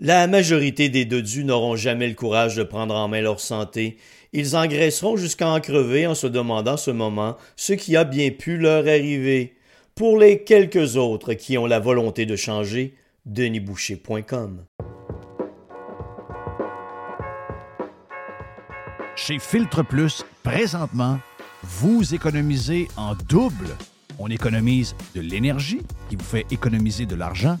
La majorité des dodus n'auront jamais le courage de prendre en main leur santé. Ils engraisseront jusqu'à en crever en se demandant ce moment ce qui a bien pu leur arriver. Pour les quelques autres qui ont la volonté de changer, denisboucher.com. Chez Filtre Plus, présentement, vous économisez en double. On économise de l'énergie qui vous fait économiser de l'argent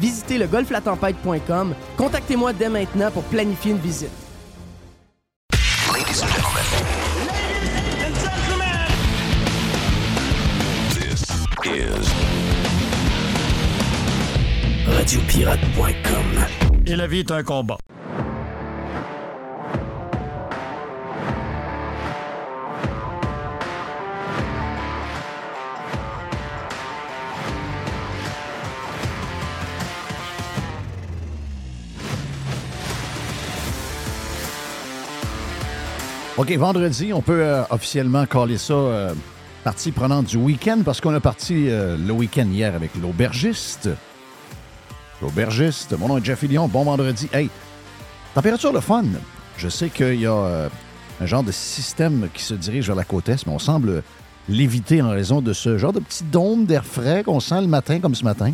visitez le golflatempête.com. Contactez-moi dès maintenant pour planifier une visite. Ladies and gentlemen. Ladies and gentlemen. This is Radiopirate.com. Et la vie est un combat. OK, vendredi, on peut euh, officiellement caller ça euh, partie prenante du week-end parce qu'on a parti euh, le week-end hier avec l'aubergiste. L'aubergiste. Mon nom est Jeff Lyon. Bon vendredi. Hey, température de fun. Je sais qu'il y a un genre de système qui se dirige vers la côte est, mais on semble l'éviter en raison de ce genre de petit dôme d'air frais qu'on sent le matin comme ce matin.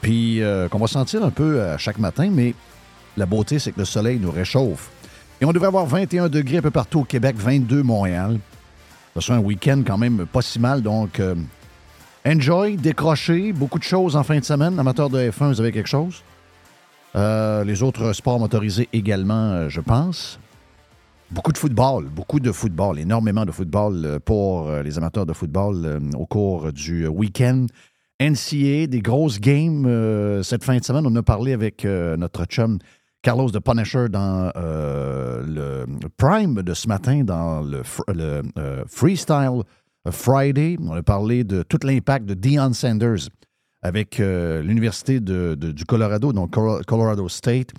Puis qu'on va sentir un peu chaque matin, mais la beauté, c'est que le soleil nous réchauffe. Et on devrait avoir 21 degrés un peu partout au Québec, 22 Montréal. Ce sera un week-end quand même pas si mal. Donc, euh, enjoy, décrochez, beaucoup de choses en fin de semaine. Amateurs de F1, vous avez quelque chose? Euh, les autres sports motorisés également, euh, je pense. Beaucoup de football, beaucoup de football, énormément de football pour les amateurs de football au cours du week-end. NCA, des grosses games cette fin de semaine. On a parlé avec notre chum Carlos de Punisher dans euh, le Prime de ce matin, dans le, euh, Freestyle Friday. On a parlé de tout l'impact de Deion Sanders avec euh, l'Université du Colorado, donc Colorado State.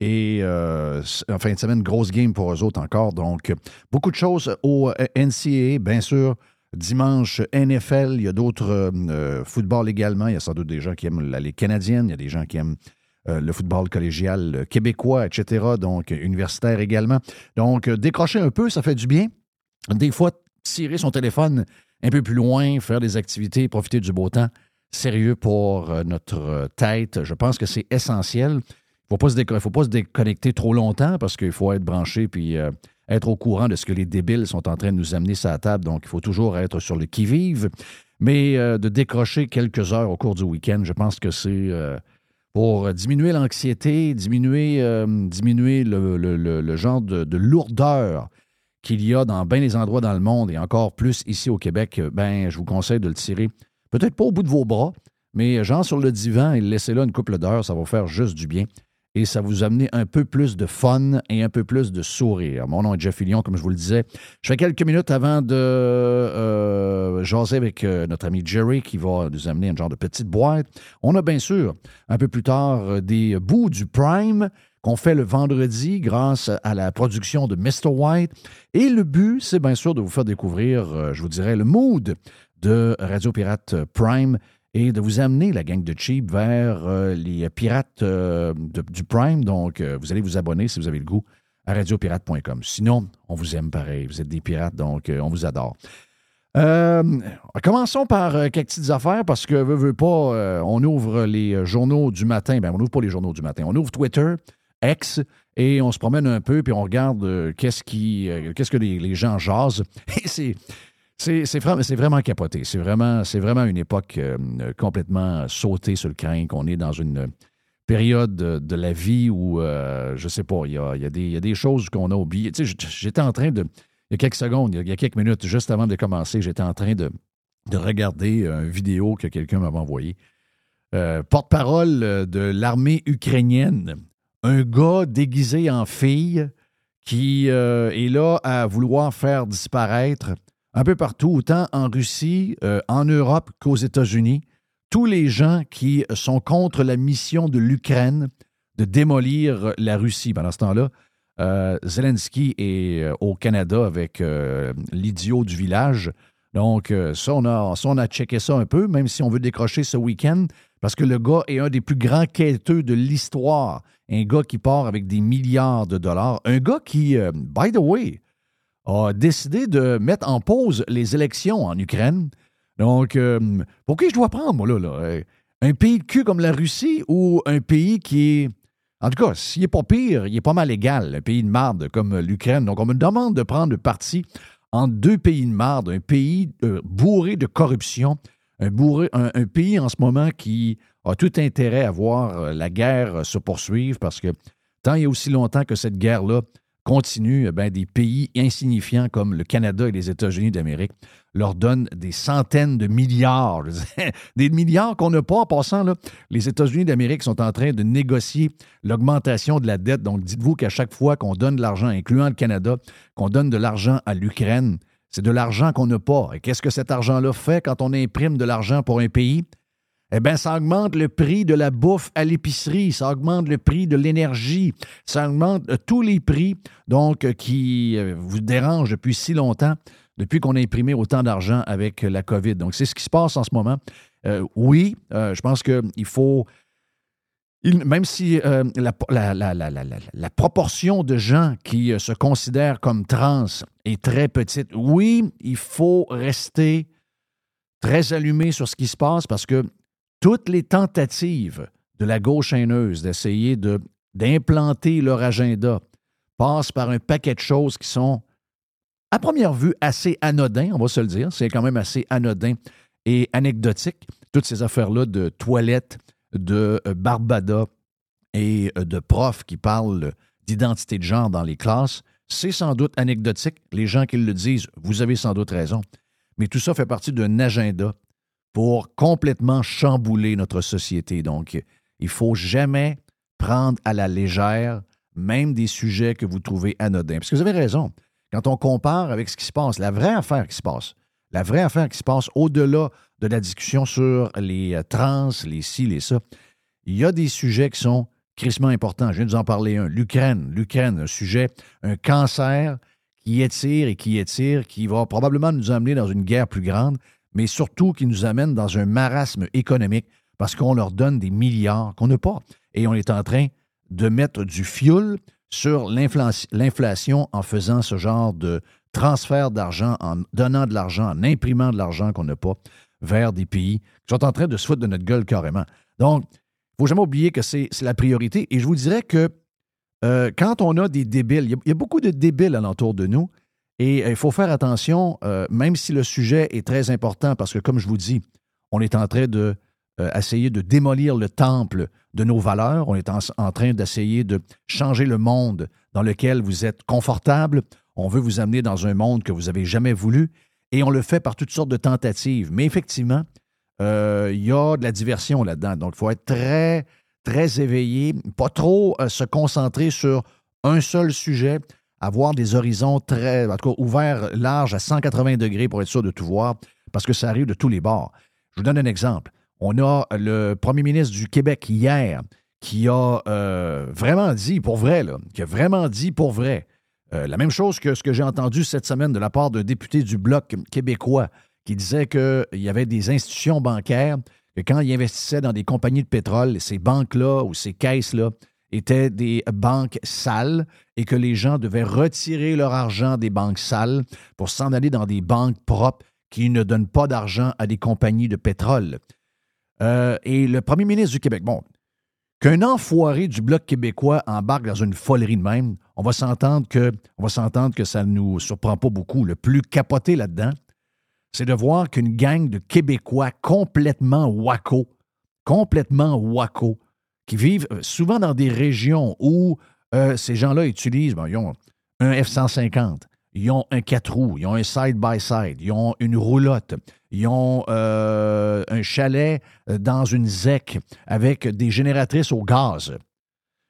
Et en fin de semaine, grosse game pour eux autres encore. Donc, beaucoup de choses au NCAA, bien sûr. Dimanche, NFL, il y a d'autres euh, footballs également. Il y a sans doute des gens qui aiment la Ligue canadienne, il y a des gens qui aiment euh, le football collégial québécois, etc. Donc, universitaire également. Donc, décrocher un peu, ça fait du bien. Des fois, tirer son téléphone un peu plus loin, faire des activités, profiter du beau temps, sérieux pour notre tête. Je pense que c'est essentiel. Il ne faut pas se déconnecter trop longtemps parce qu'il faut être branché puis être au courant de ce que les débiles sont en train de nous amener sur la table. Donc, il faut toujours être sur le qui-vive. Mais euh, de décrocher quelques heures au cours du week-end, je pense que c'est euh, pour diminuer l'anxiété, diminuer, euh, le, genre de, lourdeur qu'il y a dans bien des endroits dans le monde et encore plus ici au Québec, ben, je vous conseille de le tirer. Peut-être pas au bout de vos bras, mais genre sur le divan et le laisser là une couple d'heures, ça va faire juste du bien et ça vous amener un peu plus de fun et un peu plus de sourire. Mon nom est Jeff Fillion, comme je vous le disais. Je fais quelques minutes avant de euh, jaser avec euh, notre ami Jerry qui va nous amener un genre de petite boîte. On a bien sûr un peu plus tard euh, des bouts du Prime qu'on fait le vendredi grâce à la production de Mr. White. Et le but, c'est bien sûr de vous faire découvrir, je vous dirais, le mood de Radio Pirate Prime et de vous amener, la gang de Cheap, vers euh, les pirates euh, du Prime. Donc, euh, vous allez vous abonner si vous avez le goût à radiopirate.com. Sinon, on vous aime pareil. Vous êtes des pirates, donc on vous adore. commençons par quelques petites affaires parce que, veut, veut pas, on ouvre les journaux du matin. Ben, on n'ouvre pas les journaux du matin. On ouvre Twitter, X, et on se promène un peu, puis on regarde qu'est-ce qui, qu'est-ce que les, les gens jasent. Et c'est c'est vraiment capoté. C'est vraiment, vraiment une époque euh, complètement sautée sur le crin, qu'on est dans une période de, la vie où, euh, je sais pas, il y a, des choses qu'on a oubliées. Tu sais, j'étais en train de, il y a quelques secondes, il y a quelques minutes, juste avant de commencer, j'étais en train de, regarder une vidéo que quelqu'un m'avait envoyée. Euh, porte-parole de l'armée ukrainienne, un gars déguisé en fille qui est là à vouloir faire disparaître un peu partout, autant en Russie, euh, en Europe qu'aux États-Unis, tous les gens qui sont contre la mission de l'Ukraine de démolir la Russie. Pendant ce temps-là, euh, Zelensky est euh, au Canada avec l'idiot du village. Donc, ça on, a, ça, on a checké ça un peu, même si on veut décrocher ce week-end, parce que le gars est un des plus grands quêteux de l'histoire. Un gars qui part avec des milliards de dollars. Un gars qui, by the way, a décidé de mettre en pause les élections en Ukraine. Donc, euh, pour qui je dois prendre, moi, là, là? Un pays de cul comme la Russie ou un pays qui est. En tout cas, s'il n'est pas pire, il est pas mal égal, un pays de marde comme l'Ukraine. Donc, on me demande de prendre parti entre deux pays de marde, un pays euh, bourré de corruption, un, pays en ce moment qui a tout intérêt à voir euh, la guerre se poursuivre parce que tant il y a aussi longtemps que cette guerre-là continue, eh ben, des pays insignifiants comme le Canada et les États-Unis d'Amérique leur donnent des centaines de milliards, des milliards qu'on n'a pas en passant. Les États-Unis d'Amérique sont en train de négocier l'augmentation de la dette. Donc, dites-vous qu'à chaque fois qu'on donne de l'argent, incluant le Canada, qu'on donne de l'argent à l'Ukraine, c'est de l'argent qu'on n'a pas. Et qu'est-ce que cet argent-là fait quand on imprime de l'argent pour un pays? Eh bien, ça augmente le prix de la bouffe à l'épicerie, ça augmente le prix de l'énergie, ça augmente euh, tous les prix, donc, euh, qui euh, vous dérangent depuis si longtemps, depuis qu'on a imprimé autant d'argent avec la COVID. Donc, c'est ce qui se passe en ce moment. oui, je pense qu'il faut. même si la, la, proportion de gens qui se considèrent comme trans est très petite, oui, il faut rester très allumé sur ce qui se passe parce que toutes les tentatives de la gauche haineuse d'essayer de, d'implanter leur agenda passent par un paquet de choses qui sont, à première vue, assez anodins, on va se le dire. C'est quand même assez anodin et anecdotique. Toutes ces affaires-là de toilettes, de euh, Barbada et euh, de profs qui parlent d'identité de genre dans les classes, c'est sans doute anecdotique. Les gens qui le disent, vous avez sans doute raison. Mais tout ça fait partie d'un agenda pour complètement chambouler notre société. Donc, il faut jamais prendre à la légère même des sujets que vous trouvez anodins. Parce que vous avez raison. Quand on compare avec ce qui se passe, la vraie affaire qui se passe, la vraie affaire qui se passe au-delà de la discussion sur les euh, trans, les ci, les ça, il y a des sujets qui sont crissement importants. Je viens de vous en parler un. L'Ukraine, l'Ukraine, un sujet, un cancer qui étire et qui étire, qui va probablement nous amener dans une guerre plus grande, mais surtout qui nous amène dans un marasme économique parce qu'on leur donne des milliards qu'on n'a pas. Et on est en train de mettre du fioul sur l'inflation en faisant ce genre de transfert d'argent, en donnant de l'argent, en imprimant de l'argent qu'on n'a pas vers des pays qui sont en train de se foutre de notre gueule carrément. Donc, il ne faut jamais oublier que c'est la priorité. Et je vous dirais que euh, quand on a des débiles, il y, a beaucoup de débiles alentour de nous, et euh, il faut faire attention, euh, même si le sujet est très important, parce que comme je vous dis, on est en train de essayer de démolir le temple de nos valeurs, on est en, train d'essayer de changer le monde dans lequel vous êtes confortable, on veut vous amener dans un monde que vous n'avez jamais voulu, et on le fait par toutes sortes de tentatives. Mais effectivement, il y a de la diversion là-dedans, donc il faut être très très éveillé, pas trop euh, se concentrer sur un seul sujet, avoir des horizons très, en tout cas, ouverts, larges à 180 degrés pour être sûr de tout voir, parce que ça arrive de tous les bords. Je vous donne un exemple. On a le premier ministre du Québec hier qui a euh, vraiment dit, pour vrai, là, qui a vraiment dit pour vrai, euh, la même chose que ce que j'ai entendu cette semaine de la part d'un député du Bloc québécois qui disait qu'il y avait des institutions bancaires quand ils investissaient dans des compagnies de pétrole, ces banques-là ou ces caisses-là étaient des banques sales et que les gens devaient retirer leur argent des banques sales pour s'en aller dans des banques propres qui ne donnent pas d'argent à des compagnies de pétrole. Euh, et le premier ministre du Québec, bon, qu'un enfoiré du Bloc québécois embarque dans une folerie de même, on va s'entendre que, ça ne nous surprend pas beaucoup. Le plus capoté là-dedans, c'est de voir qu'une gang de Québécois complètement wacko, complètement wacko, qui vivent euh, souvent dans des régions où euh, ces gens-là utilisent, ils ont un F-150, ils ont un 4 roues, ils ont un side-by-side, ils ont une roulotte, ils ont euh, un chalet dans une ZEC avec des génératrices au gaz.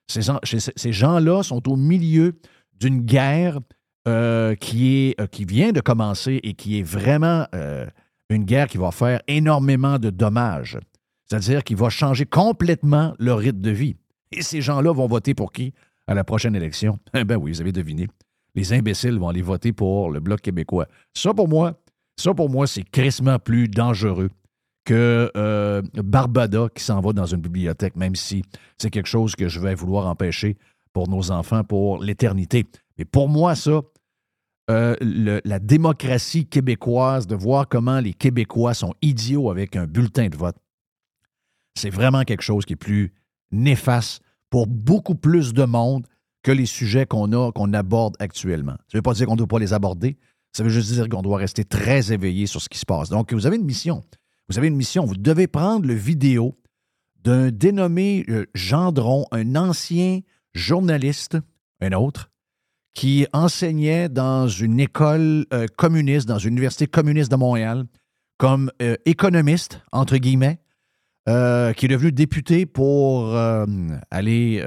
ces gens-là sont au milieu d'une guerre qui, est, qui vient de commencer et qui est vraiment une guerre qui va faire énormément de dommages. C'est-à-dire qu'il va changer complètement leur rythme de vie. Et ces gens-là vont voter pour qui à la prochaine élection? Bien oui, vous avez deviné. Les imbéciles vont aller voter pour le Bloc québécois. Ça, pour moi, ça, pour moi, c'est crissement plus dangereux que Barbada qui s'en va dans une bibliothèque, même si c'est quelque chose que je vais vouloir empêcher pour nos enfants pour l'éternité. Mais pour moi, ça, euh, la démocratie québécoise, de voir comment les Québécois sont idiots avec un bulletin de vote, c'est vraiment quelque chose qui est plus néfaste pour beaucoup plus de monde que les sujets qu'on a, qu'on aborde actuellement. Ça ne veut pas dire qu'on ne doit pas les aborder, ça veut juste dire qu'on doit rester très éveillé sur ce qui se passe. Donc, vous avez une mission. Vous avez une mission. Vous devez prendre le vidéo d'un dénommé euh, Gendron, un ancien journaliste, un autre, qui enseignait dans une école euh, communiste, dans une université communiste de Montréal, comme euh, économiste, entre guillemets, euh, qui est devenu député pour aller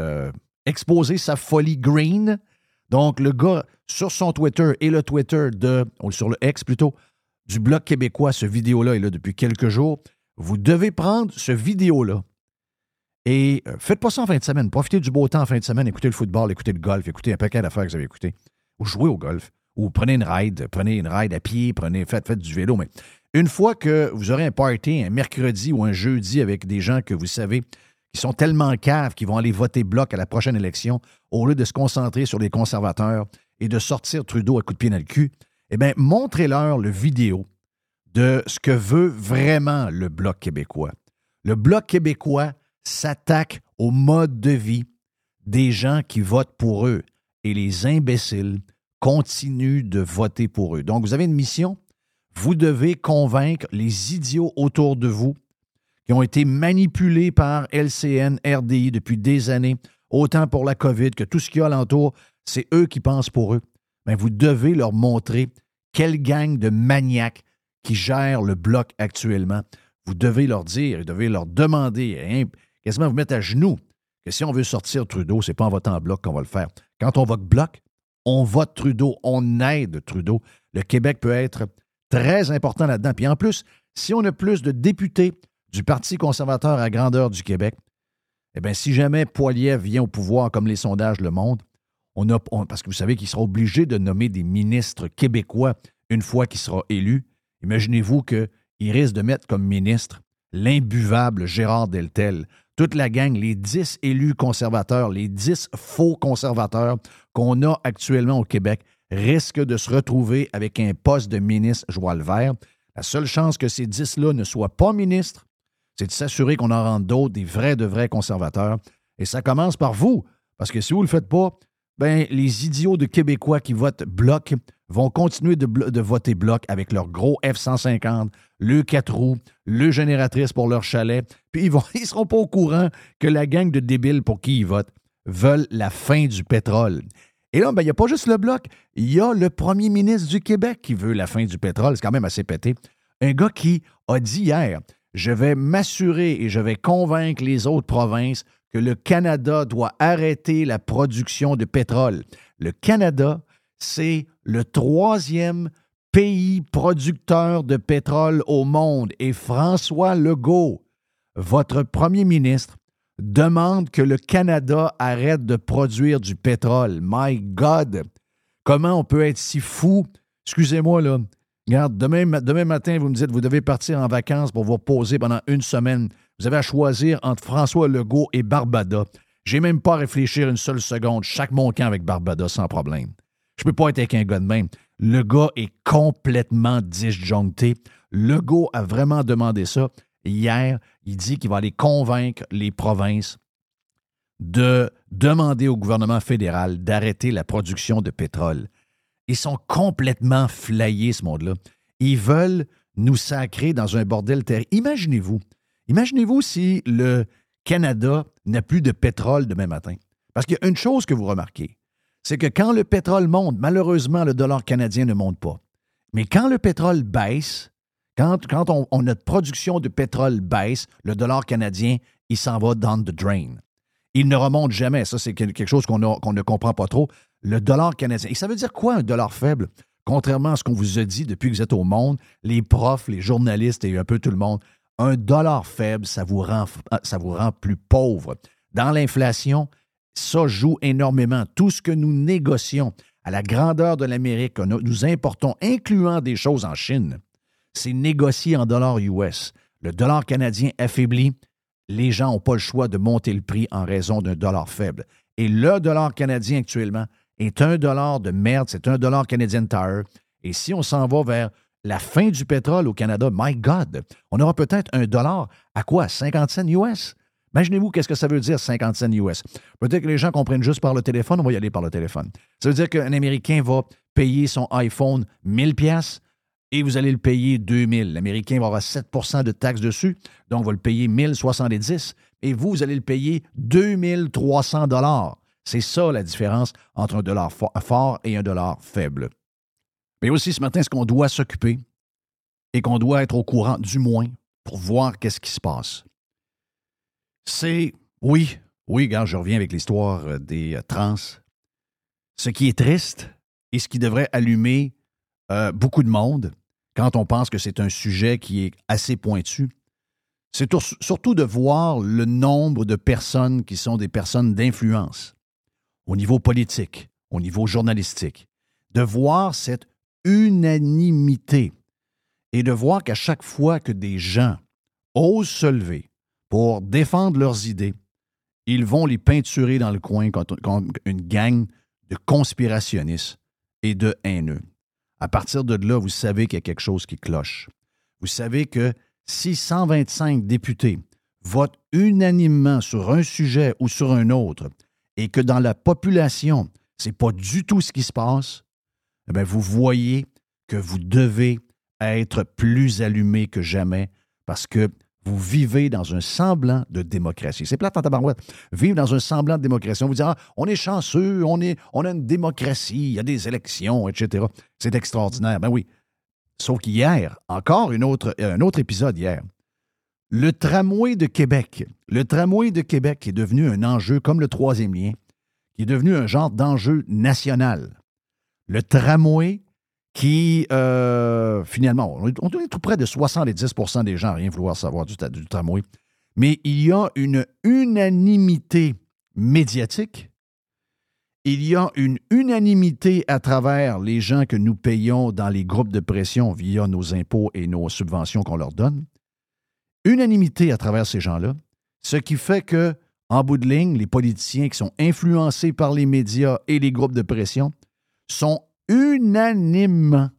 exposer sa folie green. Donc, le gars, sur son Twitter et le Twitter de, ou sur le X plutôt, du Bloc québécois, ce vidéo-là est là depuis quelques jours. Vous devez prendre ce vidéo-là et euh, faites pas ça en fin de semaine. Profitez du beau temps en fin de semaine. Écoutez le football, écoutez le golf, écoutez un paquet d'affaires que vous avez écouté. Ou jouez au golf. Ou prenez une ride. Prenez une ride à pied, prenez, faites, faites du vélo. Mais une fois que vous aurez un party un mercredi ou un jeudi avec des gens que vous savez qui sont tellement caves qu'ils vont aller voter bloc à la prochaine élection, au lieu de se concentrer sur les conservateurs et de sortir Trudeau à coup de pied dans le cul, eh bien, montrez-leur le vidéo de ce que veut vraiment le Bloc québécois. Le Bloc québécois s'attaque au mode de vie des gens qui votent pour eux. Et les imbéciles continuent de voter pour eux. Donc, vous avez une mission. Vous devez convaincre les idiots autour de vous qui ont été manipulés par LCN, RDI depuis des années, autant pour la COVID que tout ce qu'il y a alentour, c'est eux qui pensent pour eux. Mais vous devez leur montrer quelle gang de maniaques qui gère le bloc actuellement. Vous devez leur dire, vous devez leur demander quasiment vous mettre à genoux que si on veut sortir Trudeau, c'est pas en votant en bloc qu'on va le faire. Quand on vote bloc, on vote Trudeau, on aide Trudeau. Le Québec peut être très important là-dedans. Puis en plus, si on a plus de députés du Parti conservateur à grandeur du Québec, eh bien, si jamais Poiliev vient au pouvoir comme les sondages le montrent, On parce que vous savez qu'il sera obligé de nommer des ministres québécois une fois qu'il sera élu. Imaginez-vous qu'il risque de mettre comme ministre l'imbuvable Gérard Deltel, toute la gang, les 10 élus conservateurs, les 10 faux conservateurs qu'on a actuellement au Québec, risquent de se retrouver avec un poste de ministre joie le. La seule chance que ces 10-là ne soient pas ministres, c'est de s'assurer qu'on en rende d'autres, des vrais de vrais conservateurs. Et ça commence par vous, parce que si vous ne le faites pas, ben, les idiots de Québécois qui votent bloc vont continuer de, voter bloc avec leur gros F-150, le 4 roues, le génératrice pour leur chalet, puis ils ne seront pas au courant que la gang de débiles pour qui ils votent veulent la fin du pétrole. Et là, ben, il n'y a pas juste le bloc, il y a le premier ministre du Québec qui veut la fin du pétrole. C'est quand même assez pété. Un gars qui a dit hier, je vais m'assurer et je vais convaincre les autres provinces que le Canada doit arrêter la production de pétrole. Le Canada, c'est le troisième pays producteur de pétrole au monde. Et François Legault, votre premier ministre, demande que le Canada arrête de produire du pétrole. My God! Comment on peut être si fou? Excusez-moi, là. Regarde, demain, matin, vous me dites, vous devez partir en vacances pour vous reposer pendant une semaine. Vous avez à choisir entre François Legault et Barbada. J'ai même pas à réfléchir une seule seconde. Chaque mon camp avec Barbada sans problème. Je peux pas être avec un gars de même. Le gars est complètement disjoncté. Legault a vraiment demandé ça. Hier, il dit qu'il va aller convaincre les provinces de demander au gouvernement fédéral d'arrêter la production de pétrole. Ils sont complètement flayés, ce monde-là. Ils veulent nous sacrer dans un bordel terre. Imaginez-vous, imaginez-vous si le Canada n'a plus de pétrole demain matin. Parce qu'il y a une chose que vous remarquez, c'est que quand le pétrole monte, malheureusement, le dollar canadien ne monte pas. Mais quand le pétrole baisse, quand, quand on, notre production de pétrole baisse, le dollar canadien, il s'en va down the drain. Il ne remonte jamais. Ça, c'est quelque chose qu'on ne comprend pas trop. Le dollar canadien. Et ça veut dire quoi un dollar faible? Contrairement à ce qu'on vous a dit depuis que vous êtes au monde, les profs, les journalistes et un peu tout le monde, un dollar faible, ça vous rend, ça vous rend plus pauvre. Dans l'inflation, ça joue énormément. Tout ce que nous négocions à la grandeur de l'Amérique, nous importons, incluant des choses en Chine, c'est négocié en dollars US. Le dollar canadien affaibli, les gens n'ont pas le choix de monter le prix en raison d'un dollar faible. Et le dollar canadien actuellement est un dollar de merde, c'est un dollar canadien tire. Et si on s'en va vers la fin du pétrole au Canada, my God, on aura peut-être un dollar à quoi? 50 cents US? Imaginez-vous qu'est-ce que ça veut dire 50 cents US. Peut-être que les gens comprennent juste par le téléphone, on va y aller par le téléphone. Ça veut dire qu'un Américain va payer son iPhone 1000 pièces et vous allez le payer 2000. L'Américain va avoir 7% de taxes dessus, donc va le payer 1070 et vous, vous allez le payer 2300 dollars. C'est ça la différence entre un dollar fort et un dollar faible. Mais aussi ce matin, ce qu'on doit s'occuper et qu'on doit être au courant du moins pour voir qu'est-ce qui se passe? C'est, oui, oui, regarde, je reviens avec l'histoire euh, des euh, trans. Ce qui est triste et ce qui devrait allumer euh, beaucoup de monde quand on pense que c'est un sujet qui est assez pointu, c'est surtout de voir le nombre de personnes qui sont des personnes d'influence au niveau politique, au niveau journalistique, de voir cette unanimité et de voir qu'à chaque fois que des gens osent se lever, pour défendre leurs idées, ils vont les peinturer dans le coin contre, une gang de conspirationnistes et de haineux. À partir de là, vous savez qu'il y a quelque chose qui cloche. Vous savez que si 125 députés votent unanimement sur un sujet ou sur un autre, et que dans la population, ce n'est pas du tout ce qui se passe, eh vous voyez que vous devez être plus allumé que jamais parce que vous vivez dans un semblant de démocratie. C'est plate en tabarouette. Vivre dans un semblant de démocratie. On vous dira, on est chanceux, on, est, on a une démocratie, il y a des élections, etc. C'est extraordinaire. Ben oui. Sauf qu'hier, encore une autre, un autre épisode hier, le tramway de Québec, le tramway de Québec est devenu un enjeu comme le troisième lien, qui est devenu un genre d'enjeu national. Le tramway qui, euh, finalement, on est, tout près de 70% des gens à rien vouloir savoir du, du tramway. Mais il y a une unanimité médiatique il y a une unanimité à travers les gens que nous payons dans les groupes de pression via nos impôts et nos subventions qu'on leur donne. Unanimité à travers ces gens-là, ce qui fait que, en bout de ligne, les politiciens qui sont influencés par les médias et les groupes de pression sont unanimement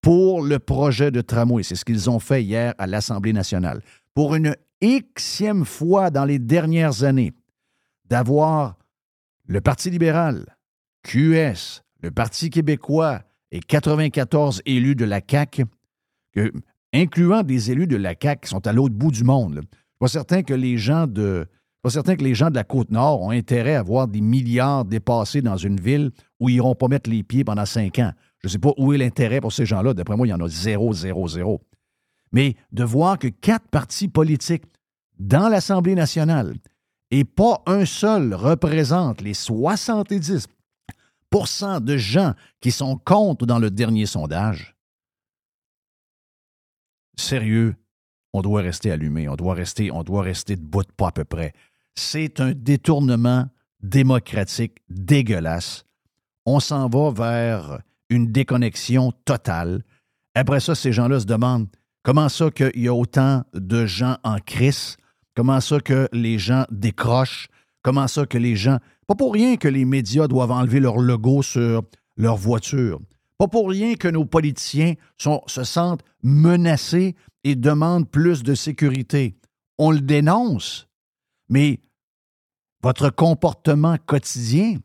pour le projet de tramway. C'est ce qu'ils ont fait hier à l'Assemblée nationale. Pour une xème fois dans les dernières années, d'avoir le Parti libéral, QS, le Parti québécois et 94 élus de la CAQ, incluant des élus de la CAQ qui sont à l'autre bout du monde. Suis pas certain que les gens de pas certain que les gens de la Côte-Nord ont intérêt à voir des milliards dépassés dans une ville où ils n'iront pas mettre les pieds pendant cinq ans. Je ne sais pas où est l'intérêt pour ces gens-là. D'après moi, il y en a zéro, zéro, zéro. Mais de voir que quatre partis politiques dans l'Assemblée nationale et pas un seul représente les 70% de gens qui sont contre dans le dernier sondage, sérieux, on doit rester allumé, on doit rester, on doit rester debout de pas à peu près. C'est un détournement démocratique dégueulasse. On s'en va vers une déconnexion totale. Après ça, ces gens-là se demandent comment ça qu'il y a autant de gens en crise? Comment ça que les gens décrochent? Comment ça que les gens... Pas pour rien que les médias doivent enlever leur logo sur leur voiture. Pas pour rien que nos politiciens se sentent menacés et demandent plus de sécurité. On le dénonce. Mais votre comportement quotidien,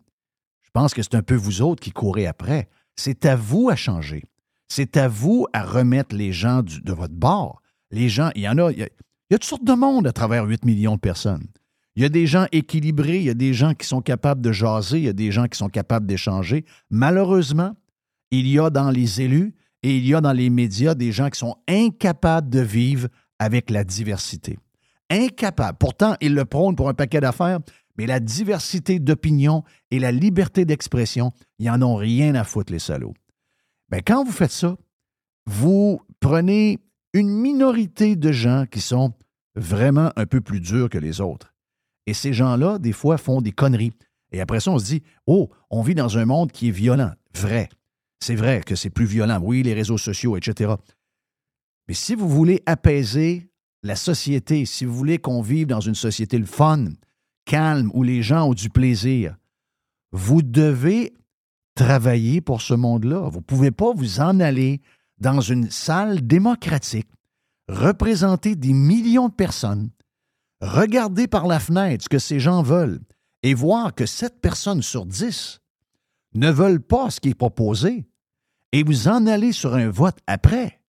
pense que c'est un peu vous autres qui courez après. C'est à vous à changer. C'est à vous à remettre les gens de votre bord. Les gens, il y en a, il y a toutes sortes de monde à travers 8 millions de personnes. Il y a des gens équilibrés, il y a des gens qui sont capables de jaser, il y a des gens qui sont capables d'échanger. Malheureusement, il y a dans les élus et il y a dans les médias des gens qui sont incapables de vivre avec la diversité. Incapables. Pourtant, ils le prônent pour un paquet d'affaires, mais la diversité d'opinion et la liberté d'expression, ils n'en ont rien à foutre, les salauds. Bien, quand vous faites ça, vous prenez une minorité de gens qui sont vraiment un peu plus durs que les autres. Et ces gens-là, des fois, font des conneries. Et après ça, on se dit, oh, on vit dans un monde qui est violent. Vrai. C'est vrai que c'est plus violent. Oui, les réseaux sociaux, etc. Mais si vous voulez apaiser la société, si vous voulez qu'on vive dans une société le fun, calme, où les gens ont du plaisir, vous devez travailler pour ce monde-là. Vous ne pouvez pas vous en aller dans une salle démocratique, représenter des millions de personnes, regarder par la fenêtre ce que ces gens veulent et voir que 7 personnes sur 10 ne veulent pas ce qui est proposé, et vous en allez sur un vote après.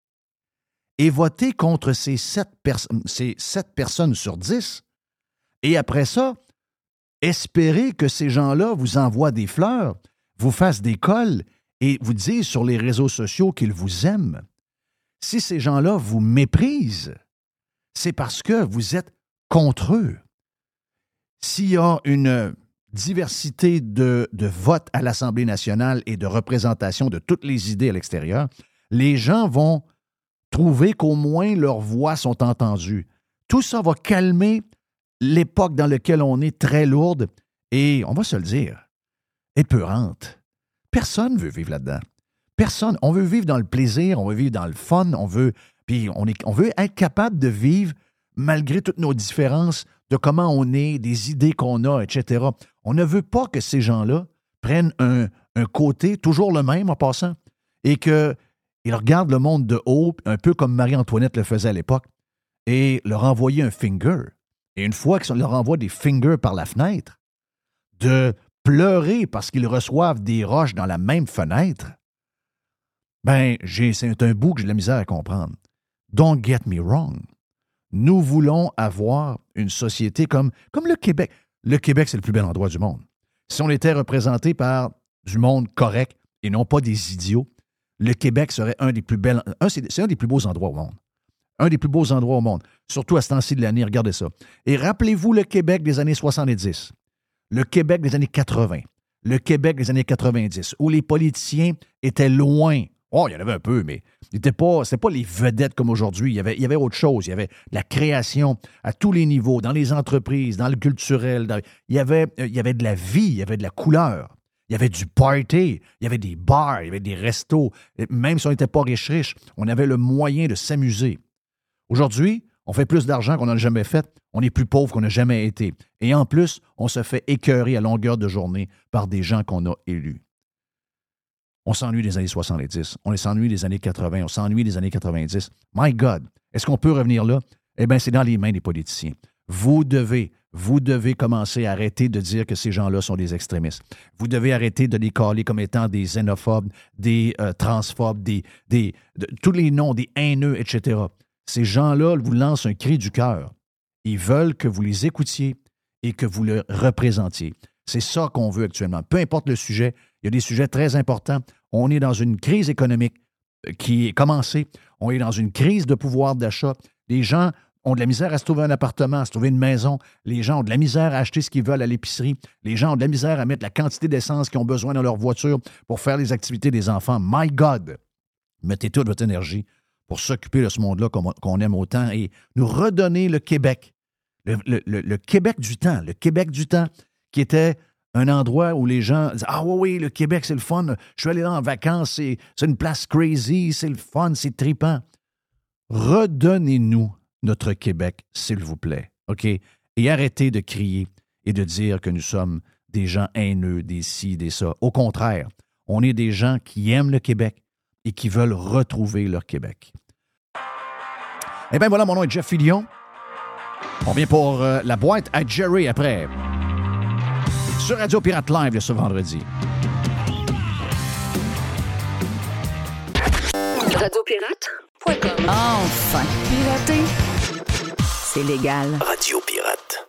Et voter contre ces 7, ces personnes sur 10, et après ça, espérer que ces gens-là vous envoient des fleurs, vous fassent des cols et vous disent sur les réseaux sociaux qu'ils vous aiment, si ces gens-là vous méprisent, c'est parce que vous êtes contre eux. S'il y a une diversité de, de votes à l'Assemblée nationale et de représentation de toutes les idées à l'extérieur, les gens vont trouver qu'au moins leurs voix sont entendues. Tout ça va calmer l'époque dans laquelle on est très lourde et, on va se le dire, épeurante. Personne ne veut vivre là-dedans. Personne. On veut vivre dans le plaisir, on veut vivre dans le fun, on veut, puis on, veut être capable de vivre malgré toutes nos différences, de comment on est, des idées qu'on a, etc. On ne veut pas que ces gens-là prennent un, côté, toujours le même en passant, et qu'ils regardent le monde de haut, un peu comme Marie-Antoinette le faisait à l'époque, et leur envoyer un finger. Et une fois qu'on leur envoie des fingers par la fenêtre, de pleurer parce qu'ils reçoivent des roches dans la même fenêtre, ben, c'est un bout que j'ai de la misère à comprendre. Don't get me wrong. Nous voulons avoir une société comme, comme le Québec. Le Québec, c'est le plus bel endroit du monde. Si on était représenté par du monde correct et non pas des idiots, le Québec serait un des plus un des plus beaux endroits au monde. Un des plus beaux endroits au monde. Surtout à ce temps-ci de l'année, regardez ça. Et rappelez-vous le Québec des années 70 le Québec des années 80, le Québec des années 90, où les politiciens étaient loin Oh, il y en avait un peu, mais ce n'était pas, pas les vedettes comme aujourd'hui. Il y, avait, il y avait autre chose. Il y avait la création à tous les niveaux, dans les entreprises, dans le culturel. il, y avait, euh, il y avait de la vie, il y avait de la couleur. Il y avait du party, il y avait des bars, il y avait des restos. Même si on n'était pas riche-riche, on avait le moyen de s'amuser. Aujourd'hui, on fait plus d'argent qu'on n'a jamais fait. On est plus pauvre qu'on n'a jamais été. Et en plus, on se fait écœurer à longueur de journée par des gens qu'on a élus. On s'ennuie des années 70, on s'ennuie des années 80, on s'ennuie des années 90. My God, est-ce qu'on peut revenir là? Eh bien, c'est dans les mains des politiciens. Vous devez, vous devez commencer à arrêter de dire que ces gens-là sont des extrémistes. Vous devez arrêter de les caler comme étant des xénophobes, des euh, transphobes, des, des tous les noms, des haineux, etc. Ces gens-là vous lancent un cri du cœur. Ils veulent que vous les écoutiez et que vous le représentiez. C'est ça qu'on veut actuellement. Peu importe le sujet, il y a des sujets très importants. On est dans une crise économique euh, qui est commencée. On est dans une crise de pouvoir d'achat. Les gens ont de la misère à se trouver un appartement, à se trouver une maison. Les gens ont de la misère à acheter ce qu'ils veulent à l'épicerie. Les gens ont de la misère à mettre la quantité d'essence qu'ils ont besoin dans leur voiture pour faire les activités des enfants. My God! Mettez toute votre énergie pour s'occuper de ce monde-là qu'on aime autant et nous redonner le Québec. le, Québec du temps. Le Québec du temps qui était un endroit où les gens disent Ah oui, oui, le Québec, c'est le fun. Je suis allé là en vacances, c'est une place crazy, c'est le fun, c'est tripant. Redonnez-nous notre Québec, s'il vous plaît. OK? Et arrêtez de crier et de dire que nous sommes des gens haineux, des ci, des ça. Au contraire, on est des gens qui aiment le Québec et qui veulent retrouver leur Québec. Eh bien voilà, mon nom est Jeff Fillion. On vient pour euh, la boîte à Jerry après sur Radio Pirate Live ce vendredi. Radiopirate.com Enfin, pirater, c'est légal. Radio Pirate.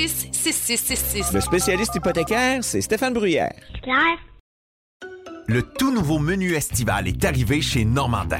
6666. Le spécialiste hypothécaire, c'est Stéphane Bruyère. Le tout nouveau menu estival est arrivé chez Normandin.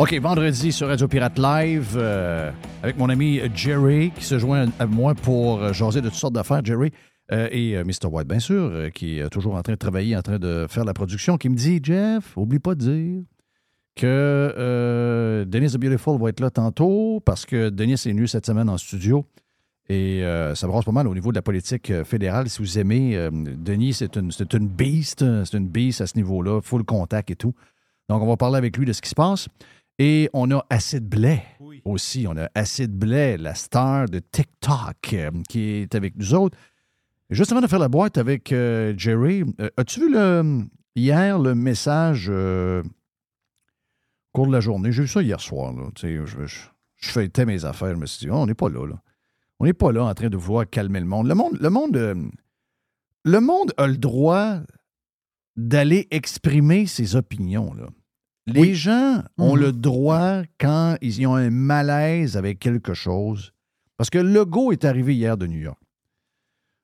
OK, vendredi sur Radio Pirate Live, euh, avec mon ami Jerry, qui se joint à moi pour euh, jaser de toutes sortes d'affaires. Jerry euh, et Mr. White, bien sûr, qui est toujours en train de travailler, en train de faire la production, qui me dit Jeff, oublie pas de dire que Dennis the Beautiful va être là tantôt, parce que Denis est venu cette semaine en studio. Et ça brasse pas mal au niveau de la politique fédérale. Si vous aimez, Denis, c'est une, c'est une beast. C'est une beast à ce niveau-là, full contact et tout. Donc, on va parler avec lui de ce qui se passe. Et on a Acid Blais aussi. On a Acid Blais, la star de TikTok, euh, qui est avec nous autres. Juste avant de faire la boîte avec euh, Jerry, euh, as-tu vu le, hier le message au cours de la journée? J'ai vu ça hier soir. je, je, feuilletais mes affaires. Je me suis dit, oh, on n'est pas là, là. On n'est pas là en train de vouloir calmer le monde. Le monde, le monde, le monde a le droit d'aller exprimer ses opinions. Là. Les gens ont mhm. le droit, quand ils ont un malaise avec quelque chose, parce que Legault est arrivé hier de New York.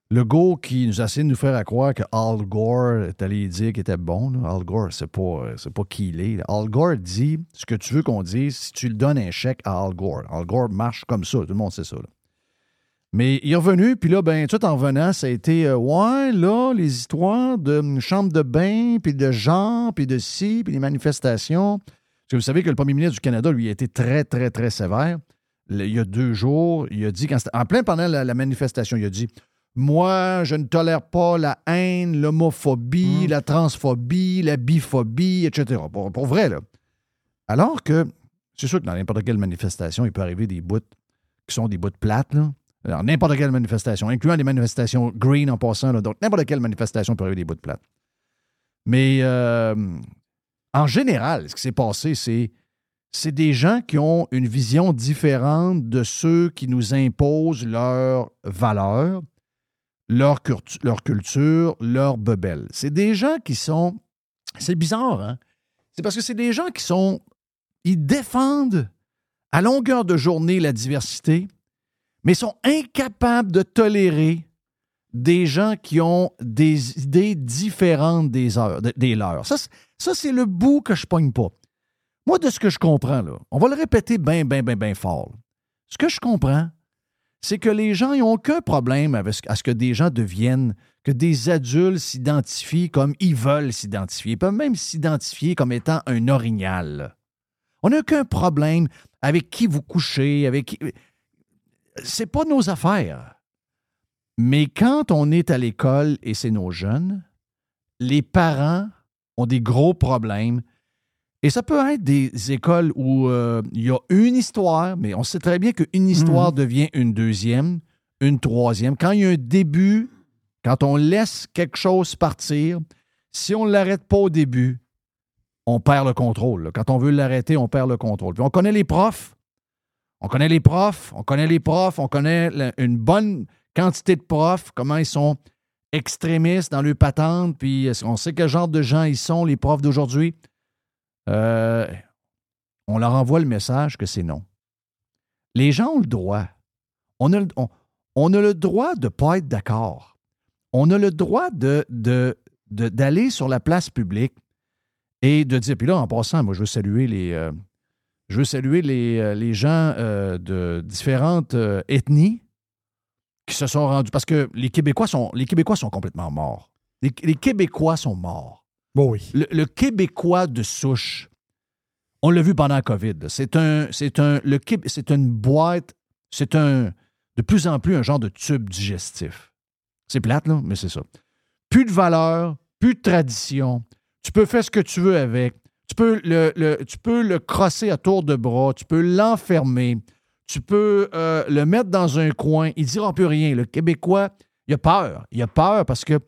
Legault qui nous a essayé de nous faire croire que Al Gore est allé dire qu'il était bon. Al Gore, c'est pas, pas qui il est. Al Gore dit ce que tu veux qu'on dise si tu le donnes un chèque à Al Gore. Al Gore marche comme ça, tout le monde sait ça. Mais il est revenu, puis là, ben, tout en revenant, ça a été, euh, ouais, là, les histoires de hum, chambre de bain, puis de gens, puis de ci, puis les manifestations. Parce que vous savez que le premier ministre du Canada, lui, a été très, très, très sévère. il y a deux jours, il a dit, en plein pendant la, manifestation, il a dit Moi, je ne tolère pas la haine, l'homophobie, hum. la transphobie, la biphobie, etc. Pour, pour vrai, là. Alors que, c'est sûr que dans n'importe quelle manifestation, il peut arriver des bouts qui sont des bouts plates, là. Alors, n'importe quelle manifestation, incluant les manifestations green en passant, donc n'importe quelle manifestation peut arriver des bouts de plate. Mais euh, en général, ce qui s'est passé, c'est c'est des gens qui ont une vision différente de ceux qui nous imposent leurs valeurs, leur, leur culture, leur bebelle. C'est des gens qui sont. C'est bizarre, hein? C'est parce que c'est des gens qui sont. Ils défendent à longueur de journée la diversité, mais sont incapables de tolérer des gens qui ont des idées différentes des, leurs. Ça, c'est le bout que je pogne pas. Moi, de ce que je comprends, là, on va le répéter bien, bien, bien, bien fort. Ce que je comprends, c'est que les gens n'ont aucun problème à ce que des gens deviennent, que des adultes s'identifient comme ils veulent s'identifier. Ils peuvent même s'identifier comme étant un orignal. On n'a aucun problème avec qui vous couchez, avec qui c'est pas nos affaires. Mais quand on est à l'école et c'est nos jeunes, les parents ont des gros problèmes. Et ça peut être des écoles où euh, il y a une histoire, mais on sait très bien qu'une histoire mhm. devient une deuxième, une troisième. Quand il y a un début, quand on laisse quelque chose partir, si on ne l'arrête pas au début, on perd le contrôle. Quand on veut l'arrêter, on perd le contrôle. Puis on connaît les profs on connaît les profs, on connaît les profs, on connaît une bonne quantité de profs, comment ils sont extrémistes dans leur patente, puis on sait quel genre de gens ils sont, les profs d'aujourd'hui? Euh, on leur envoie le message que c'est non. Les gens ont le droit. On a, le droit de ne pas être d'accord. On a le droit d'aller sur la place publique et de dire, puis là, en passant, moi, je veux saluer les, euh, je veux saluer les, euh, gens euh, de différentes euh, ethnies qui se sont rendus. Parce que les Québécois sont, les Québécois sont complètement morts. Les, Québécois sont morts. Bon, oui. Le, Québécois de souche, on l'a vu pendant la COVID. C'est un, c'est un, le, c'est une boîte, c'est un, de plus en plus un genre de tube digestif. C'est plate, là, mais c'est ça. Plus de valeur, plus de tradition. Tu peux faire ce que tu veux avec. Tu peux le, le crosser à tour de bras, tu peux l'enfermer, tu peux euh, le mettre dans un coin. Il ne dira plus rien. Le Québécois, il a peur. Il a peur parce que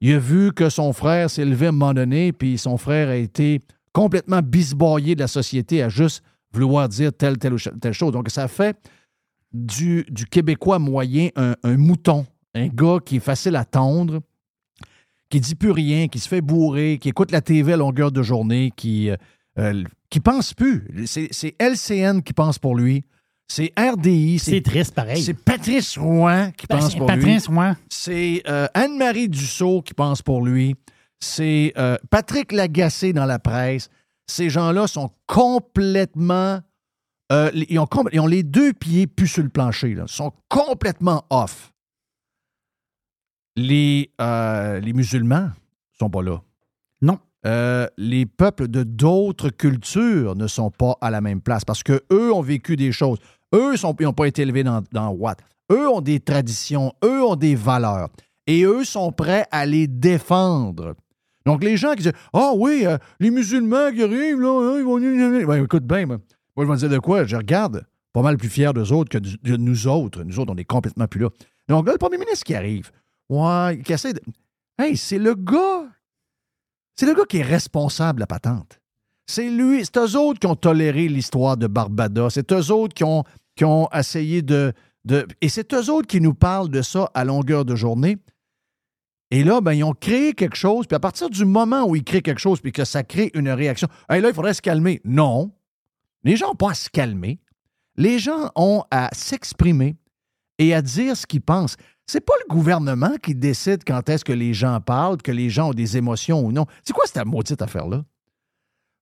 il a vu que son frère s'est levé à un moment donné, puis son frère a été complètement bisboyé de la société à juste vouloir dire telle, telle ou telle chose. Donc, ça fait du, du Québécois moyen un, un mouton, un gars qui est facile à tendre, qui dit plus rien, qui se fait bourrer, qui écoute la TV à longueur de journée, qui, euh, euh, qui pense plus. C'est LCN qui pense pour lui. C'est RDI. C'est triste, pareil. C'est Patrice Rouen qui Ben, pense c'est pour Patrice lui. Rouen. C'est euh, Anne-Marie Dussault qui pense pour lui. C'est euh, Patrick Lagacé dans la presse. Ces gens-là sont complètement. euh, ils, ont, com- ils ont les deux pieds plus sur le plancher. Là. Ils sont complètement off. Les, euh, les musulmans sont pas là. Non. Euh, les peuples de d'autres cultures ne sont pas à la même place parce que eux ont vécu des choses. Eux n'ont pas été élevés dans, dans Watt. Eux ont des traditions. Eux ont des valeurs. Et eux sont prêts à les défendre. Donc, les gens qui disent Ah oui, euh, les musulmans qui arrivent, là, hein, ils vont. Ben, écoute bien, moi, moi, je vais te dire de quoi? Je regarde pas mal plus fier d'eux autres que de nous autres. Nous autres, on est complètement plus là. Donc, là, le premier ministre qui arrive, ouais, qui de. Hey, c'est le gars. C'est le gars qui est responsable de la patente. C'est lui, c'est eux autres qui ont toléré l'histoire de Barbada. C'est eux autres qui ont, essayé de, de. Et c'est eux autres qui nous parlent de ça à longueur de journée. Et là, ben, ils ont créé quelque chose, puis à partir du moment où ils créent quelque chose, puis que ça crée une réaction, hey, là, il faudrait se calmer. Non. Les gens n'ont pas à se calmer. Les gens ont à s'exprimer et à dire ce qu'ils pensent. C'est pas le gouvernement qui décide quand est-ce que les gens parlent, que les gens ont des émotions ou non. C'est quoi cette maudite affaire-là?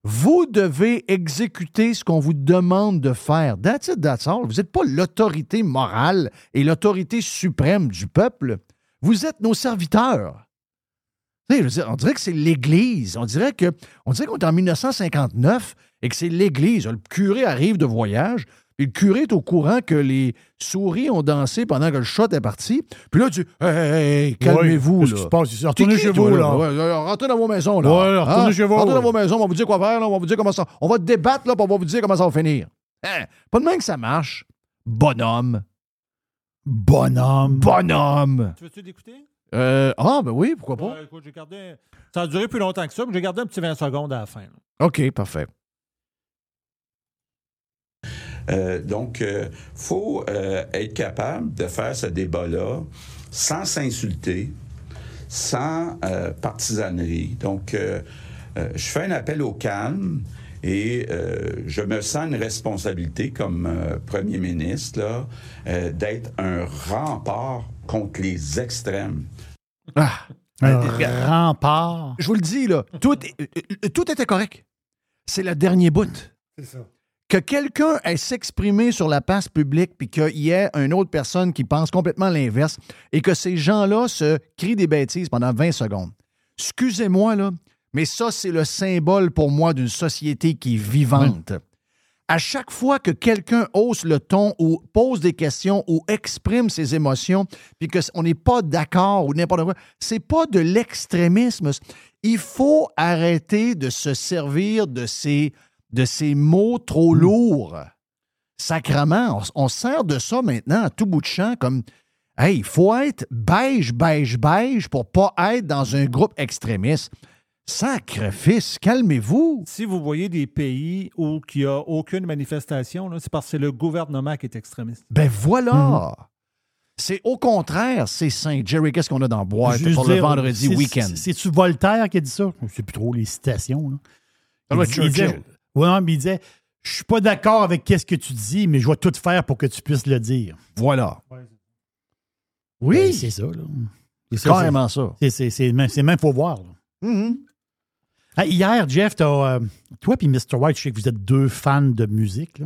Vous devez exécuter ce qu'on vous demande de faire. Vous n'êtes pas l'autorité morale et l'autorité suprême du peuple. Vous êtes nos serviteurs. On dirait que c'est l'Église. On dirait que on dirait qu'on est en 1959 et que c'est l'Église. Le curé arrive de voyage, puis le curé est au courant que les souris ont dansé pendant que le shot est parti. Puis là, tu Hey, hey, hey, calmez-vous. qu'est-ce là. qui se passe ici? Retournez chez vous, là? Ouais, rentrez dans vos maisons, là. Ouais, retournez Hein? chez vous, Rentrez ouais. dans vos maisons, on va vous dire quoi faire, là. On va vous dire comment ça. On va débattre, là, puis on va vous dire comment ça va finir. Hein? Pas de même que ça marche. Bonhomme. Bonhomme. Bonhomme. Tu veux-tu l'écouter? Euh, ah, ben oui, pourquoi pas. Ouais, écoute, j'ai gardé... Ça a duré plus longtemps que ça, mais j'ai gardé un petit 20 secondes à la fin. là. OK, parfait. Euh, donc, il faut euh, être capable de faire ce débat-là sans s'insulter, sans euh, partisanerie. Donc, euh, euh, je fais un appel au calme et euh, je me sens une responsabilité comme euh, premier ministre là, euh, d'être un rempart contre les extrêmes. Ah. Un Euh, rempart. Je vous le dis, là, tout, euh, tout était correct. C'est le dernier bout. C'est ça. Que quelqu'un ait s'exprimer sur la place publique puis qu'il y ait une autre personne qui pense complètement l'inverse et que ces gens-là se crient des bêtises pendant 20 secondes. Excusez-moi, là, mais ça, c'est le symbole pour moi d'une société qui est vivante. À chaque fois que quelqu'un hausse le ton ou pose des questions ou exprime ses émotions, puis qu'on n'est pas d'accord ou n'importe quoi, c'est pas de l'extrémisme. Il faut arrêter de se servir de ces, de ces mots trop lourds. Sacrement, on, on sert de ça maintenant à tout bout de champ comme Hey, il faut être beige, beige, beige pour pas être dans un groupe extrémiste. Sacrifice, calmez-vous. Si vous voyez des pays où il n'y a aucune manifestation, là, c'est parce que c'est le gouvernement qui est extrémiste. Ben voilà. C'est au contraire, c'est saint. Jerry, qu'est-ce qu'on a dans la boîte Juste pour le vendredi week-end? c'est- C'est-tu Voltaire qui a dit ça? Je ne sais plus trop les citations. Là. Il dit- il Churchill. Ouais, non, mais il disait Je suis pas d'accord avec ce que tu dis, mais je vais tout faire pour que tu puisses le dire. Voilà. Ben, Oui. c'est ça, là. C'est C'est carrément ça. C'est, c'est, c'est même, c'est même faut voir. là. Mhm. Ah, hier, Jeff, euh, toi et Mr. White, je sais que vous êtes deux fans de musique. Là.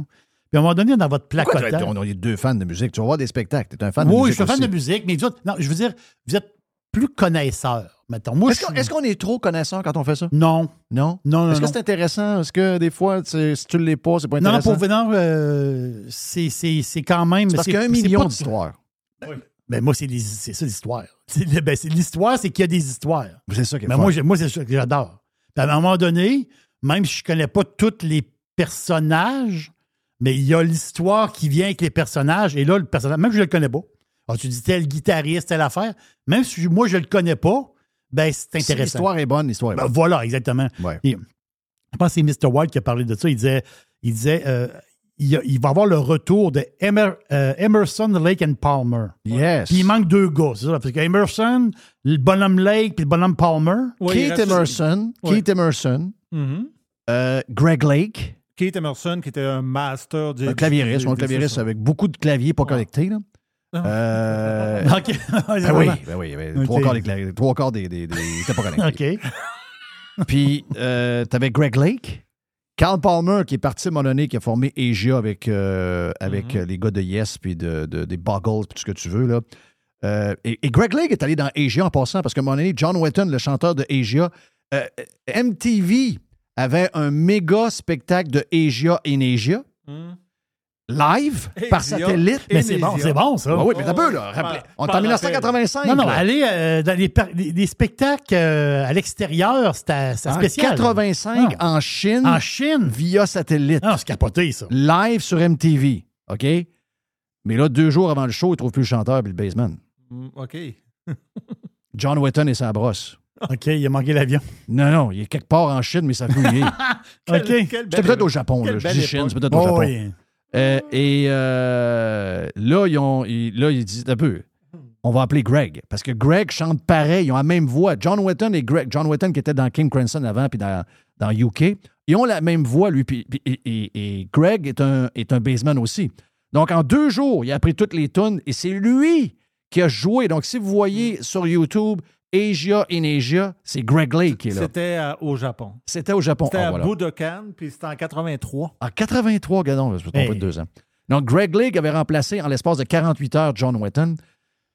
Puis à un moment donné, dans votre placotage. on est deux fans de musique? Tu vas voir des spectacles. Tu es un fan de oui, musique. je suis un fan de musique, mais non, je veux dire, vous êtes plus connaisseurs, mettons. Moi, Est-ce qu'on, suis- est-ce qu'on est trop connaissant quand on fait ça? Non. Non? Non, non, Est-ce que non. c'est intéressant? Est-ce que des fois, tu- si tu ne l'es pas, c'est pas Non, non, intéressant? pour venir, euh, c'est, c'est, c'est quand même. C'est parce qu'il y a un million d'histoires. Ben, moi, c'est, les- c'est ça l'histoire. C'est, ben, c'est l'histoire, c'est qu'il y a des histoires. C'est ça qui est Mais fun. moi, moi, c'est ça que j'adore. Puis à un moment donné, même si je connais pas tous les personnages, mais il y a l'histoire qui vient avec les personnages. Et là, le personnage, même si je le connais pas, alors, tu dis tel guitariste, telle affaire, même si moi, je le connais pas, ben, c'est Si intéressant. l'histoire est bonne, l'histoire est Ben, bonne. voilà, exactement. Ouais. Et je pense que c'est Mr. White qui a parlé de ça. Il disait, il disait euh, il, y a- il va avoir le retour de Emer- euh, Emerson, Lake and Palmer. Yes. Puis il manque deux gars, c'est ça. Parce que Emerson, le bonhomme Lake puis le bonhomme Palmer. Keith Emerson, Keith Emerson, Mhm. euh, Greg Lake, Keith Emerson, qui était un master du. un claviériste, du- un ça. avec beaucoup de claviers pas connectés. Là. Euh, OK. ben oui, ben oui, ben, OK. trois quarts des, trois quarts des, des, des- étaient pas connectés. OK. Puis, euh, t'avais Greg Lake, Carl Palmer, qui est parti à un moment donné, qui a formé Asia avec, euh, avec Mhm. euh, les gars de Yes, puis de, de- des Boggles, puis tout ce que tu veux. Là. Euh, et, et Greg Lake est allé dans Asia en passant, parce un moment donné, John Wetton, le chanteur de Asia, MTV avait un méga spectacle de Asia in Asia. Live, par satellite? Mais c'est bon, c'est bon, ça. Ah oui, mais t'as peu, là. Rappelez- on est en 1985. Non, non, là. aller euh, dans des, par- des- des spectacles euh, à l'extérieur, c'était En spécial. 85 Ah. en Chine. En Chine? Via satellite. Ah, c'est capoté, ça. Live sur MTV. OK? Mais là, deux jours avant le show, il trouve plus le chanteur et le baseman. Mm, OK. John Wetton et sa brosse. OK, il a manqué l'avion. Non, non, il est quelque part en Chine, mais ça fait. OK. C'était peut-être au Japon, là. Je dis Chine, c'est peut-être au Oh, Japon. Euh, et euh, là, ils ont, disent un peu, on va appeler Greg. Parce que Greg chante pareil, ils ont la même voix. John Wetton et Greg, John Wetton qui était dans King Crimson avant, puis dans, dans UK, ils ont la même voix, lui. Et, Greg est un, est un baseman aussi. Donc, en deux jours, il a appris toutes les tunes et c'est lui qui a joué. Donc, si vous voyez sur YouTube Asia in Asia, c'est Greg Lake qui est là. C'était euh, au Japon. C'était au Japon. C'était Ah, à voilà. Budokan, puis c'était en 83. En 83, gadon, je me Hey. de deux ans. Donc, Greg Lake avait remplacé en l'espace de 48 heures John Wetton.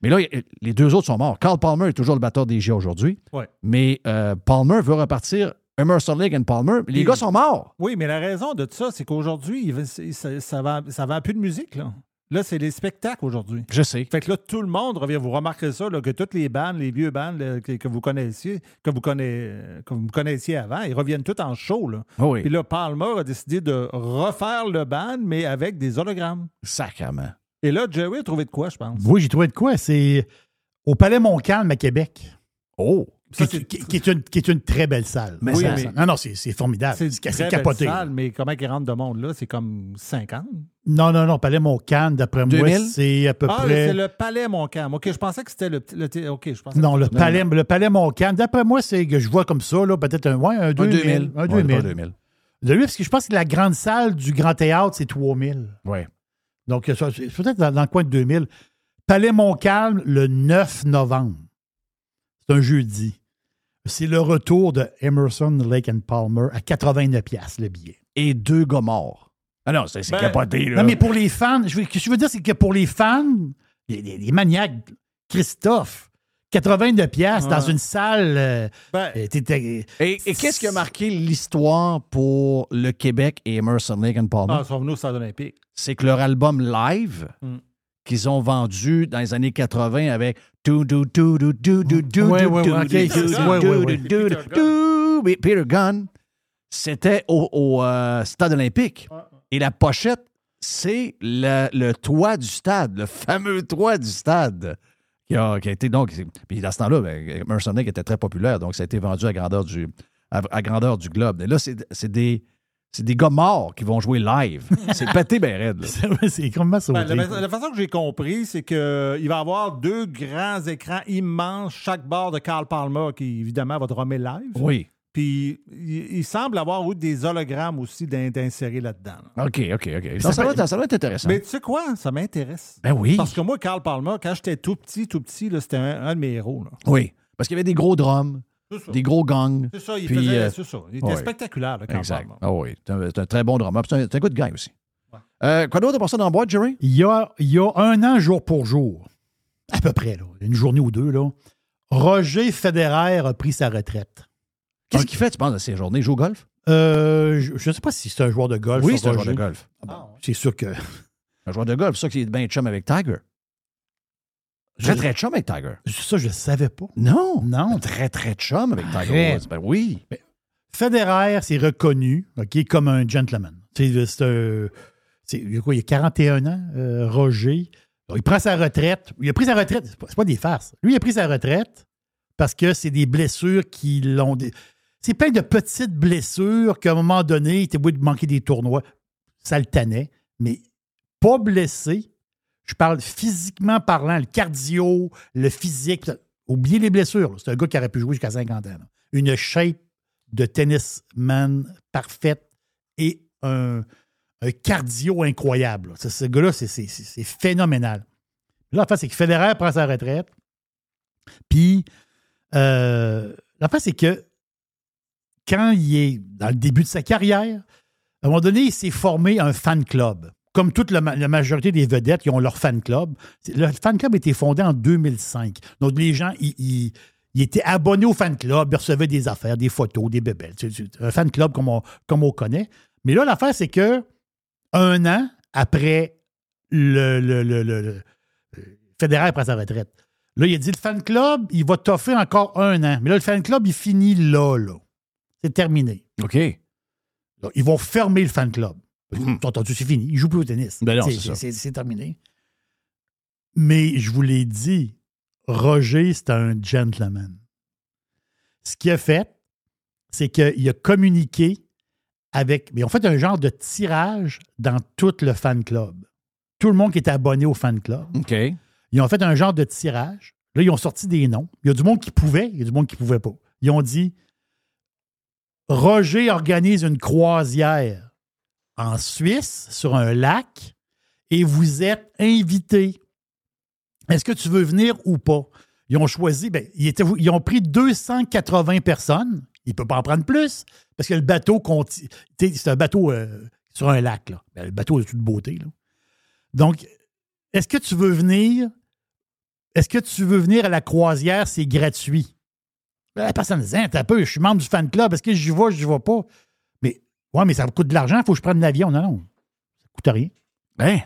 Mais là, les deux autres sont morts. Carl Palmer est toujours le batteur des G aujourd'hui. Ouais. Mais euh, Palmer veut repartir Emerson Lake and Palmer. Les gars sont morts. Oui, mais la raison de ça, c'est qu'aujourd'hui, il va- ça, ça, ça vend plus de musique. Là, là c'est les spectacles aujourd'hui. Je sais. Fait que là, tout le monde revient. Vous remarquerez ça, là, que toutes les bandes, les vieux bandes là, que, que vous connaissiez, que vous, connaissez, que vous connaissiez avant, ils reviennent tous en show. Là. Ah oui. Puis là, Palmer a décidé de refaire le band, mais avec des hologrammes. Sacrement. Et là, Jerry a trouvé de quoi, je pense? Oui, j'ai trouvé de quoi. C'est au Palais Montcalm à Québec. Oh! Qui, qui- qui est une, qui est une très belle salle. Mais Oui, ça- mais- non, non, c'est c'est formidable. C'est C'est une c'est très capoté. belle salle, mais comment il rentre de monde là? C'est comme 50? Non, non, non, Palais Montcalm, d'après moi, 2000? c'est à peu ah, près. c'est le Palais Montcalm. OK, je pensais que c'était le... petit- le OK, je pensais Non, que le c'était- palais, le palais Montcalm, d'après moi, c'est que je vois comme ça, là, peut-être un, ouais, un 2000. 2000. Un Ouais, 2000. pas 2000. De lui, parce que je pense que la grande salle du Grand Théâtre, c'est 3000. Oui. Donc, peut-être dans, dans le coin de 2000. Palais Montcalm, le 9 novembre. C'est un jeudi. C'est le retour de Emerson, Lake and Palmer à 89 pièces le billet. Et deux gars morts. Ah non, c'est c'est Ben, capoté, là. Non, mais pour les fans, je veux- ce que je veux dire, c'est que pour les fans, les, les- les maniaques, Christophe, 89 pièces dans une salle. euh, Ben, euh, t'étais- Et, et qu'est-ce qui a marqué l'histoire pour le Québec et Emerson Lake and Palmer? Ah, ils sont venus au Stade olympique. c'est que leur album live Mm. Qu'ils ont vendu dans les années 80 avec tout do do do do do do Peter Gunn, c'était au, au, euh, stade olympique. Et la pochette, c'est le, le toit du stade, le fameux toit du stade. Qui a, qui a été donc. Puis dans ce temps-là, ben, était très populaire, donc ça a été vendu à grandeur du, à, à grandeur du globe. Et là, c'est des. C'est des gars morts qui vont jouer live. C'est pété ben raide. là. c'est complètement sauté. Ben, la, la façon que j'ai compris, c'est qu'il va y avoir deux grands écrans immenses, chaque bord de Carl Palmer, qui évidemment va drummer live. Oui. Puis il, il semble avoir eu des hologrammes aussi d'in- d'insérer là-dedans. là. OK, OK, OK. Non, ça, va être, ça va être intéressant. Mais tu sais quoi? Ça m'intéresse. Ben oui. Parce que moi, Carl Palmer, quand j'étais tout petit, tout petit, c'était un, un de mes héros. là. Oui. Parce qu'il y avait des gros drums. Des gros gangs. C'est ça, il puis, faisait- euh, c'est ça. Il était ouais. spectaculaire, le Carl Exact. Palmer. Ah oui. C'est un, c'est un très bon drummer. puis C'est un, c'est un good guy aussi. Euh, quoi d'autre pour ça dans la boîte, Jerry? Il y a, il y a un an, jour pour jour, à peu près, là, une journée ou deux, là, Roger Federer a pris sa retraite. Qu'est-ce qu'il fait, tu penses, de ces journées? Il joue au golf? Euh, je ne sais pas si c'est un joueur de golf. Oui, c'est un joueur de golf. C'est sûr que. Un joueur de golf, c'est ça qu'il est bien chum avec Tiger. Très, très chum avec Tiger. Ça, je ne savais pas. Non. Non. Très, très chum avec Tiger. Woods. Ben oui. Federer, c'est reconnu OK, comme un gentleman. C'est un. Il y a quoi, il y a 41 ans, euh, Roger. Il prend sa retraite. Il a pris sa retraite. C'est pas, pas des farces. Lui, il a pris sa retraite parce que c'est des blessures qui l'ont. C'est plein de petites blessures qu'à un moment donné, il était obligé de manquer des tournois. Ça le tannait, mais pas blessé. Je parle physiquement parlant, le cardio, le physique. Oubliez les blessures. C'est un gars qui aurait pu jouer jusqu'à 50 ans. Une shape de tennisman parfaite et un, cardio incroyable. Ce, gars-là, c'est- phénoménal. Là, en fait, c'est que Federer prend sa retraite. Puis, euh, la fin, c'est que quand il est dans le début de sa carrière, à un moment donné, il s'est formé un fan club. Comme toute la, ma- la majorité des vedettes qui ont leur fan club. C'est- Le fan club a été fondé en 2005. Donc, les gens, ils, étaient abonnés au fan club, ils recevaient des affaires, des photos, des bébelles. Sais, Un fan club comme on, comme on connaît. Mais là, l'affaire, c'est que un an après le, le, le, le- le- Federer prend sa retraite. Là, il a dit le fan club, il va t'offrir encore un an. Mais là, le fan club, il finit là, là. C'est terminé. OK. Là, ils vont fermer le fan club. T'as entendu, c'est fini. Ils jouent plus au tennis. Ben C'est- terminé. Mais je vous l'ai dit, Roger, c'est un gentleman. Ce qu'il a fait, c'est qu'il a communiqué avec. Mais ils ont fait un genre de tirage dans tout le fan club. Tout le monde qui était abonné au fan club. OK. Ils ont fait un genre de tirage. Là, ils ont sorti des noms. Il y a du monde qui pouvait, il y a du monde qui ne pouvait pas. Ils ont dit Roger organise une croisière en Suisse sur un lac et vous êtes invité. Est-ce que tu veux venir ou pas? Ils ont choisi, ben, ils, ont pris 280 personnes. Ils ne peuvent pas en prendre plus parce que le bateau, c'est un bateau euh, sur un lac. Là. Ben, le bateau est de toute beauté. Donc, est-ce que tu veux venir? Est-ce que tu veux venir à la croisière? C'est gratuit. Ben, La personne dit, Hein, t'as peu, je suis membre du fan club, est-ce que j'y vais, j'y vais pas? Ouais, mais ça me coûte de l'argent, il faut que je prenne l'avion. Non, non, ça coûte rien. Hein?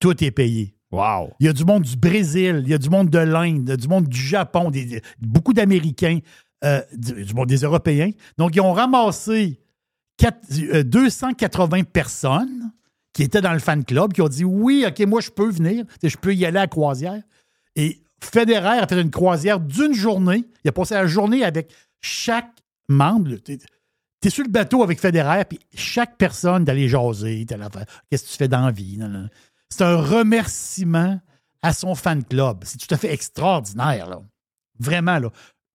Tout est payé. Wow. Il y a du monde du Brésil, il y a du monde de l'Inde, du monde du Japon, des- beaucoup d'Américains, euh, du, du monde des Européens. Donc, ils ont ramassé quatre- euh, 280 personnes qui étaient dans le fan club, qui ont dit oui, OK, moi, je peux venir, je peux y aller à la croisière. Et Federer a fait une croisière d'une journée. Il a passé la journée avec chaque membre. Tu es sur le bateau avec Federer, puis chaque personne d'aller jaser. Qu'est-ce que tu fais dans la vie? C'est un remerciement à son fan club. C'est tout à fait extraordinaire, là. Vraiment, là.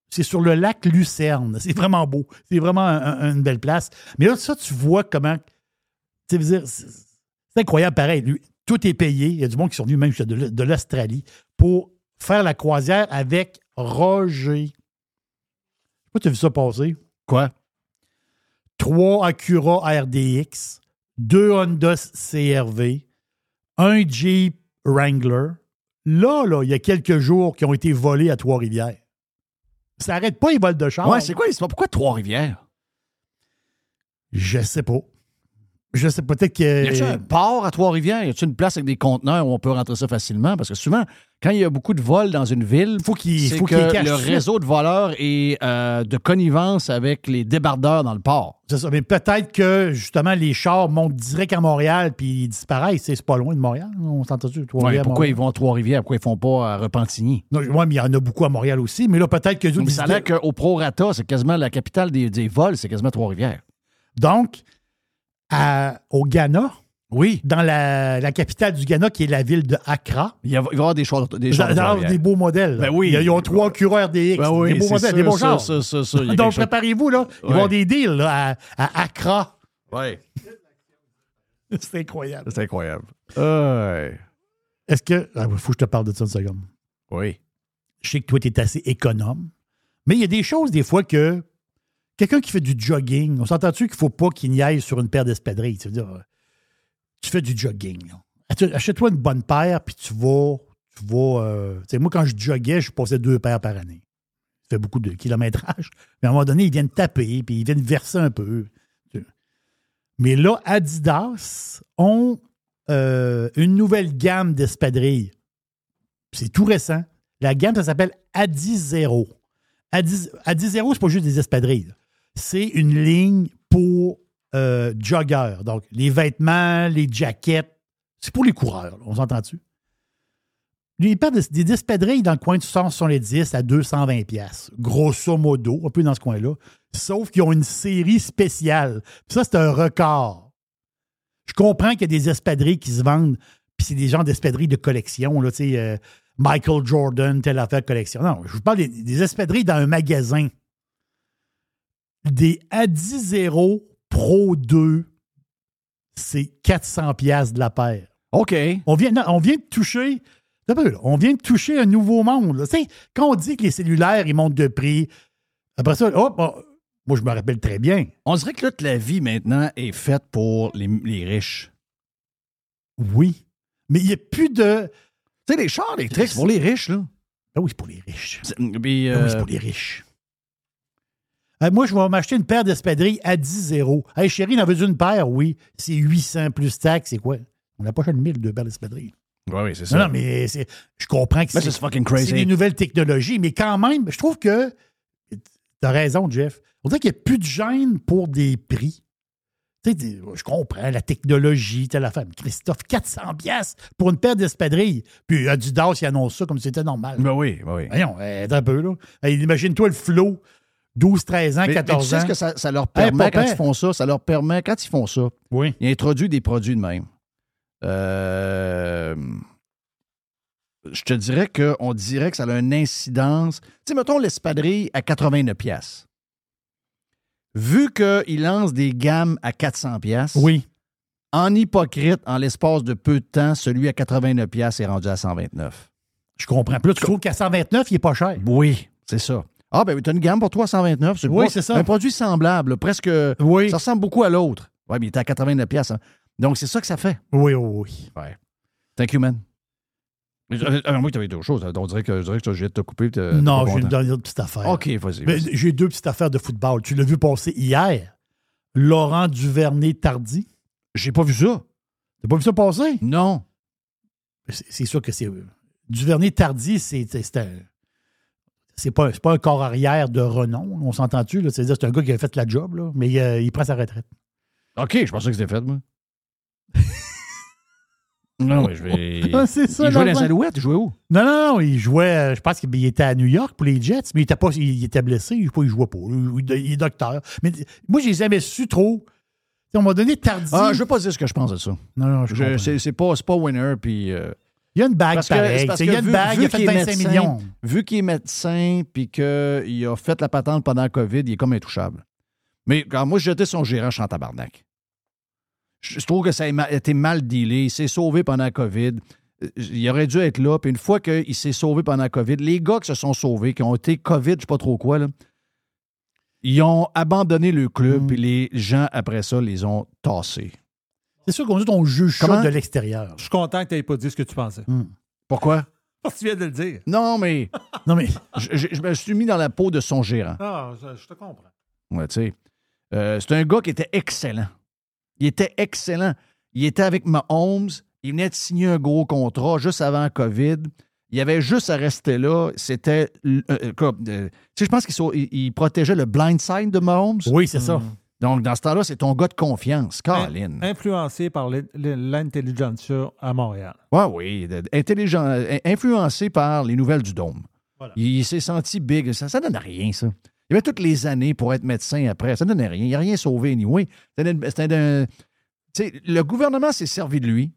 C'est sur le lac Lucerne. C'est vraiment beau. C'est vraiment un- un- une belle place. Mais là, ça, tu vois comment. Tu dire, c'est incroyable, pareil. Lui, tout est payé. Il y a du monde qui sont venus même de, l'Australie pour faire la croisière avec Roger. Je sais pas tu as vu ça passer. Quoi? Trois Acura RDX, deux Honda CRV, un Jeep Wrangler. Là, là, il y a quelques jours qui ont été volés à Trois-Rivières. Ça n'arrête pas les vols de char. Ouais, c'est quoi l'histoire? Pourquoi Trois-Rivières? Je sais pas. Je sais peut-être que. Y a-tu un port à Trois-Rivières? Y a-tu une place avec des conteneurs où on peut rentrer ça facilement? Parce que souvent, quand il y a beaucoup de vols dans une ville, faut qu'il faut que qu'il le réseau de voleurs est euh, de connivence avec les débardeurs dans le port. C'est ça. Mais peut-être que, justement, les chars montent direct à Montréal puis ils disparaissent. C'est pas loin de Montréal. On s'entend-tu? Ouais, pourquoi ils vont à Trois-Rivières? Pourquoi ils font pas à Repentigny? Ouais, mais il y en a beaucoup à Montréal aussi. Mais là, peut-être que. Mais ça a l'air qu'au prorata, c'est quasiment la capitale des, des vols, c'est quasiment Trois-Rivières. Donc, à- au Ghana, oui. dans la, la capitale du Ghana, qui est la ville de Accra, Il, y a- il va y avoir des chars, des chars de des beaux modèles. Ben oui. Ils, ont trois Cura RDX. Ben oui, des beaux modèles, sûr, des a quelque Donc, préparez-vous, là. Ils vont Ouais. avoir des deals là, à, à Accra. Ouais. C'est incroyable. C'est incroyable. Est-ce que. Il faut que je te parle de ça une seconde. Oui. Je sais que toi, tu es assez économe. Mais il y a des choses, des fois, que quelqu'un qui fait du jogging, on s'entend-tu qu'il ne faut pas qu'il niaise sur une paire d'espadrilles? Tu veux dire, euh, tu fais du jogging. Achète-toi une bonne paire, puis tu vas. Tu vas euh, moi, quand je joguais, je passais deux paires par année. Ça fait beaucoup de kilométrage. Mais à un moment donné, ils viennent taper, puis ils viennent verser un peu. Mais là, Adidas ont euh, une nouvelle gamme d'espadrilles. C'est tout récent. La gamme, ça s'appelle Adizero. Adi, Adizero, c'est pas juste des espadrilles. C'est une ligne pour euh, joggeurs. Donc, les vêtements, les jackets, c'est pour les coureurs. On s'entend-tu? Lui, il perd des, des espadrilles dans le coin de 170 à 220 pièces, grosso modo, un peu dans ce coin-là. Sauf qu'ils ont une série spéciale. Puis ça, c'est un record. Je comprends qu'il y a des espadrilles qui se vendent, puis c'est des gens d'espadrilles de collection, là, tu sais, euh, Michael Jordan, telle affaire collection. Non, je vous parle des espadrilles dans un magasin. Des Adi0 Pro 2, c'est 400 pièces de la paire. OK. On vient, non, on vient de toucher. On vient de toucher un nouveau monde. là. Quand on dit que les cellulaires, ils montent de prix, après ça, hop, oh, moi, je me rappelle très bien. On dirait que toute la vie maintenant est faite pour les, les riches. Oui. Mais il n'y a plus de. Tu sais, les chars électriques, c'est pour les riches, là. Ah oui, c'est pour les riches. Ah oui, c'est euh, pour les riches. Moi, je vais m'acheter une paire d'espadrilles à 10 zéro. Hey, chérie, en veux une paire? Oui. C'est 800 plus taxes. C'est quoi? On n'a pas cher de 1000, deux paires d'espadrilles. Ouais, oui, c'est ça. Non, non, mais je comprends que c'est des nouvelles technologies, mais quand même, je trouve que t'as raison, Jeff. On dirait qu'il n'y a plus de gêne pour des prix. Tu sais, des- je comprends la technologie, telle affaire. Mais Christophe, 400 pièces pour une paire d'espadrilles. Puis Adidas, il annonce ça comme si c'était normal. Ben oui, ben oui. Voyons, attends un peu, là. Imagine-toi le flot, 12, 13 ans, Mais- mais 14 tu sais ans. ce que ça, ça leur permet quand ils font ça? Ça leur permet, quand ils font ça, Oui. ils introduisent des produits de même. Euh, je te dirais qu'on dirait que ça a une incidence. Tu sais, mettons l'espadrille à 89 pièces. Vu qu'ils lancent des gammes à 400 pièces, Oui. en hypocrite, en l'espace de peu de temps, celui à 89 pièces est rendu à 129. Je comprends. Là, tu trouves qu'à 129, il n'est pas cher. Oui, c'est ça. Ah, ben, tu as une gamme pour toi à 129. C'est Oui, c'est ça. Un produit semblable, presque. Oui. Ça ressemble beaucoup à l'autre. Oui, mais il était à 89 pièces. hein. Donc, c'est ça que ça fait. Oui, oui, oui. Ouais. Thank you, man. Euh, euh, moi, tu avais d'autres choses. On dirait que je dirais que je vais te couper. non, j'ai une dernière petite affaire. OK, vas-y. J'ai deux petites affaires de football. Tu l'as vu passer hier? Laurent Duvernay-Tardy. J'ai pas vu ça. T'as pas vu ça passer? Non. C'est sûr que c'est. Duvernay-Tardy, c'est c'est un. C'est pas, pas un corps arrière de renom, on s'entend-tu? C'est-à-dire c'est un gars qui a fait la job, là, mais euh, il prend sa retraite. OK, je pensais que c'était fait, moi. non, mais je vais. Ah, c'est ça, Il jouait les Alouettes, il jouait où? Non, non, non, il jouait, euh, je pense qu'il était à New York pour les Jets, mais il était, pas, il, était blessé, il, il jouait pas. Il, il est docteur. Mais moi, j'ai jamais su trop. On m'a donné Tardy. Ah, je veux pas dire ce que je pense de ça. Non, non, je c'est, pas, c'est pas winner, puis. euh, Il y a une bague Parce que- Il y a une vu- bague, vu il a fait qu'il est 25 médecin, millions. Vu qu'il est médecin puis qu'il a fait la patente pendant la COVID, il est comme intouchable. Mais quand moi, j'étais son gérant, je suis en tabarnak. Je trouve que ça a été mal dealé. Il s'est sauvé pendant la COVID. Euh, Il aurait dû être là. Puis une fois qu'il s'est sauvé pendant la COVID, les gars qui se sont sauvés, qui ont été COVID, je sais pas trop quoi, là, ils ont abandonné le club, Mm. puis les gens, après ça, les ont tassés. C'est sûr qu'on dit juge Comment? ça de l'extérieur. Je suis content que tu n'aies pas dit ce que tu pensais. Pourquoi? Parce que tu viens de le dire. Non, mais Non, mais je, je- je me suis mis dans la peau de son gérant. Ah, je, je te comprends. Ouais, tu sais. Euh, c'est un gars qui était excellent. Il était excellent. Il était avec Mahomes. Il venait de signer un gros contrat juste avant COVID. Il avait juste à rester là. C'était. euh, euh, tu sais, je pense qu'il sau- il- il protégeait le blind side de Mahomes. oui, c'est ça. Donc, dans ce temps-là, c'est ton gars de confiance, Colin. Influencé par l'in- l'intelligentsia à Montréal. Ouais, oui. euh, influencé par les nouvelles du Dôme. Il, il s'est senti big. Ça ne donne rien, ça. Il avait toutes les années pour être médecin après. Ça ne donnait rien. Il n'a rien sauvé, anyway. C'était le gouvernement s'est servi de lui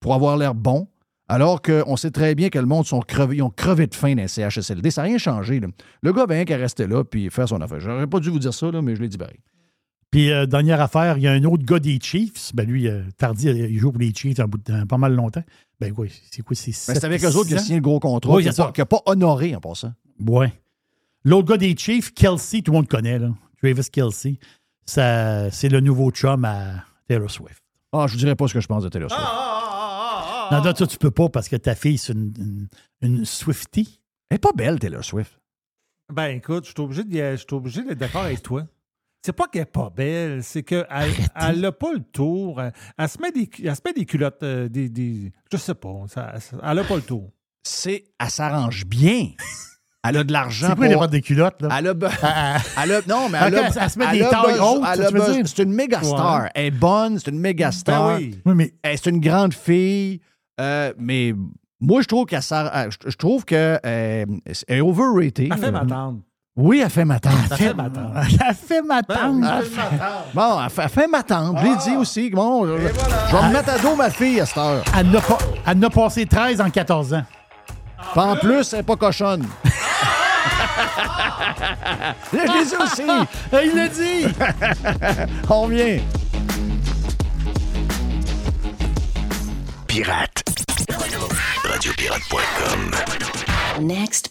pour avoir l'air bon, alors qu'on sait très bien que le monde sont crevés, ils ont crevé de faim dans les CHSLD. Ça n'a rien changé. là. Le gars avait rien qu'à rester là puis faire son affaire. J'aurais pas dû vous dire ça, là, mais je l'ai dit pareil. Puis, euh, dernière affaire, il y a un autre gars des Chiefs. Ben, lui, euh, Tardy, euh, il joue pour les Chiefs un bout de temps, pas mal longtemps. Ben, quoi, c'est quoi, c'est Ben, c'est avec eux autres qu'il a signé le gros contrat, Oui, qu'il c'est n'a ça. pas, qu'il a pas honoré en passant. Ouais. L'autre gars des Chiefs, Kelsey, tout le monde connaît, là. Travis Kelsey. Ça, c'est le nouveau chum à Taylor Swift. Ah, je ne dirais pas ce que je pense de Taylor Swift. Non, non, ça, tu peux pas parce que ta fille, c'est une, une, une Swiftie. Elle n'est pas belle, Taylor Swift. Ben écoute, je suis obligé de- je suis obligé d'être d'accord avec toi. C'est pas qu'elle est pas belle, c'est qu'elle n'a pas le tour. Elle, elle se met des, elle se met des culottes, euh, des, des- je sais pas, ça- elle n'a pas le tour. C'est, elle s'arrange bien. Elle a de l'argent C'est quoi pour... les des culottes, là? Elle a, be- Ah, elle a- non, mais elle, a, elle se met elle des a tailles hautes, elle? C'est une méga star. Ouais. Elle est bonne, c'est une méga star. oui. Oui, mais Elle- C'est une grande fille, euh, mais Moi, je trouve qu'elle sert- euh, je trouve que euh, elle est overrated. Elle fait m'attendre. Oui, elle fait ma tante. Elle fait m'attendre. Elle fait ma tante. Ben Elle fait- Bon, elle fait, elle fait ma tante. Je l'ai dit aussi. Bon, je, je vais me mettre à dos ma fille à cette heure. Elle n'a pas- elle n'a passé 13 en 14 ans. Puis en plus, elle n'est pas cochonne. Je l'ai dit aussi. Il l'a dit. On revient. Pirate. Radiopirate.com. Next.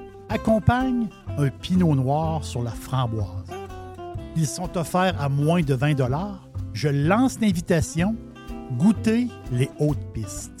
accompagne un pinot noir sur la framboise. Ils sont offerts à moins de 20 Je lance l'invitation. Goûtez les hautes pistes.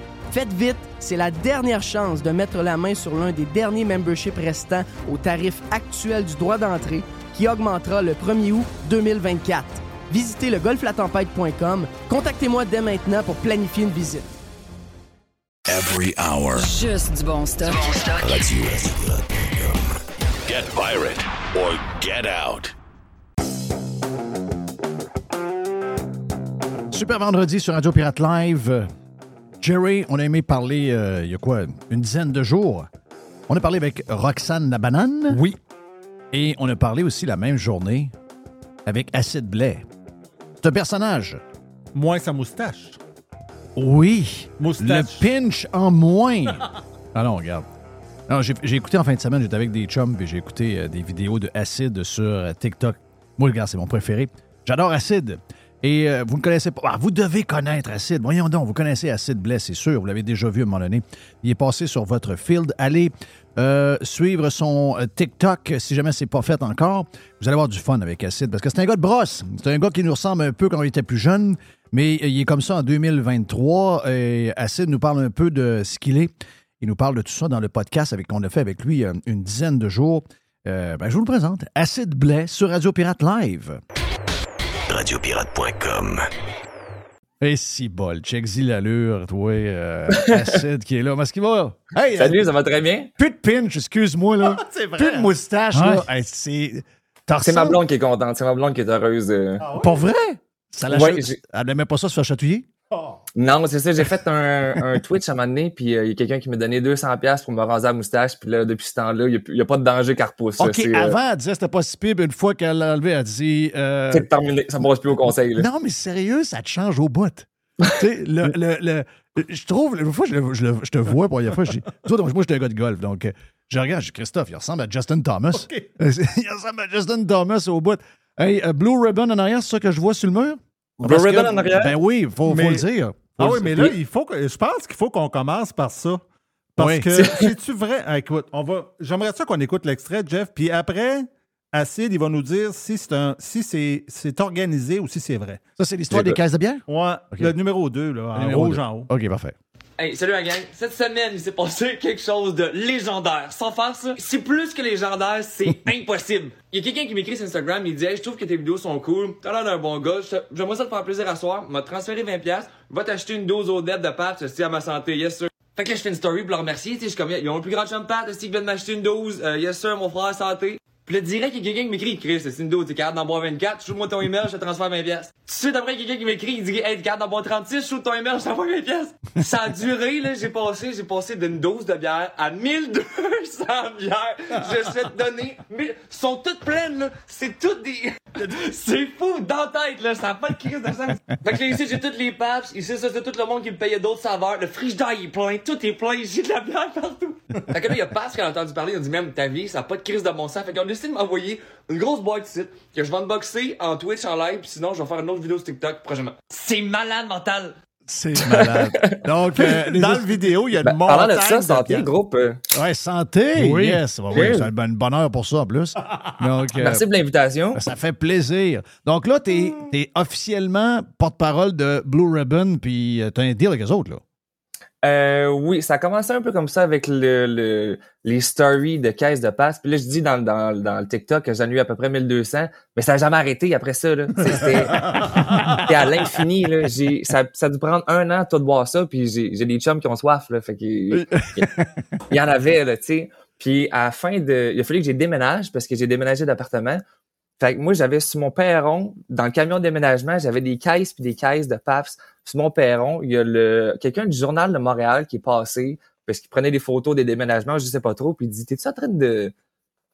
Faites vite, c'est la dernière chance de mettre la main sur l'un des derniers memberships restants au tarif actuel du droit d'entrée qui augmentera le 1er août 2024. Visitez le golflatempête.com. Contactez-moi dès maintenant pour planifier une visite. Every hour. Juste du bon stock. Radio. Get pirate or get out. Super vendredi sur Radio Pirate Live. Jerry, on a aimé parler euh, il y a quoi, une dizaine de jours. On a parlé avec Roxane la banane. Oui. Et on a parlé aussi la même journée avec Acid Blais. C'est un personnage. Moins sa moustache. Oui. Moustache. Le pinch en moins. ah non, regarde. Non, j'ai, j'ai écouté en fin de semaine, j'étais avec des chums, puis j'ai écouté euh, des vidéos de Acid sur euh, TikTok. Moi, le gars, c'est mon préféré. J'adore Acid. Et euh, vous ne connaissez pas. Ah, vous devez connaître Acid. Voyons donc, vous connaissez Acid Blais, c'est sûr. Vous l'avez déjà vu à un moment donné. Il est passé sur votre field. Allez euh, suivre son euh, TikTok si jamais c'est pas fait encore. Vous allez avoir du fun avec Acid parce que c'est un gars de brosse. C'est un gars qui nous ressemble un peu quand il était plus jeune, mais il est comme ça en 2023. Et Acid nous parle un peu de ce qu'il est. Il nous parle de tout ça dans le podcast avec qu'on a fait avec lui une dizaine de jours. Ben, je vous le présente. Acid Blais sur Radio Pirate Live. Radiopirate.com. Et si bol, check-y l'allure, toi, euh, Acid qui est là. Parce qu'il va. Hey, Salut, euh, ça va très bien? Plus de pinch, excuse-moi, là. Vrai. Plus de moustache, Ouais. là. Hey, c'est. ma blonde qui est contente, c'est ma blonde qui est heureuse. de- Pas vrai? Ça la Ouais, cha- j'ai- Elle n'aimait pas ça se faire chatouiller? Non, c'est ça. J'ai fait un, un Twitch à un moment donné, puis euh, il y a quelqu'un qui m'a donné 200$ pour me raser la moustache, puis là, depuis ce temps-là, il n'y a, pas de danger qu'elle repousse. là. Euh, avant, elle disait que c'était pas si pire, une fois qu'elle l'a enlevé, elle dit. euh, c'est terminé. Ça ne passe plus au conseil. là. Non, mais sérieux, ça te change au bout. tu sais, le, le, le- je trouve, une fois, je, je te vois pour la première fois, je dis, donc, moi, j'étais un gars de golf, donc euh, je regarde, je dis, Christophe, il ressemble à Justin Thomas. il ressemble à Justin Thomas au bout. Hey, Blue Ribbon en arrière, c'est ça que je vois sur le mur? En arrière? Ben oui, il faut, faut le dire. Ah oui, mais là, il faut que, je pense qu'il faut qu'on commence par ça. Parce Oui. que, c'est-tu vrai? Ah, écoute, on va, j'aimerais ça qu'on écoute l'extrait, Jeff, puis après, Acide, il va nous dire si c'est un, si c'est, c'est organisé ou si c'est vrai. Ça, c'est l'histoire des caisses de bière? Ouais, le numéro 2, là, en numéro rouge deux. en haut. OK, parfait. Hey, salut la gang. Cette semaine, il s'est passé quelque chose de légendaire. Sans faire ça, c'est plus que légendaire, c'est impossible. Il y a quelqu'un qui m'écrit sur Instagram, il dit Hey, je trouve que tes vidéos sont cool. T'as l'air d'un bon gars. J'aimerais ça te faire plaisir à soir. M'a transféré 20$. Va t'acheter une dose au dette de pâtes, c'est à ma santé, yes sir. Fait que là, je fais une story pour le remercier. Tu sais, je suis comme, ils ont le plus grand chum pâtes, qui vient de m'acheter une dose? Euh, yes sir, mon frère, santé. Puis là, direct, il y a quelqu'un qui m'écrit, Chris, c'est une dose, t'es capable d'en boire 24, shoot-moi ton email, je te transfère 20 pièces. Suite après, quelqu'un qui m'écrit, il dit, hey, t'es capable d'en boire 36, shoot ton email, je t'envoie 20 pièces. Ça a duré, là, j'ai passé, j'ai passé d'une dose de bière à 1200 bières. Je vais te donner, mais, sont toutes pleines, là. C'est toutes des, c'est fou, dans la tête, là, ça n'a pas de crise de sens. Fait que là, ici, j'ai toutes les paps, ici, ça, c'est tout le monde qui me payait d'autres saveurs. Le frigidaire, il est plein, tout est plein, j'ai de la bière partout. Fait que là, il y a Pass qui a entendu parler, il a dit même ta vie, ça n'a pas de crise de bon sens. Décidé de m'envoyer une grosse boîte ici, que je vais unboxer en Twitch en live, puis sinon je vais faire une autre vidéo sur TikTok prochainement. C'est malade mental! C'est malade. Donc, euh, Dans la vidéo, il y a Ben, une parlant montagne de ça, santé, bière. groupe. euh, Ouais, santé. Oui. Yes. Ouais, Oui. c'est un bon pour ça en plus. Donc, euh, Merci de l'invitation. ça fait plaisir. Donc là, tu es, officiellement porte-parole de Blue Ribbon, puis tu as un deal avec les autres. Là. Euh, oui, ça a commencé un peu comme ça avec le, le- les stories de caisse de passe. Puis là, je dis dans, le- dans, dans le TikTok que j'en ai eu à peu près 1200, mais ça n'a jamais arrêté après ça. C'était à l'infini. Ça, ça a dû prendre un an tout de boire ça, puis j'ai des chums qui ont soif. Là, fait il y en avait, tu sais. Puis à la fin de... Il a fallu que j'ai déménage parce que j'ai déménagé d'appartement. Fait que moi, j'avais sur mon perron, dans le camion de déménagement, j'avais des caisses puis des caisses de PAPS. Sur mon perron, il y a le quelqu'un du journal de Montréal qui est passé parce qu'il prenait des photos des déménagements, je sais pas trop, puis il dit T'es-tu en train de,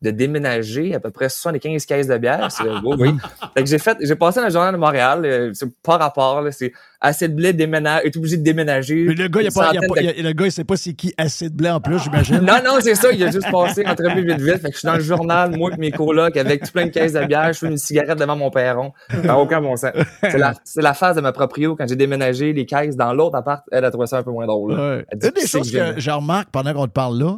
de déménager à peu près 75 caisses de bière? C'est, oui, oui. Fait que j'ai fait, j'ai passé le journal de Montréal, euh, c'est pas rapport, là, c'est assez de blé déménage, est obligé de déménager. Mais le gars, il a pas, il a pas- de- il a- le gars, il sait pas c'est qui de blé en plus, j'imagine. non, non, c'est ça. Il a juste passé entre vite, vite, vite. Fait que je suis dans le journal, moi et mes colocs, avec tout plein de caisses de bière. Je fume une cigarette devant mon perron. N'a aucun bon sens. C'est la, c'est la phase de ma proprio quand j'ai déménagé les caisses dans l'autre appart. Elle a trouvé ça un peu moins drôle. là. Ouais. Elle dit, Une des choses que je remarque pendant qu'on te parle là,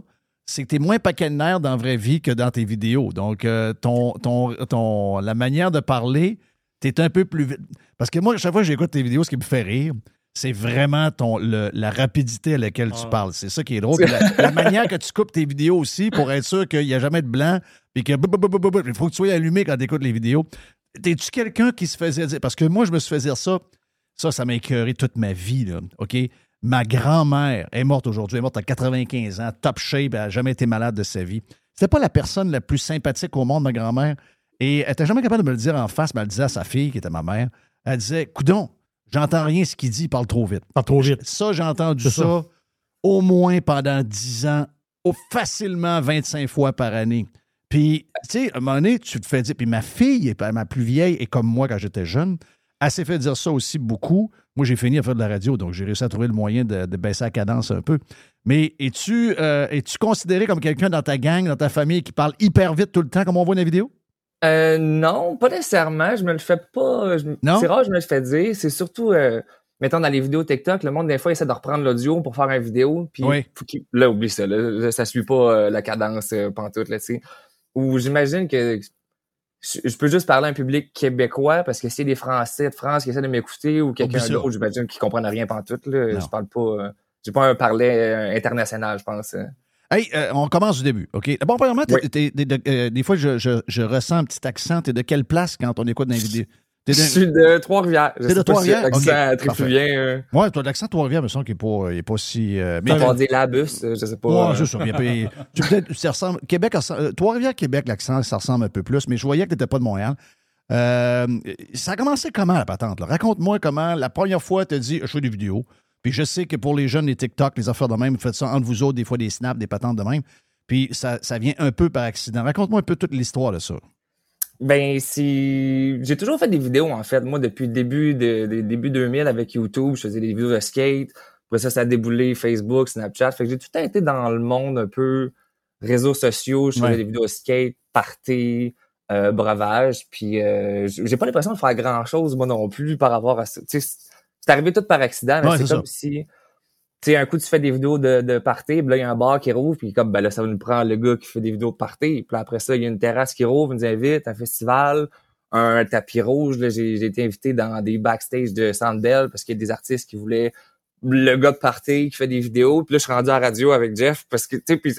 c'est que tu es moins paquet de nerfs dans la vraie vie que dans tes vidéos. Donc, euh, ton, ton, ton, la manière de parler, tu es un peu plus vite. Parce que moi, chaque fois que j'écoute tes vidéos, ce qui me fait rire, c'est vraiment ton, le- la rapidité à laquelle tu parles. C'est ça qui est drôle. La, la manière que tu coupes tes vidéos aussi pour être sûr qu'il n'y a jamais de blanc, puis que il faut que tu sois allumé quand tu écoutes les vidéos. T'es-tu quelqu'un qui se faisait dire? Parce que moi, je me suis fait dire ça. Ça, ça m'a écœuré toute ma vie. Là, OK? Ma grand-mère est morte aujourd'hui. Elle est morte à 95 ans, top shape, elle n'a jamais été malade de sa vie. C'était pas la personne la plus sympathique au monde, ma grand-mère. Et elle n'était jamais capable de me le dire en face, mais elle le disait à sa fille, qui était ma mère. Elle disait Coudon, j'entends rien ce qu'il dit, il parle trop vite. Pas trop vite. Ça, j'ai entendu ça, ça. au moins pendant 10 ans, au facilement 25 fois par année. Puis, tu sais, à un moment donné, tu te fais dire. Puis ma fille, ma plus vieille, est comme moi quand j'étais jeune. Elle s'est fait dire ça aussi beaucoup. Moi, j'ai fini à faire de la radio, donc j'ai réussi à trouver le moyen de, de baisser la cadence un peu. Mais es-tu euh, es-tu considéré comme quelqu'un dans ta gang, dans ta famille, qui parle hyper vite tout le temps, comme on voit dans la vidéo? Euh, non, pas nécessairement. Je me le fais pas. je- Non? C'est rare, je me le fais dire. C'est surtout, euh, mettons, dans les vidéos TikTok, le monde, des fois, essaie de reprendre l'audio pour faire une vidéo. Puis, Oui. faut qu'il- là, oublie ça. Là, ça suit pas euh, la cadence pantoute, là, tu sais. Ou j'imagine que je peux juste parler à un public québécois parce que a des Français de France qui essaient de m'écouter ou quelqu'un d'autre, j'imagine qu'ils comprennent rien pantoute, là. Non. Je parle pas, euh, j'ai pas un parler euh, international, je pense. euh. Hey, euh, on commence du début, OK? Bon, premièrement, t'es- Oui. t'es- t'es de- euh, des fois, je, je- je ressens un petit accent. T'es de quelle place quand on écoute dans les vidéos? Je de- suis de Trois-Rivières. Je de sais si Trois-Rivières? l'accent euh, Ouais, toi, l'accent de Trois-Rivières, me semble qu'il n'est pas, si. euh, on va dire labus, euh, je sais pas. Ouais, euh, c'est ça. tu peut-être, ça ressemble, Québec, Trois-Rivières, Québec, l'accent, ça ressemble un peu plus, mais je voyais que tu n'étais pas de Montréal. Euh, ça a commencé comment, la patente? Raconte-moi comment, la première fois, tu as dit, je fais des vidéos. Puis je sais que pour les jeunes, les TikTok, les affaires de même, vous faites ça entre vous autres, des fois des snaps, des patentes de même. Puis ça, ça vient un peu par accident. Raconte-moi un peu toute l'histoire de ça. Ben, si j'ai toujours fait des vidéos en fait. Moi, depuis le début de, de- début 2000 avec YouTube, je faisais des vidéos de skate. Après ça, ça a déboulé Facebook, Snapchat. Fait que j'ai tout le temps été dans le monde un peu réseaux sociaux. Je faisais Ouais. des vidéos de skate, party, euh, breuvage. Puis euh, j'ai pas l'impression de faire grand chose moi non plus par rapport à ça. Tu sais, c'est arrivé tout par accident. mais Ouais, c'est c'est comme si tu sais, un coup, tu fais des vidéos de, de party, puis là, il y a un bar qui rouvre, puis comme, ben là, ça nous prend le gars qui fait des vidéos de party. Puis après ça, il y a une terrasse qui rouvre, nous invite, un festival, un tapis rouge. Là, j'ai, été invité dans des backstage de Sandbell parce qu'il y a des artistes qui voulaient le gars de party qui fait des vidéos. Puis là, je suis rendu à la radio avec Jeff parce que, tu sais, puis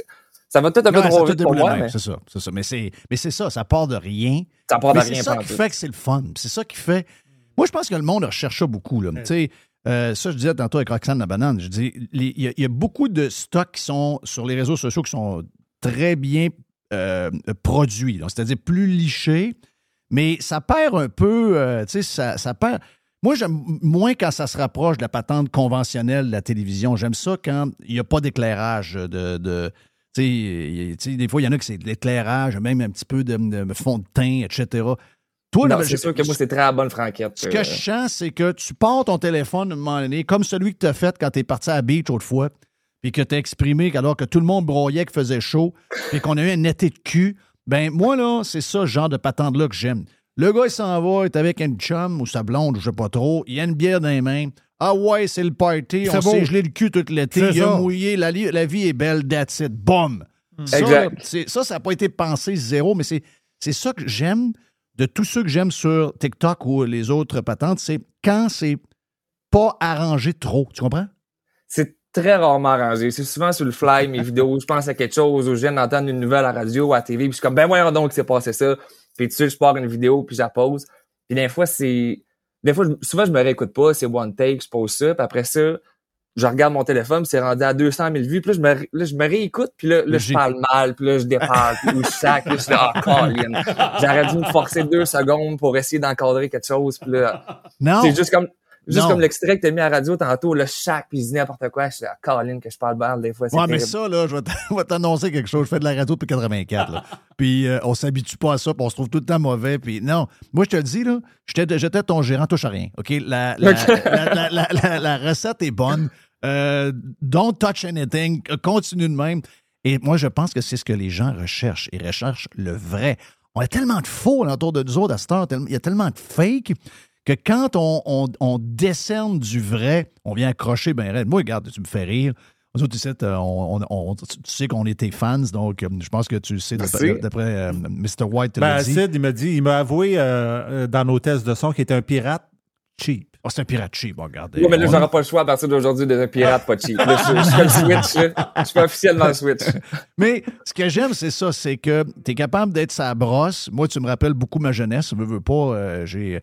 ça va tout un peu Ouais, trop vite pour moi. mais C'est ça, c'est ça. Mais c'est, mais c'est ça, ça part de rien. Ça part de Mais rien, C'est ça qui fait que c'est le fun. C'est ça qui fait. Moi, je pense que le monde recherche ça beaucoup. Là. Tu sais, euh, ça, je disais tantôt avec Roxane la banane. Je dis, il y, a- beaucoup de stocks qui sont sur les réseaux sociaux qui sont très bien euh, produits. C'est-à-dire plus lichés, mais ça perd un peu. euh, tu sais, ça, perd. Moi, j'aime moins quand ça se rapproche de la patente conventionnelle de la télévision. J'aime ça quand il n'y a pas d'éclairage de. de tu sais, des fois, il y en a qui c'est de l'éclairage, même un petit peu de fond de teint, etc. Toi, c'est sûr que moi, c'est très à la bonne franquette. ce que euh, je sens, c'est que tu pars ton téléphone à un moment donné, comme celui que tu as fait quand tu es parti à la beach autrefois, puis que tu as exprimé qu'alors que tout le monde broyait, qu'il faisait chaud, puis qu'on a eu un été de cul. Ben, moi, là, c'est ça, ce genre de patente-là que j'aime. Le gars, il s'en va, il est avec une chum ou sa blonde, je sais pas trop. Il a une bière dans les mains. Ah ouais, c'est le party. On s'est gelé le cul tout l'été. Il a ça. mouillé. La, la vie est belle. That's it. Boom. Ça, Exact. c'est- ça, ça n'a pas été pensé zéro, mais c'est c'est ça que j'aime de tous ceux que j'aime sur TikTok ou les autres patentes, c'est quand c'est pas arrangé trop. Tu comprends? c'est très rarement arrangé. C'est souvent sur le fly, mes vidéos, je pense à quelque chose, ou je viens d'entendre une nouvelle à la radio, à la télé, puis je suis comme, ben voyons donc c'est passé ça. Puis tu sais, je pars une vidéo, puis je la pose. Puis des fois, c'est... Des fois, souvent, je me réécoute pas, c'est one take, je pose ça, puis après ça, je regarde mon téléphone, c'est rendu à 200 000 vues, puis là, je me, là, je me réécoute, puis là, là, je parle mal, puis là, je déparle, puis je sac, puis là, je suis là, Colin. J'aurais dû me forcer deux secondes pour essayer d'encadrer quelque chose, puis là... Non. C'est juste comme... Juste Non. comme l'extrait que t'as mis à la radio tantôt, le chac, puis il dit n'importe quoi. Je suis à Colin que je parle mal des fois. Ouais, mais ça, là, je vais t'annoncer quelque chose. Je fais de la radio depuis 84. là. Puis euh, on s'habitue pas à ça, puis on se trouve tout le temps mauvais. Puis non, moi, je te le dis, là, j'étais j'étais ton gérant, touche à rien. OK? La, la, la- la- recette est bonne. Euh, don't touch anything. Continue de même. Et moi, je pense que c'est ce que les gens recherchent. Ils recherchent le vrai. On a tellement de faux autour de nous autres à cette heure. Il y a tellement de fake que quand on, on- on décerne du vrai, on vient accrocher ben raide. Moi, regarde, tu me fais rire. Nous autres, ici, euh, on, on- tu tu sais qu'on était fans, donc euh, je pense que tu le sais d'après euh, Mr. White te l'a Ben, dit. Sid, il m'a dit, il m'a avoué euh, dans nos tests de son qu'il était un pirate cheap. Oh, c'est un pirate cheap, bon, regarde. Ouais, mais là, On- j'aurai pas le choix à partir d'aujourd'hui d'être un pirate pas cheap. Là, je, je fais le switch. Je fais officiellement le switch. Mais ce que j'aime, c'est ça, c'est que tu es capable d'être sa brosse. Moi, tu me rappelles beaucoup ma jeunesse. Je veux, veux pas. euh, j'ai.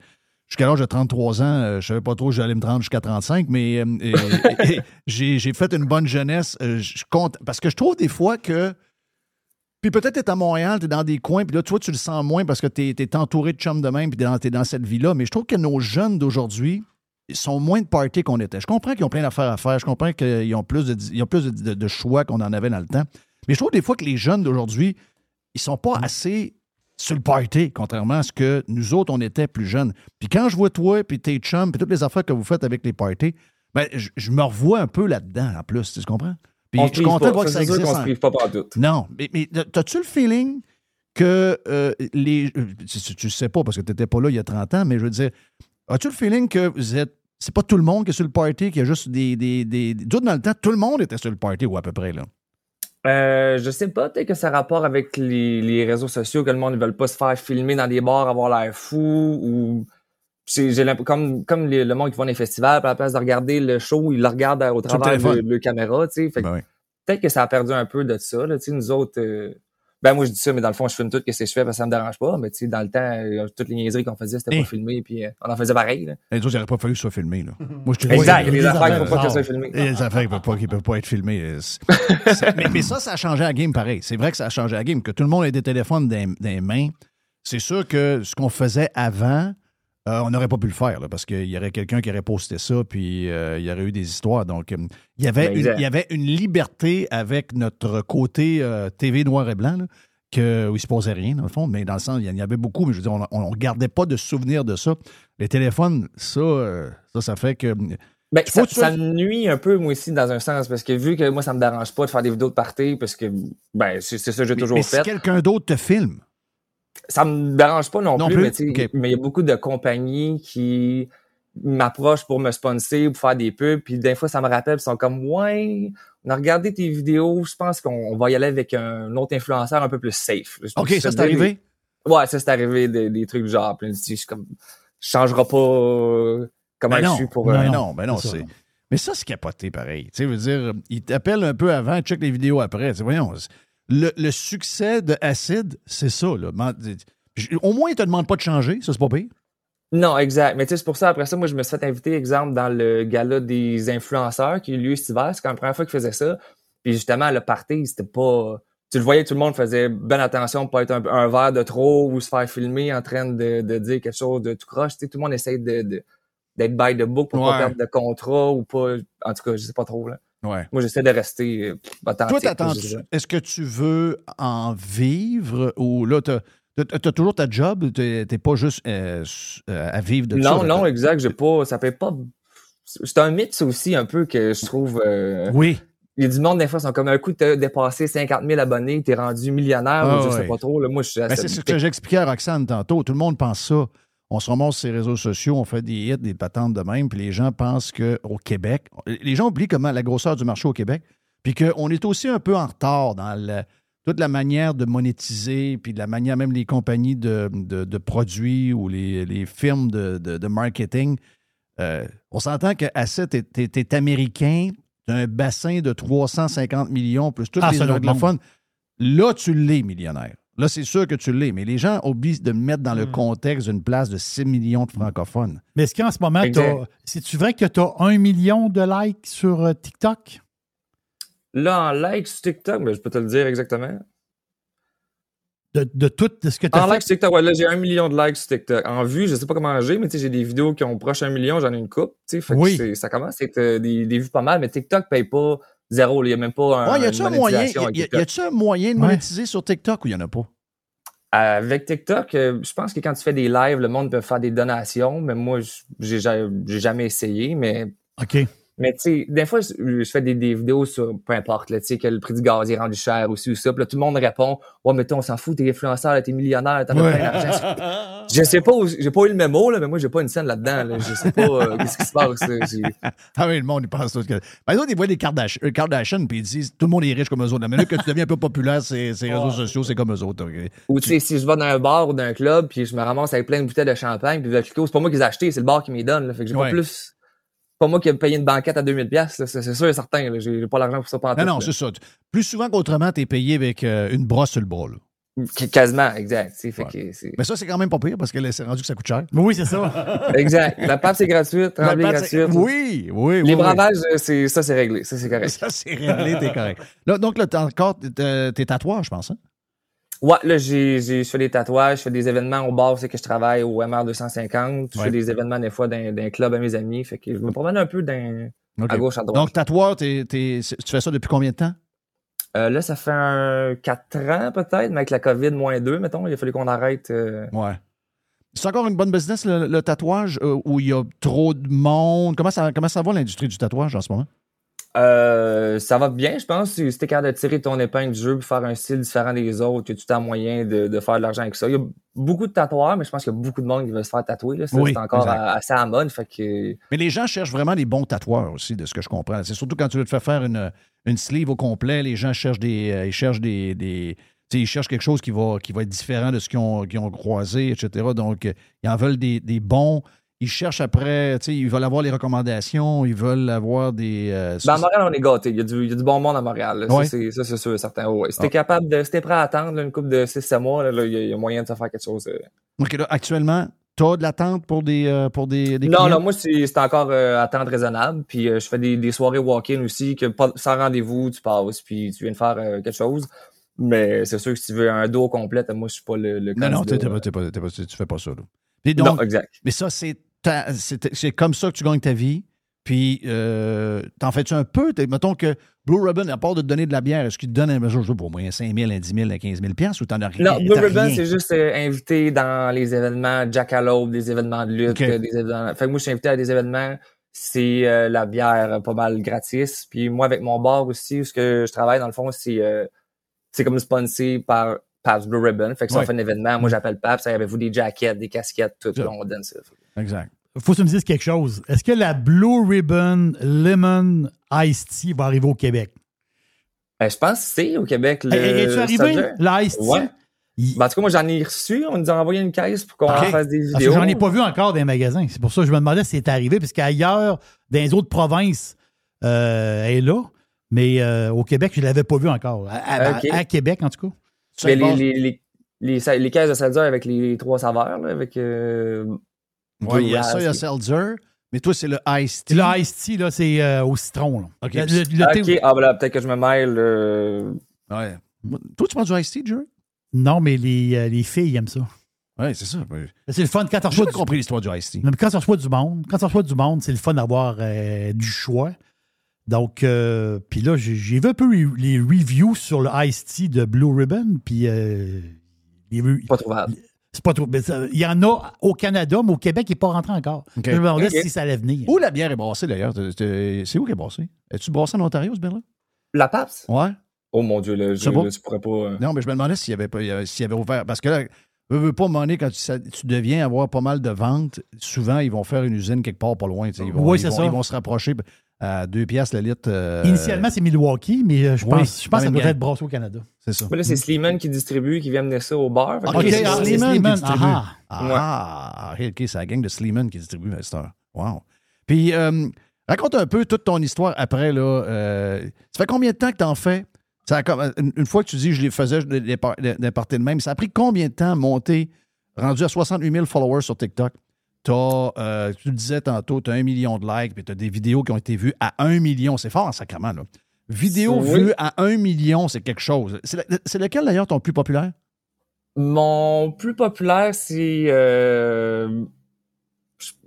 Jusqu'à l'âge de 33 ans, euh, je savais pas trop, j'allais me rendre jusqu'à 35, mais euh, j'ai fait une bonne jeunesse. euh, je compte, parce que je trouve des fois que. Puis peut-être tu es à Montréal, tu es dans des coins, puis là, toi, tu le sens moins parce que tu es, entouré de chums de même, puis tu es, dans cette vie-là. Mais je trouve que nos jeunes d'aujourd'hui sont moins de party qu'on était. Je comprends qu'ils ont plein d'affaires à faire. Je comprends qu'ils ont plus de, ils ont plus de, de- de choix qu'on en avait dans le temps. Mais je trouve des fois que les jeunes d'aujourd'hui, ils sont pas assez sur le party, contrairement à ce que nous autres, on était plus jeunes. Puis quand je vois toi, puis tes chums, puis toutes les affaires que vous faites avec les parties, ben, je, je me revois un peu là-dedans, en plus. Tu comprends? Puis On je suis content de voir que Ça, existe. se prive pas partout. Non. Mais, mais as-tu le feeling que euh, les. euh, Tu, sais pas parce que tu n'étais pas là il y a 30 ans, mais je veux dire, as-tu le feeling que vous êtes. C'est pas tout le monde qui est sur le party, qu'il y a juste des. des, des, des- D'autres dans le temps, tout le monde était sur le party, ou à peu près, là? Euh, je sais pas, peut-être que ça a rapport avec les, les réseaux sociaux, que le monde ne veut pas se faire filmer dans des bars, avoir l'air fou, ou c'est- j'ai l'impression comme comme les- le monde qui va dans les festivals, à la place de regarder le show, ils le regardent au travers de téléphone. le caméra, tu sais. Ben oui. Peut-être que ça a perdu un peu de ça, là, tu sais, nous autres. euh, ben moi je dis ça, mais dans le fond, je filme tout ce que je fais parce que ça me dérange pas. Mais tu sais, dans le temps, euh, toutes les niaiseries qu'on faisait, c'était pas filmé, puis euh, on en faisait pareil. Là. Les autres, il n'aurait pas fallu que ce soit filmé, là. Moi, je te Exact, il y a des affaires qu'il faut pas que ça soit filmé. Il y a des affaires qui ne peuvent, pas- qui peuvent pas être filmées. C'est- mais, mais ça, ça a changé la game pareil. C'est vrai que ça a changé la game. Que tout le monde ait des téléphones dans, dans les mains, C'est sûr que ce qu'on faisait avant, euh, on n'aurait pas pu le faire là, parce qu'il y aurait quelqu'un qui aurait posté ça, puis euh, il y aurait eu des histoires. Donc, euh, il, y avait Ben, une, il y avait une liberté avec notre côté euh, TV noir et blanc, là, que, où il ne se passait rien, dans le fond, mais dans le sens, il y en avait beaucoup, mais je veux dire, on ne gardait pas de souvenirs de ça. Les téléphones, ça, ça, ça fait que. Ben, ça, tu me nuit un peu, moi aussi, dans un sens, parce que vu que moi, ça me dérange pas de faire des vidéos de party, parce que, ben, c'est ça que j'ai toujours mais si fait. quelqu'un d'autre te filme, Ça me dérange pas non, Non plus, plus? mais tu sais, Ok. mais il y a beaucoup de compagnies qui m'approchent pour me sponsor, pour faire des pubs, puis des fois, ça me rappelle, puis ils sont comme, ouais, on a regardé tes vidéos, je pense qu'on on va y aller avec un autre influenceur un peu plus safe. OK, ça, c'est arrivé? Ouais, ça, c'est arrivé, des, des trucs du genre, puis je suis comme, je changerai pas euh, comment Ben je non, suis pour... ben euh, non, ben non, c'est ça. c'est. Mais ça, c'est capoté pareil. Tu sais, veut dire, il t'appelle un peu avant, check les vidéos après. Tu sais, voyons, c'est- le, le succès de Acid, c'est ça. Là. Au moins, il te demande pas de changer, ça, c'est pas pire. Non, exact. Mais tu sais, c'est pour ça, après ça, moi, je me suis fait inviter, exemple, dans le gala des influenceurs qui a eu lieu cet hiver. C'est quand la première fois qu'ils faisaient ça. Puis justement, le party, c'était pas... Tu le voyais, tout le monde faisait bonne attention pour pas être un, un verre de trop ou se faire filmer en train de, de dire quelque chose de tout croche. Tu sais, tout le monde essaye de, de- d'être by the book pour Ouais. pas perdre de contrat ou pas... En tout cas, je sais pas trop, là. Ouais. Moi, j'essaie de rester euh, authentique. Toi, est-ce que tu veux en vivre ou là, t'as as, toujours ta job, t'es t'es pas juste euh, euh, à vivre de ça? Non, là, non, t'as- exact. J'ai pas... Ça fait pas... C'est un mythe, ça aussi, un peu, que je trouve... euh, Oui. Il y a du monde, des fois, sont comme un coup, t'as dépassé 50 000 abonnés, t'es rendu millionnaire, Ah ou je sais pas trop. Là, moi, je suis Ben, c'est ce que j'expliquais à Roxane tantôt. Tout le monde pense ça. On se remonte sur les réseaux sociaux, on fait des hits, des patentes de même, puis les gens pensent qu'au Québec, les gens oublient comment la grosseur du marché au Québec, puis qu'on est aussi un peu en retard dans le- toute la manière de monétiser, puis de la manière, même les compagnies de, de- de produits ou les, les firmes de, marketing. Euh, on s'entend que Asset est, est- est américain, t'as un bassin de 350 millions, plus tous Ah, les anglophones. Là, tu l'es, millionnaire. Là, c'est sûr que tu l'es, mais les gens oublient de mettre dans le Hmm. contexte d'une place de 6 millions de francophones. Mais est-ce qu'en ce moment, c'est-tu vrai que tu as un million de likes sur euh, TikTok? Là, en like sur TikTok, ben, je peux te le dire exactement. De, de tout de ce que tu as En fait? like sur TikTok, ouais, là, j'ai un million de likes sur TikTok. En vue, je sais pas comment j'ai, mais tu sais, j'ai des vidéos qui ont proche un million, j'en ai une coupe. Fait Oui. ça commence à être euh, des, des vues pas mal, mais TikTok paye pas zéro. Il y a même pas un. Ouais, y a-tu un moyen, y a- TikTok. y a-tu un moyen de Ouais. monétiser sur TikTok ou il n'y en a pas? Avec TikTok, euh, je pense que quand tu fais des lives, le monde peut faire des donations, mais moi, j'ai jamais essayé, mais. OK. Mais tu sais, des fois, je, je fais des, des vidéos sur peu importe, tu sais, que le prix du gaz est rendu cher aussi ou ça. Puis là, tout le monde répond Ouais, mais toi, on s'en fout, t'es influenceur, là, t'es millionnaire, t'en as Ouais. plein d'argent. je sais pas, j'ai pas eu le mémo, là, mais moi, j'ai pas une scène là-dedans. Là. Je sais pas euh, qu'est-ce qui se passe. Ah oui, le monde, il pense tout. que- Par exemple, ils voient des Kardashian, euh, Kardashian, puis ils disent tout le monde est riche comme eux autres. La minute que tu deviens un peu populaire, c'est ces réseaux sociaux, c'est comme eux autres. OK? Ou tu sais, si je vais dans un bar ou dans un club, puis je me ramasse avec plein de bouteilles de champagne, puis c'est pas moi qui les ai achetées, c'est le bar qui me les donne. Là. Fait que j'ai Ouais. pas plus. C'est pas moi qui ai payé une banquette à 2000 pièces, c'est c'est sûr et certain. J'ai pas l'argent pour ça pendant Non, non, c'est ça. Plus souvent qu'autrement, tu es payé avec euh, une brosse sur le bras. là. Quasiment, exact. que Mais ça, c'est quand même pas pire parce que c'est rendu que ça coûte cher. Oui, c'est ça. Exact. La pape, c'est gratuit. Tremblay, La pâte, c'est- gratuite. Oui, oui, oui. Les bravages, euh, ça, c'est réglé. Ça, c'est correct. Ça, c'est réglé, t'es correct. Là, donc, là, t'as encore tes tes tatouages, je pense. Hein? Ouais, là, j'ai, j'ai, je fais des tatouages, je fais des événements au bar, c'est que je travaille au MR 250. Je Ouais. fais des événements, des fois, dans, dans un club à mes amis. Fait que je me promène un peu dans, OK. à gauche, à droite. Donc, tatoueur, t'es- t'es- tu fais ça depuis combien de temps? Euh, là, ça fait un 4 ans, peut-être, mais avec la COVID, moins 2, mettons. Il a fallu qu'on arrête. euh, Ouais. C'est encore une bonne business, le, le tatouage, euh, où il y a trop de monde? Comment ça, comment ça va, l'industrie du tatouage en ce moment? Euh, ça va bien, je pense. Si t'es capable de tirer ton épingle du jeu pour faire un style différent des autres, tu as moyen de, de faire de l'argent avec ça. Il y a beaucoup de tatoueurs, mais je pense qu'il y a beaucoup de monde qui veut se faire tatouer. Là. Ça, Oui, c'est encore à- assez à la mode. Fait que... Mais les gens cherchent vraiment des bons tatoueurs aussi, de ce que je comprends. C'est surtout quand tu veux te faire faire une, une sleeve au complet, les gens cherchent des. euh, ils cherchent des. ils cherchent quelque chose qui va, qui va être différent de ce qu'ils ont, ont croisé, etc. Donc, euh, ils en veulent des, des bons. Ils cherchent après, tu sais, ils veulent avoir les recommandations, ils veulent avoir des. euh, Ben, à Montréal, on est gâtés. Il y, a du, il y a du bon monde à Montréal. là. Ouais. Ça, c'est, sûr certain. Ouais. Si t'es Ah. capable de. Si t'es prêt à attendre là, une couple de 6-7 mois, il y, a- il y a moyen de se faire quelque chose. euh. OK, là, actuellement, tu as de l'attente pour des, euh, pour des, des Non, clients? non, moi, c'est, encore euh, attente raisonnable. Puis euh, je fais des, des soirées walk-in aussi, que sans rendez-vous, tu passes, puis tu viens de faire euh, quelque chose. Mais c'est sûr que si tu veux un dos complet, moi, je suis pas le, le Non, non, t'es pas, pas- pas- tu fais pas ça. Là. Donc, Non, exact. Mais ça, c'est c'est comme ça que tu gagnes ta vie. Puis, euh, t'en fais-tu un peu? Mettons que Blue Ribbon, à part de te donner de la bière, est-ce qu'il te donne un jour pour moins 5 000, un 10 000, un 15 000 piastres, ou t'en as rien? Non, Blue Ribbon, c'est juste euh, invité dans les événements Jackalope, des événements de lutte, euh, des événements. Fait que moi, je suis invité à des événements. C'est euh, la bière pas mal gratis. Puis moi, avec mon bar aussi, ce que je travaille, dans le fond, c'est c'est comme sponsé par Blue Ribbon. Fait que si Ouais. on fait un événement, moi, j'appelle Pabst, ça avez-vous des jackets, des casquettes, tout, là, on donne ça. Exact. Faut que tu me dises quelque chose. Est-ce que la Blue Ribbon Lemon Iced Tea va arriver au Québec? Ben, je pense que c'est au Québec. Le Es-tu arrivé, Soldier. l'Ice Tea? Ouais. Ben, en tout cas, moi, j'en ai reçu. On nous a envoyé une caisse pour qu'on Ok. fasse des vidéos. j'en ai pas vu encore dans les magasins. C'est pour ça que je me demandais si c'était arrivé, parce qu'ailleurs, dans les autres provinces, euh, elle est là. Mais euh, au Québec, je ne l'avais pas vu encore. À, à- Québec, en tout cas. Mais les, les, les, les, sa- les caisses de Seltzer avec les trois saveurs, là, avec. Euh, Ouais, il y a ça, il y a. Seltzer, mais toi, c'est le Ice Tea. Le Ice Tea, là, c'est euh, au citron. Là. OK. Le- le- le thé- ok, ah, ben là, peut-être que je me mêle. euh, Ouais. Toi, tu prends du Ice Tea, Jerry? Non, mais les, euh, les filles aiment ça. Oui, c'est ça. C'est le fun quand tu J'ai reçois pas du... compris l'histoire du Ice Tea. Mais quand tu reçois du monde, quand du monde, c'est le fun d'avoir euh, du choix. Donc, euh, puis là, j'ai j'ai vu un peu les, reviews sur le Ice Tea de Blue Ribbon, puis euh, Pas trouvable. C'est pas trop. Il y en a au Canada, mais au Québec, il n'est pas rentré encore. Je me demandais si ça allait venir. Où la bière est brassée, d'ailleurs? C'est où qu'elle est brassée? Es-tu brassée en Ontario, ce bière-là? La PAPS? Ouais. Oh mon Dieu, là, je, tu pourrais pas. euh, Non, mais je me demandais s'il y avait, pas- il y avait- s'il y avait ouvert. Parce que là, veux, veux pas, quand tu, ça- tu deviens avoir pas mal de ventes, souvent, ils vont faire une usine quelque part pas loin. Ils vont, Oui, ils c'est vont- ça. Ils vont se rapprocher à deux piastres le litre. euh, Initialement, c'est Milwaukee, mais euh, je oui, pense, je pense que ça gang. être brassé au Canada. C'est ça. Mais là, c'est Sleeman qui distribue, qui vient mener ça au bar. OK, Sleeman ah Ah, OK, OK, c'est la gang de Sleeman qui distribue heure. Wow. Puis, euh, raconte un peu toute ton histoire après. Là, euh, ça fait combien de temps que tu en fais? Ça a une, une fois que tu dis je les faisais des parties de même, ça a pris combien de temps à monter, rendu à 68 000 followers sur TikTok? T'as, euh, tu le disais tantôt, tu as un million de likes, puis tu as des vidéos qui ont été vues à un million. C'est fort en sacrement, là. Vidéos Oui. vues à un million, c'est quelque chose. C'est, lequel, d'ailleurs, ton plus populaire? Mon plus populaire, c'est. Euh...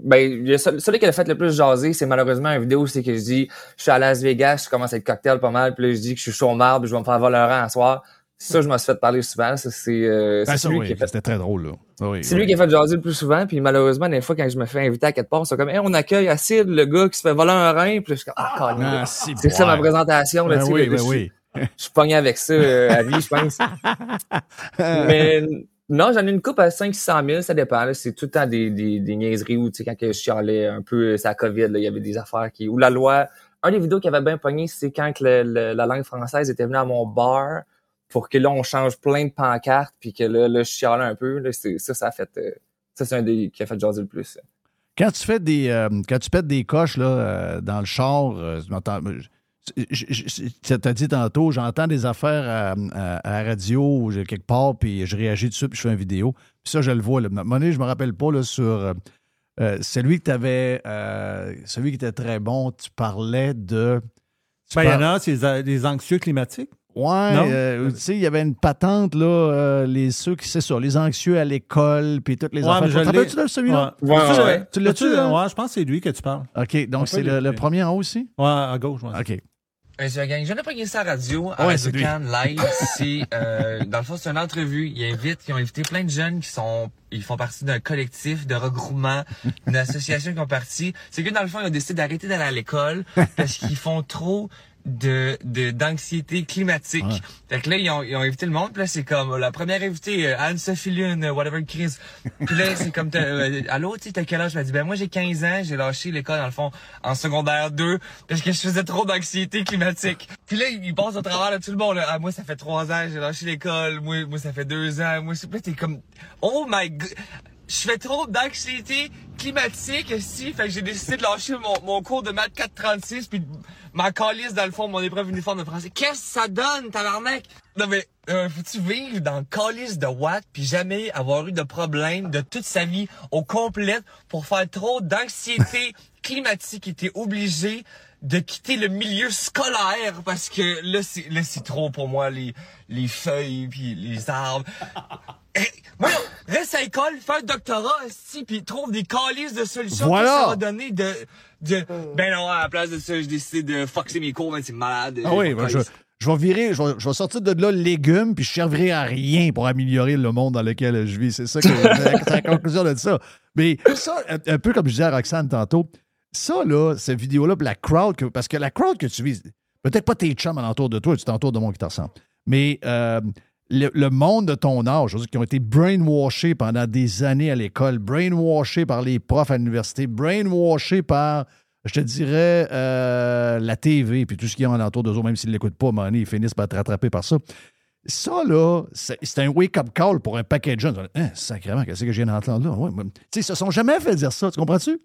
Ben, celui qui a fait le plus jaser, c'est malheureusement une vidéo, c'est que je dis, je suis à Las Vegas, je commence à être cocktail pas mal, puis là, je dis que je suis chaud au marbre, je vais me faire voler un soir. Ça, je m'en suis fait parler souvent. C'est euh, celui oui, qui a fait C'était très drôle, là. Ah oui, C'est oui. lui qui a fait jaser le plus souvent, puis malheureusement, des fois, quand je me fais inviter à quelque part, c'est comme, Hey, on accueille Acide, le gars qui se fait voler un rein, puis je suis comme, ah, Ah, c'est ça ma présentation, là, Ben oui, là, ben je, oui. je suis pogné avec ça euh, à vie, je pense. Mais non, j'en ai une coupe à 500 000, ça dépend, c'est tout le temps des, des, des niaiseries où, tu sais, quand je chialais un peu, c'est la COVID, il y avait des affaires qui, ou la loi, un des vidéos qui avait bien pogné, c'est quand que le- le- la langue française était venue à mon bar, pour que là, on change plein de pancartes, puis que là, là je chialais un peu. Là, c'est- ça, ça a fait. euh, ça, c'est un des qui a fait jaser le plus. Quand tu fais des. euh, quand tu pètes des coches là, euh, dans le char, euh, tu dit tantôt, j'entends des affaires à, à- à la radio quelque part, puis je réagis dessus, puis je fais une vidéo. Puis ça, je le vois. Là. À un moment donné, je me rappelle pas là, sur. celui que tu avais. celui qui était très bon, tu parlais de. tu Ben, il y en a, c'est les, les anxieux climatiques. Ouais, euh, tu sais, il y avait une patente, là, euh, les, ceux qui, c'est ça, les anxieux à l'école, puis toutes les Ouais, affaires. mais Tu je l'ai. de celui-là? Ouais. Ouais, Tu- ouais. Tu l'as-tu, là? Ouais, je pense que c'est lui que tu parles. OK, On donc c'est le, premier en haut aussi? Ouais, à gauche. ouais. OK. Monsieur Gang, je n'ai pas gagné ça à la radio, à Ouais, Radio. Cannes live. C'est, euh, dans le fond, c'est une entrevue. Ils invitent, ils ont invité plein de jeunes qui sont, ils font partie d'un collectif de regroupement, d'une association qui ont parti. C'est que dans le fond, ils ont décidé d'arrêter d'aller à l'école parce qu'ils font trop de, de, d'anxiété climatique. Ouais. Fait que là, ils ont, ils ont invité le monde. Puis là, c'est comme, la première invitée, euh, Anne-Sophie Lune, euh, whatever Chris. Puis là, c'est comme, euh, allô, tu t'as quel âge? Je me dit, ben, moi, j'ai 15 ans, j'ai lâché l'école, dans le fond, en secondaire 2, parce que je faisais trop d'anxiété climatique. Puis là, ils passent au travers de tout le monde, là. Ah, moi, ça fait 3 ans, j'ai lâché l'école. Moi, moi, ça fait 2 ans. Moi, c'est, là, t'es comme, oh my god. Je fais trop d'anxiété climatique, si, fait que j'ai décidé de lâcher mon, mon cours de maths 436 puis ma calice dans le fond, mon épreuve uniforme de français. Qu'est-ce que ça donne, tabarnak? Non mais, euh, faut-tu vivre dans le calice de Watt puis jamais avoir eu de problème de toute sa vie au complet pour faire trop d'anxiété climatique était obligé de quitter le milieu scolaire parce que là c'est là c'est trop pour moi les les feuilles puis les arbres. Eh, voyons, reste à l'école, fais un doctorat aussi puis trouve des calices de solutions Voilà. que ça va donner de de ben non à la place de ça j'ai décidé de foxer mes cours ben c'est malade. Ah oui, ben, je, je vais virer, je vais, je vais sortir de là légumes, puis je servirai à rien pour améliorer le monde dans lequel je vis. C'est ça que c'est la conclusion de ça. Mais ça, un, peu comme je disais à Roxane tantôt, ça, là, cette vidéo-là, puis la crowd, que- parce que la crowd que tu vis, peut-être pas tes chums alentour de toi, tu t'entoures de monde qui te ressemble, mais euh, le, monde de ton âge, qui ont été brainwashés pendant des années à l'école, brainwashés par les profs à l'université, brainwashés par, je te dirais, euh, la TV, puis tout ce qui est alentour d'eux autres, même s'ils ne l'écoutent pas, donné, ils finissent par être rattrapés par ça. Ça, là, c'est un wake-up call pour un paquet de jeunes. Hein, sacrément, qu'est-ce que je viens d'entendre là? Ouais, mais, ils se sont jamais fait dire ça, tu comprends-tu?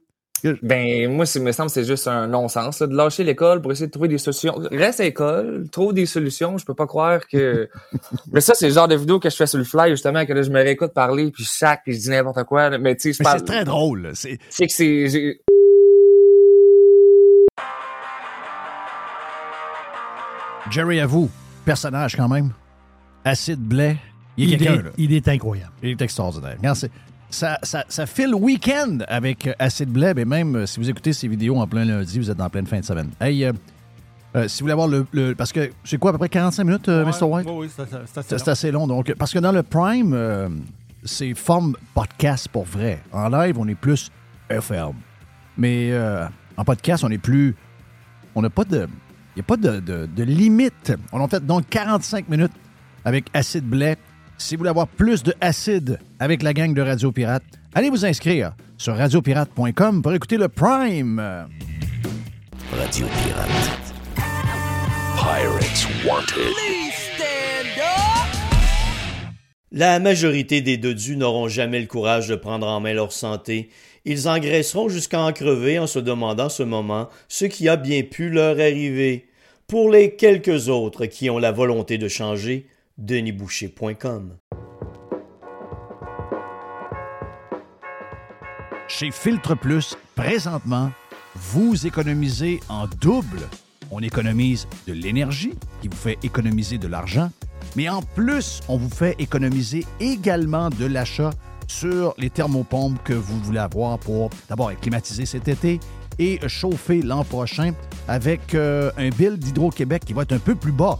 Ben, moi, il me semble que c'est juste un non-sens, là, de lâcher l'école pour essayer de trouver des solutions. Reste à l'école, trouve des solutions. Je peux pas croire que. Mais ça, c'est le genre de vidéo que je fais sur le fly, justement, que là, je me réécoute parler, puis je sac, puis je dis n'importe quoi. là. Mais tu sais, je Mais parle. c'est très drôle. C'est C'est que c'est. j'ai- Jerry, à vous, personnage quand même. Acide Blais. Il est Il est- il est incroyable. Il est extraordinaire. C'est- ça, ça, ça file week-end avec euh, Acid Blais, mais même euh, si vous écoutez ces vidéos en plein lundi, vous êtes en pleine fin de semaine. Hey, euh, euh, si vous voulez avoir le, le- Parce que c'est quoi, à peu près 45 minutes, euh, Mr. White? Oui, oui, c'est assez long. c'est assez long. Donc, parce que dans le Prime, c'est forme podcast pour vrai. En live, on est plus FM. Mais euh, en podcast, on est plus. On n'a pas de. Il n'y a pas de, de- de limite. On a fait donc 45 minutes avec Acide Blais. Si vous voulez avoir plus de acide avec la gang de Radio Pirate, allez vous inscrire sur radiopirate.com pour écouter le Prime. Radio Pirate. Pirates Wanted. La majorité des dodus n'auront jamais le courage de prendre en main leur santé. Ils engraisseront jusqu'à en crever en se demandant ce moment ce qui a bien pu leur arriver. Pour les quelques autres qui ont la volonté de changer, denisboucher.com. Chez Filtre Plus, présentement, vous économisez en double. On économise de l'énergie, qui vous fait économiser de l'argent, mais en plus, on vous fait économiser également de l'achat sur les thermopompes que vous voulez avoir pour d'abord être climatisé cet été et chauffer l'an prochain avec euh, un bill d'Hydro-Québec qui va être un peu plus bas.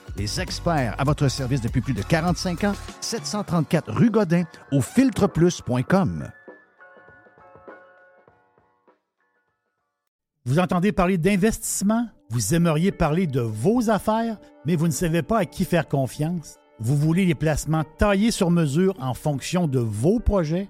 les experts à votre service depuis plus de 45 ans, 734 rue Godin au filtreplus.com. Vous entendez parler d'investissement? Vous aimeriez parler de vos affaires, mais vous ne savez pas à qui faire confiance? Vous voulez les placements taillés sur mesure en fonction de vos projets?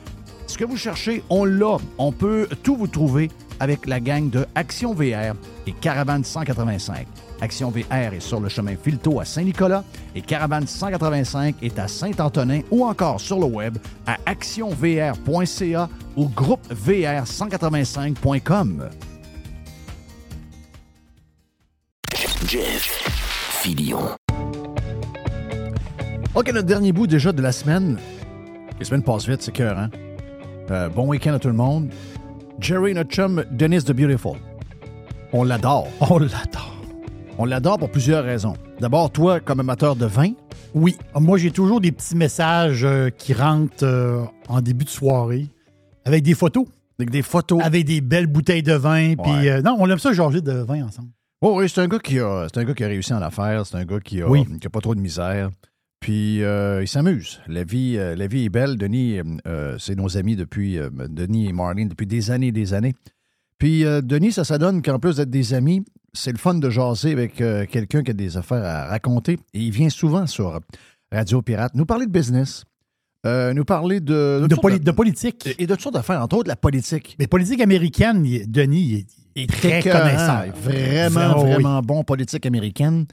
ce que vous cherchez, on l'a. On peut tout vous trouver avec la gang de Action VR et Caravane 185. Action VR est sur le chemin Filto à Saint-Nicolas et Caravane 185 est à Saint-Antonin ou encore sur le web à actionvr.ca ou groupevr185.com. Jeff Filion. OK, notre dernier bout déjà de la semaine. Les semaines passent vite, c'est cœur, hein? Euh, bon week-end à tout le monde. Jerry, notre chum, Dennis the Beautiful. On l'adore. On l'adore. On l'adore pour plusieurs raisons. D'abord, toi, comme amateur de vin? Oui. Moi, j'ai toujours des petits messages euh, qui rentrent euh, en début de soirée avec des photos. Avec des photos. Avec des belles bouteilles de vin. Puis, non, on aime ça, jaser de vin ensemble. Oh, oui, c'est un, gars qui a, c'est un gars qui a réussi en affaires. C'est un gars qui a, Oui. qui a pas trop de misère. Puis, euh, il s'amuse. La vie, euh, la vie est belle. Denis, euh, euh, c'est nos amis depuis, Denis et Marlene, depuis des années et des années. Puis, Denis, ça, ça donne qu'en plus d'être des amis, c'est le fun de jaser avec quelqu'un qui a des affaires à raconter. Et il vient souvent sur Radio Pirate nous parler de business, euh, nous parler de... De, poli- de politique. Et de toutes sortes d'affaires, entre autres la politique. Mais politique américaine, Denis il est, il est très connaissant. Vraiment, oui. vraiment bon politique américaine.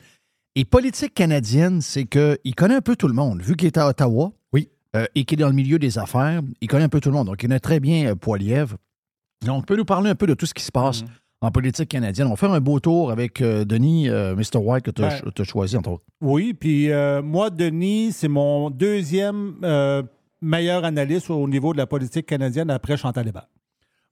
Et politique canadienne, c'est qu'il connaît un peu tout le monde. Vu qu'il est à Ottawa oui. euh, et qu'il est dans le milieu des affaires, il connaît un peu tout le monde. Donc, il connaît très bien euh, Poilievre. Donc, peut nous parler un peu de tout ce qui se passe Mhm. en politique canadienne. On va faire un beau tour avec euh, Denis, euh, Mr. White, que tu as Ben, choisi, entre autres. Oui, puis euh, moi, Denis, c'est mon deuxième euh, meilleur analyste au niveau de la politique canadienne après Chantal Hébert.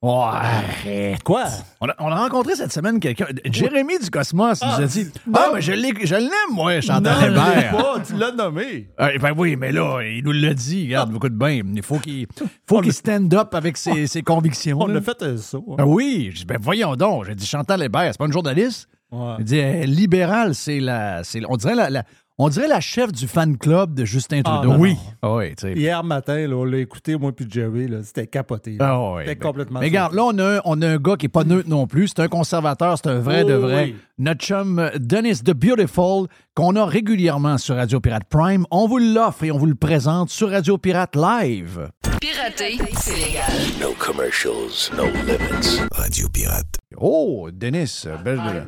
Oh, arrête. Quoi? On a, on a rencontré cette semaine quelqu'un. Jérémy du Cosmos nous Ah, a dit non. Ah, mais je l'ai- je l'aime, moi, Chantal non, Hébert. pas, tu l'as nommé. Ah, ben oui, mais là, il nous l'a dit, regarde, beaucoup de bain. Il faut qu'il faut qu'il stand up avec ses, ses convictions. On là. a fait un saut. hein. Ah oui, je dis, ben voyons donc. J'ai dit Chantal Hébert, c'est pas une journaliste. Ouais. Il dit euh, libérale, c'est la, c'est, on dirait la, la- on dirait la chef du fan club de Justin Ah, Trudeau. non, oui. non. Ah oui. Hier matin, là, on l'a écouté, moi puis Jerry, là, c'était capoté. Ah là. ouais, c'était ben- complètement Mais regarde, là, on a, un, on a un gars qui n'est pas neutre non plus. C'est un conservateur, c'est un vrai Oh, de vrai. oui. Notre chum euh, Dennis The Beautiful, qu'on a régulièrement sur Radio Pirate Prime. On vous l'offre et on vous le présente sur Radio Pirate Live. Pirater, c'est légal. No commercials, no limits. Radio Pirate. Oh, Dennis, belle.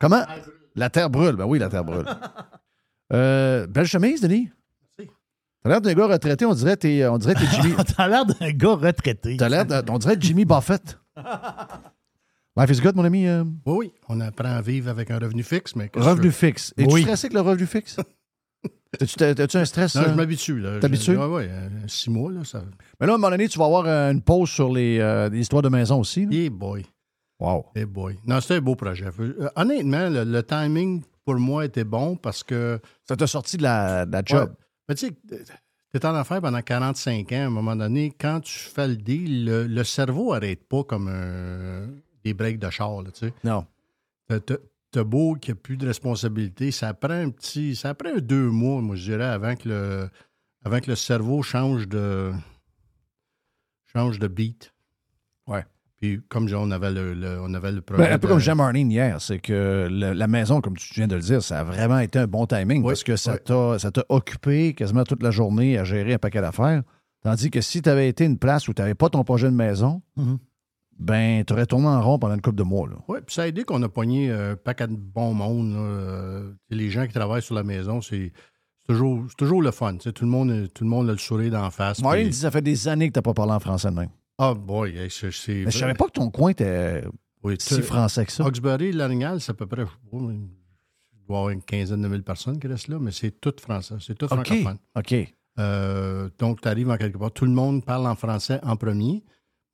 Comment? La terre brûle. Ben oui, la terre brûle. Euh, belle chemise, Denis. T'as l'air d'un gars retraité, on dirait t'es, on dirait t'es Jimmy. T'as l'air d'un gars retraité. T'as l'air, on dirait Jimmy Buffett. Life is good, mon ami. euh, Oui, oui, on apprend à vivre avec un revenu fixe, mais... qu'est-ce revenu fixe. Es-tu Oui. stressé avec le revenu fixe? T'as-tu, t'as- t'as-tu un stress? Non, euh? je m'habitue. là. T'habitues? Oui, oui, six mois, là, ça... Mais là, à un moment donné, tu vas avoir euh, une pause sur les, euh, les histoires de maison aussi. là. Hey boy. Wow. Hey boy. Non, c'était un beau projet. Euh, honnêtement, le, le timing pour moi était bon parce que... Ça t'a sorti de la, de la job. Ouais. Mais tu sais, t'es en affaires pendant 45 ans. À un moment donné, quand tu fais le deal, le, le cerveau n'arrête pas comme un- des breaks de char, tu sais. Non. T'as- beau qu'il n'y a plus de responsabilité, ça prend un petit... Ça prend deux mois, moi, je dirais, avant que le, avant que le cerveau change de... change de beat. Ouais. Puis comme on avait le, le- on avait le. Ben, un peu de- comme Marlene hier, c'est que le- la maison, comme tu viens de le dire, ça a vraiment été un bon timing parce que ça t'a occupé quasiment toute la journée à gérer un paquet d'affaires. Tandis que si tu avais été une place où tu n'avais pas ton projet de maison, Mhm. ben, tu aurais tourné en rond pendant une couple de mois. Là. Oui, puis ça a aidé qu'on a pogné un paquet de bon monde. Euh, les gens qui travaillent sur la maison, c'est toujours, le fun. Tout le, monde, tout le monde a le sourire d'en face. Puis- dit ça fait des années que tu n'as pas parlé en français de même. Ah, boy, hey, c'est. c'est Mais je savais pas que ton coin était Oui, si français que ça. Hawkesbury, Larignal, c'est à peu près. je doit y avoir une quinzaine de mille personnes qui restent là, mais c'est tout français. C'est tout OK. francophone. OK. Euh, donc, tu arrives en quelque part. Tout le monde parle en français en premier.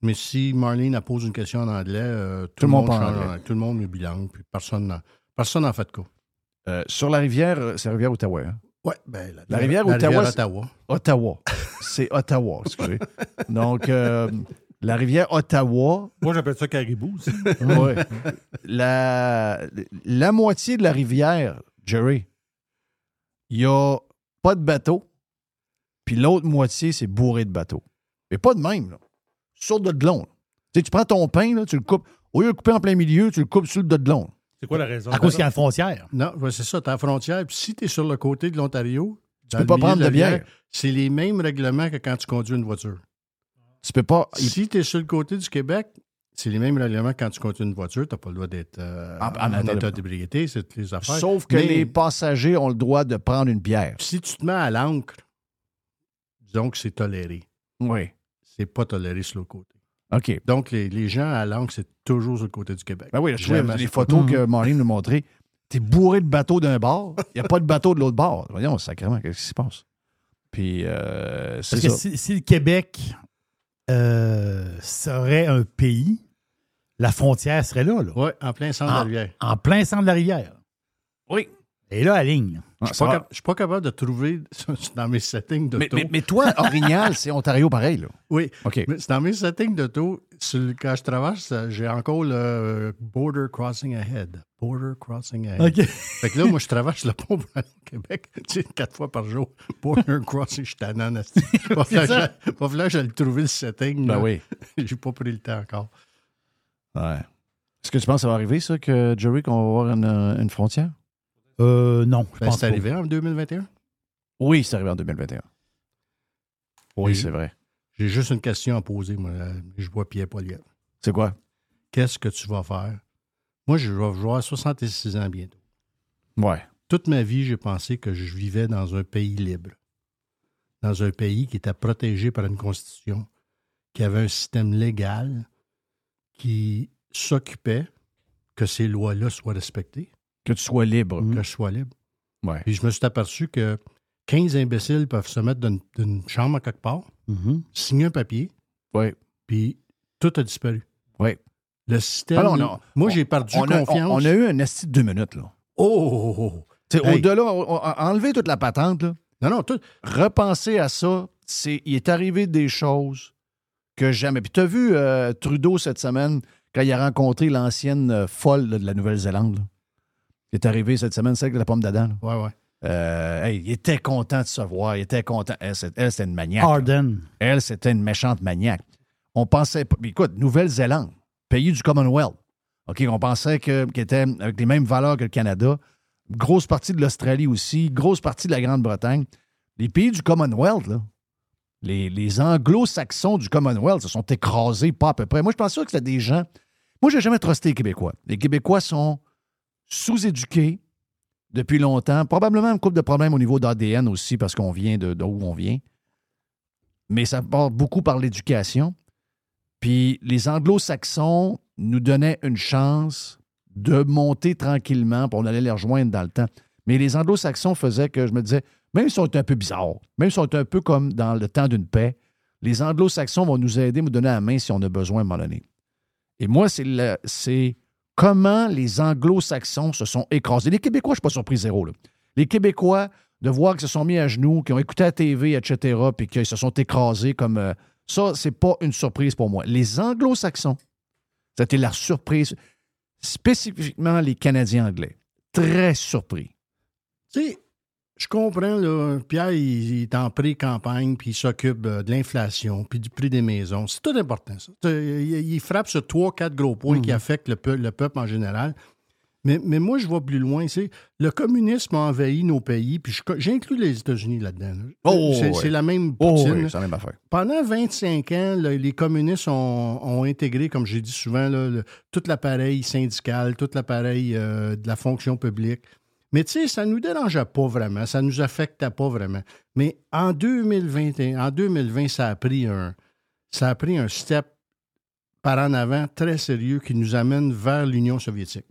Mais si Marlene elle pose une question en anglais, euh, tout, le monde, parle change anglais. en- Tout le monde est bilingue, puis personne n'en personne n'en fait de cas. Euh, sur la rivière, euh, c'est la rivière Ottawa. hein? Ouais, ben, la, La rivière la Ottawa. rivière c'est- Ottawa. Ottawa. C'est Ottawa, excusez. Donc, euh, La rivière Ottawa. Moi, j'appelle ça caribou. aussi. Ouais. la, la moitié de la rivière, Jerry, il n'y a pas de bateau. Puis l'autre moitié, c'est bourré de bateaux. Mais pas de même, là. Sur le delon. là. Tu sais, tu prends ton pain, là, tu le coupes. Au lieu de le couper en plein milieu, tu le coupes sur le delon. C'est quoi la raison? À cause qu'il y a la frontière. Non, ouais, c'est ça, tu as la frontière. Puis si tu es sur le côté de l'Ontario, Tu peux pas prendre de la bière. C'est les mêmes règlements que quand tu conduis une voiture. Tu peux pas. Si tu es sur le côté du Québec, c'est les mêmes règlements que quand tu conduis une voiture. Tu n'as pas le droit d'être euh, En- en, en état d'ébriété, c'est toutes les affaires. Sauf que Mais les passagers ont le droit de prendre une bière. Si tu te mets à l'encre, disons que c'est toléré. Oui. C'est pas toléré sur le côté. OK. Donc, les, les gens à l'encre, c'est toujours sur le côté du Québec. Ben oui, je les photos côté. que Maureen nous montrait. T'es bourré de bateaux d'un bord, il n'y a pas de bateau de l'autre bord. Voyons, sacrément, qu'est-ce qui se passe? Puis, euh, c'est Parce que ça. si, si le Québec euh, serait un pays, la frontière serait là. là. Oui, en plein centre de la rivière. en plein centre de la rivière. Oui. Et là, à ligne. Je suis pas, je suis pas capable de trouver dans mes settings Mais, d'auto. mais- mais toi, Orignal, c'est Ontario pareil, là. Oui. OK. Mais c'est dans mes settings sur le- quand je traverse, euh, j'ai encore le euh, Border Crossing Ahead. Border Crossing Ahead. OK. Fait que là, moi, je traverse le pont pour aller au Québec, tu sais, quatre fois par jour. Border Crossing, je asti. Va falloir le trouver, le setting. Ben là. oui. J'ai pas pris le temps encore. Ouais. Est-ce que tu penses que ça va arriver, ça, que Jerry, qu'on va avoir une, euh, une frontière? Euh, non, je Ben, pense c'est pas. arrivé en 2021? Oui, c'est arrivé en 2021. Oui, J'ai- c'est vrai. J'ai juste une question à poser, moi. euh, Je vois Pierre Poliette. C'est quoi? Qu'est-ce que tu vas faire? Moi, je vais avoir 66 ans bientôt. Ouais. Toute ma vie, j'ai pensé que je vivais dans un pays libre. Dans un pays qui était protégé par une constitution, qui avait un système légal, qui s'occupait que ces lois-là soient respectées, Que tu sois libre. que je sois libre. Ouais. Puis je me suis aperçu que 15 imbéciles peuvent se mettre dans une, chambre à quelque part, Mhm. signer un papier, Ouais. puis tout a disparu. Ouais. Le système. Moi, j'ai perdu on a, confiance. on- on a eu un esti de deux minutes, là. Oh, oh, oh. Tu sais, Hey. Au-delà, enlever toute la patente, là. Non, non, tout. Repenser à ça, c'est il est arrivé des choses que jamais. Puis tu as vu euh, Trudeau cette semaine, quand il a rencontré l'ancienne euh, folle là, de la Nouvelle-Zélande. Il est arrivé cette semaine, celle avec la pomme d'Adam. Ouais, ouais. Euh, hey, il était content de se voir. Il était content. Elle, c'était une maniaque. Arden. Elle, c'était une méchante maniaque. On pensait Écoute, Nouvelle-Zélande, pays du Commonwealth. OK, on pensait que- qu'il était avec les mêmes valeurs que le Canada. Grosse partie de l'Australie aussi, grosse partie de la Grande-Bretagne. Les pays du Commonwealth, là, les, les anglo-saxons du Commonwealth se sont écrasés pas à peu près. Moi, je pense que c'était des gens. Moi, j'ai jamais trusté les Québécois. Les Québécois sont sous-éduqués depuis longtemps. Probablement une couple de problèmes au niveau d'ADN aussi, parce qu'on vient de, d'où on vient. Mais ça part beaucoup par l'éducation. Puis les anglo-saxons nous donnaient une chance de monter tranquillement, puis on allait les rejoindre dans le temps. Mais les anglo-saxons faisaient que je me disais, même si on un peu bizarre, même si on un peu comme dans le temps d'une paix, les anglo-saxons vont nous aider, nous donner la main si on a besoin à un moment donné. Et moi, c'est comment les anglo-saxons se sont écrasés? Les Québécois, je ne suis pas surpris zéro. là. Les Québécois, de voir qu'ils se sont mis à genoux, qu'ils ont écouté la TV, etc., puis qu'ils se sont écrasés comme... euh, ça, c'est pas une surprise pour moi. Les anglo-saxons, c'était la surprise, spécifiquement les Canadiens anglais. Très surpris. Tu sais, je comprends, là, Pierre, il, il est en pré-campagne, puis il s'occupe euh, de l'inflation, puis du prix des maisons. C'est tout important, ça. Il, il frappe sur trois, quatre gros points qui affectent le, peu- le peuple en général. Mais, mais moi, je vais plus loin. C'est le communisme a envahi nos pays, puis j'inclus les États-Unis là-dedans. là. Oh, c'est ouais. c'est la même Oh, oui, la même affaire. Pendant 25 ans, là, les communistes ont, ont intégré, comme j'ai dit souvent, là, le- tout l'appareil syndical, tout l'appareil euh, de la fonction publique. Mais tu sais, ça ne nous dérangeait pas vraiment, ça ne nous affectait pas vraiment. Mais en 2021, en 2020, ça a pris un, ça a pris un step par en avant très sérieux qui nous amène vers l'Union soviétique.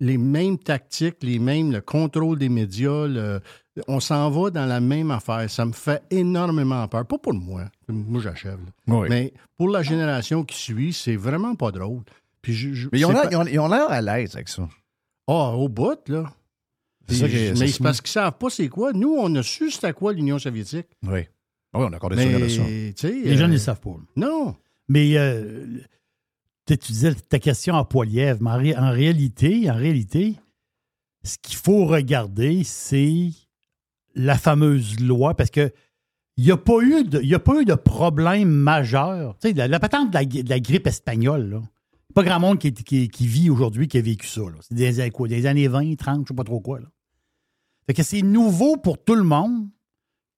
Les mêmes tactiques, les mêmes, le contrôle des médias, le- on s'en va dans la même affaire. Ça me fait énormément peur. Pas pour moi, moi j'achève. Oui. Mais pour la génération qui suit, c'est vraiment pas drôle. Puis je- je- Mais ils ont l'air à l'aise avec ça. Ah, au bout, là. C'est ça c'est mais c'est parce qu'ils savent pas c'est quoi. Nous, on a su c'était quoi l'Union soviétique. Oui. Ah oui, on a encore des Mais, souvenirs de ça. Les jeunes euh, ne le savent pas. Non. Mais euh, tu disais ta question à poilièvre, mais en, ré- en réalité, en réalité, ce qu'il faut regarder, c'est la fameuse loi, parce que il n'y a, pas eu de- y a pas eu de problème majeur. Tu sais, la, la patente de la, de la grippe espagnole, là, pas grand monde qui, vit aujourd'hui qui a vécu ça. C'est des, quoi, des années 20, 30, je sais pas trop quoi. Là. Fait que c'est nouveau pour tout le monde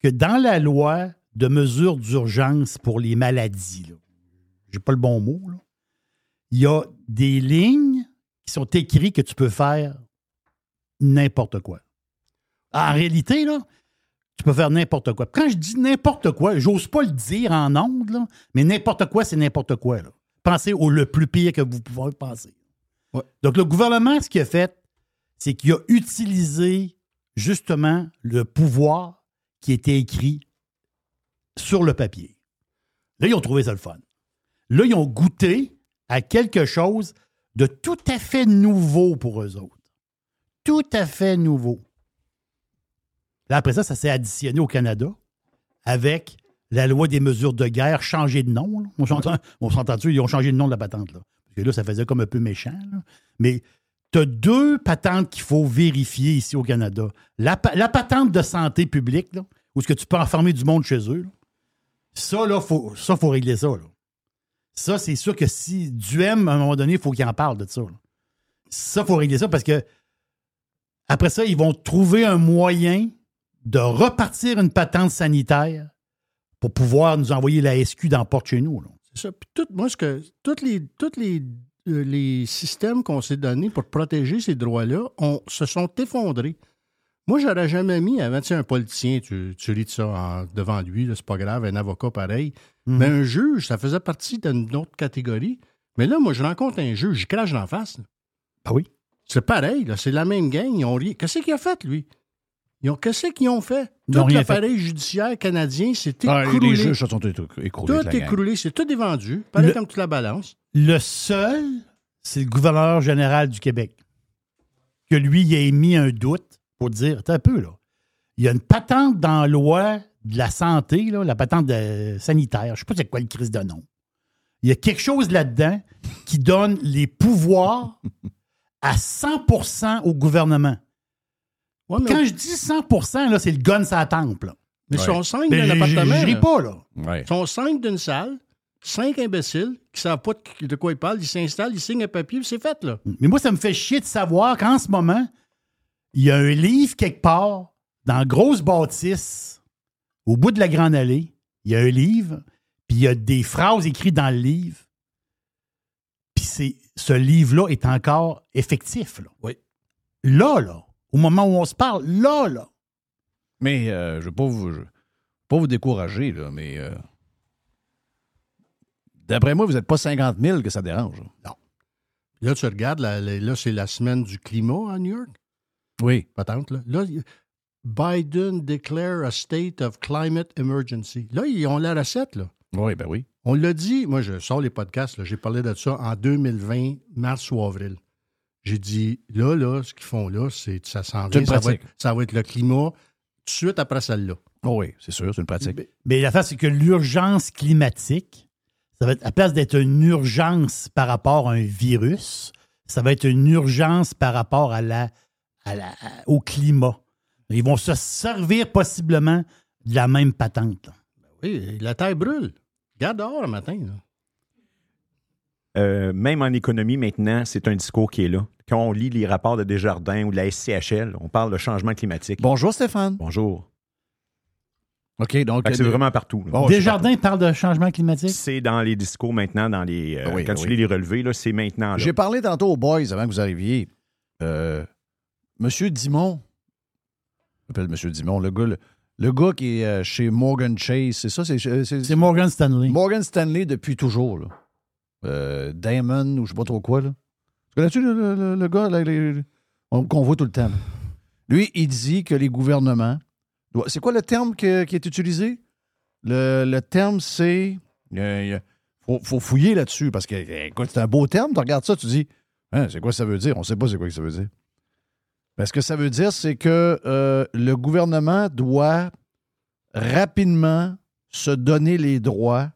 que dans la loi de mesures d'urgence pour les maladies, j'ai pas le bon mot, là, il y a des lignes qui sont écrites que tu peux faire n'importe quoi. En réalité, là, tu peux faire n'importe quoi. Quand je dis n'importe quoi, j'ose pas le dire en ondes, mais n'importe quoi, c'est n'importe quoi. Là. Pensez au le plus pire que vous pouvez penser. Donc, le gouvernement, ce qu'il a fait, c'est qu'il a utilisé justement le pouvoir qui était écrit sur le papier. Là, ils ont trouvé ça le fun. Là, ils ont goûté à quelque chose de tout à fait nouveau pour eux autres. Tout à fait nouveau. Là, après ça, ça s'est additionné au Canada avec la loi des mesures de guerre changée de nom. là. On s'entend- on s'entend-tu? Ils ont changé de nom de la patente. Là. Parce que là, ça faisait comme un peu méchant. là. Mais tu as deux patentes qu'il faut vérifier ici au Canada. La, pa- la patente de santé publique, là, où est-ce que tu peux enfermer du monde chez eux. Ça, là, faut, ça, faut régler ça. Ça, c'est sûr que si Duhem, à un moment donné, il faut qu'il en parle de ça. Ça, il faut régler ça parce que après ça, ils vont trouver un moyen de repartir une patente sanitaire pour pouvoir nous envoyer la SQ dans la porte chez nous. C'est ça. Puis tout, moi, ce que tous les, toutes les, euh, les systèmes qu'on s'est donnés pour protéger ces droits-là se sont effondrés. Moi, j'aurais jamais mis avant, tu sais, un politicien, tu, tu de ça en- devant lui, c'est pas grave, un avocat pareil. Mhm. Mais un juge, ça faisait partie d'une autre catégorie. Mais là, moi, je rencontre un juge, je crache d'en face. là. Ah oui? C'est pareil, c'est la même gang. Ils ont rien. Qu'est-ce qu'il a fait, lui? Qu'est-ce qu'ils ont fait? Tout l'appareil judiciaire canadien s'est Ah, écroulé. les juges sont écroulés. Tout écroulé, c'est tout est vendu. Pareil comme tu la balances. Le seul, c'est le gouverneur général du Québec. Que lui, il a émis un doute pour dire, attends un peu, là. Il y a une patente dans la loi de la santé, là, la patente de- sanitaire. Je ne sais pas c'est quoi le crise de nom. Il y a quelque chose là-dedans qui donne les pouvoirs à 100% au gouvernement. Mais- Quand je dis 100 là, c'est le gun temple. là. Mais ils sont cinq Mais dans je- l'appartement. Je ris pas, là. Ils sont cinq d'une salle, cinq imbéciles qui ne savent pas de, quoi ils parlent. Ils s'installent, ils signent un papier, puis c'est fait, là. Mais moi, ça me fait chier de savoir qu'en ce moment, il y a un livre quelque part, dans la grosse bâtisse, au bout de la grande allée. Il y a un livre, puis il y a des phrases écrites dans le livre. Puis c'est- ce livre-là est encore effectif. Là. Oui. Là, là, au moment où on se parle, là, là. Mais euh, je ne veux pas vous, je veux pas vous décourager, là, mais euh, d'après moi, vous n'êtes pas 50 000 que ça dérange. Non. Là, tu regardes, là, là, là, c'est la semaine du climat à New York? Oui. Patente, là. Là, Biden declare a state of climate emergency. Là, ils ont la recette, là. Oui, ben oui. On l'a dit, moi, je sors les podcasts, là, j'ai parlé de ça en 2020, mars ou avril. J'ai dit, là, là, ce qu'ils font là, c'est ça s'en C'est vient, une ça va, pratique. être, ça va être le climat tout de suite après celle-là. Oh oui, c'est sûr, c'est une pratique. Mais l'affaire, c'est que l'urgence climatique, ça va être, à place d'être une urgence par rapport à un virus, ça va être une urgence par rapport à la, à la- au climat. Ils vont se servir possiblement de la même patente. Oui, la terre brûle. Regarde dehors le matin. là. Euh, même en économie, maintenant, c'est un discours qui est là. Quand on lit les rapports de Desjardins ou de la SCHL, on parle de changement climatique. Bonjour, Stéphane. Bonjour. OK, donc. Que c'est euh, vraiment partout. c'est Desjardins parle de changement climatique? C'est dans les discours maintenant, dans les, euh, oui, quand ah tu oui. lis les relevés, là, c'est maintenant. là. J'ai parlé tantôt aux boys avant que vous arriviez. Euh, Monsieur Dimon, j'appelle Monsieur Dimon, le gars, le, le gars qui est euh, chez Morgan Chase, c'est ça? C'est, C'est Morgan Stanley. Morgan Stanley depuis toujours. Là. Euh, Damon ou je sais pas trop quoi. Là. Tu connais-tu le, le- gars qu'on voit tout le temps? Lui, il dit que les gouvernements. C'est quoi le terme qui est utilisé? Le, terme, c'est. Il faut, faut fouiller là-dessus parce que, écoute, c'est un beau terme. Tu regardes ça, tu dis, Hein, c'est quoi ça veut dire? On ne sait pas c'est quoi que ça veut dire. Ben, ce que ça veut dire, c'est que euh, le gouvernement doit rapidement se donner les droits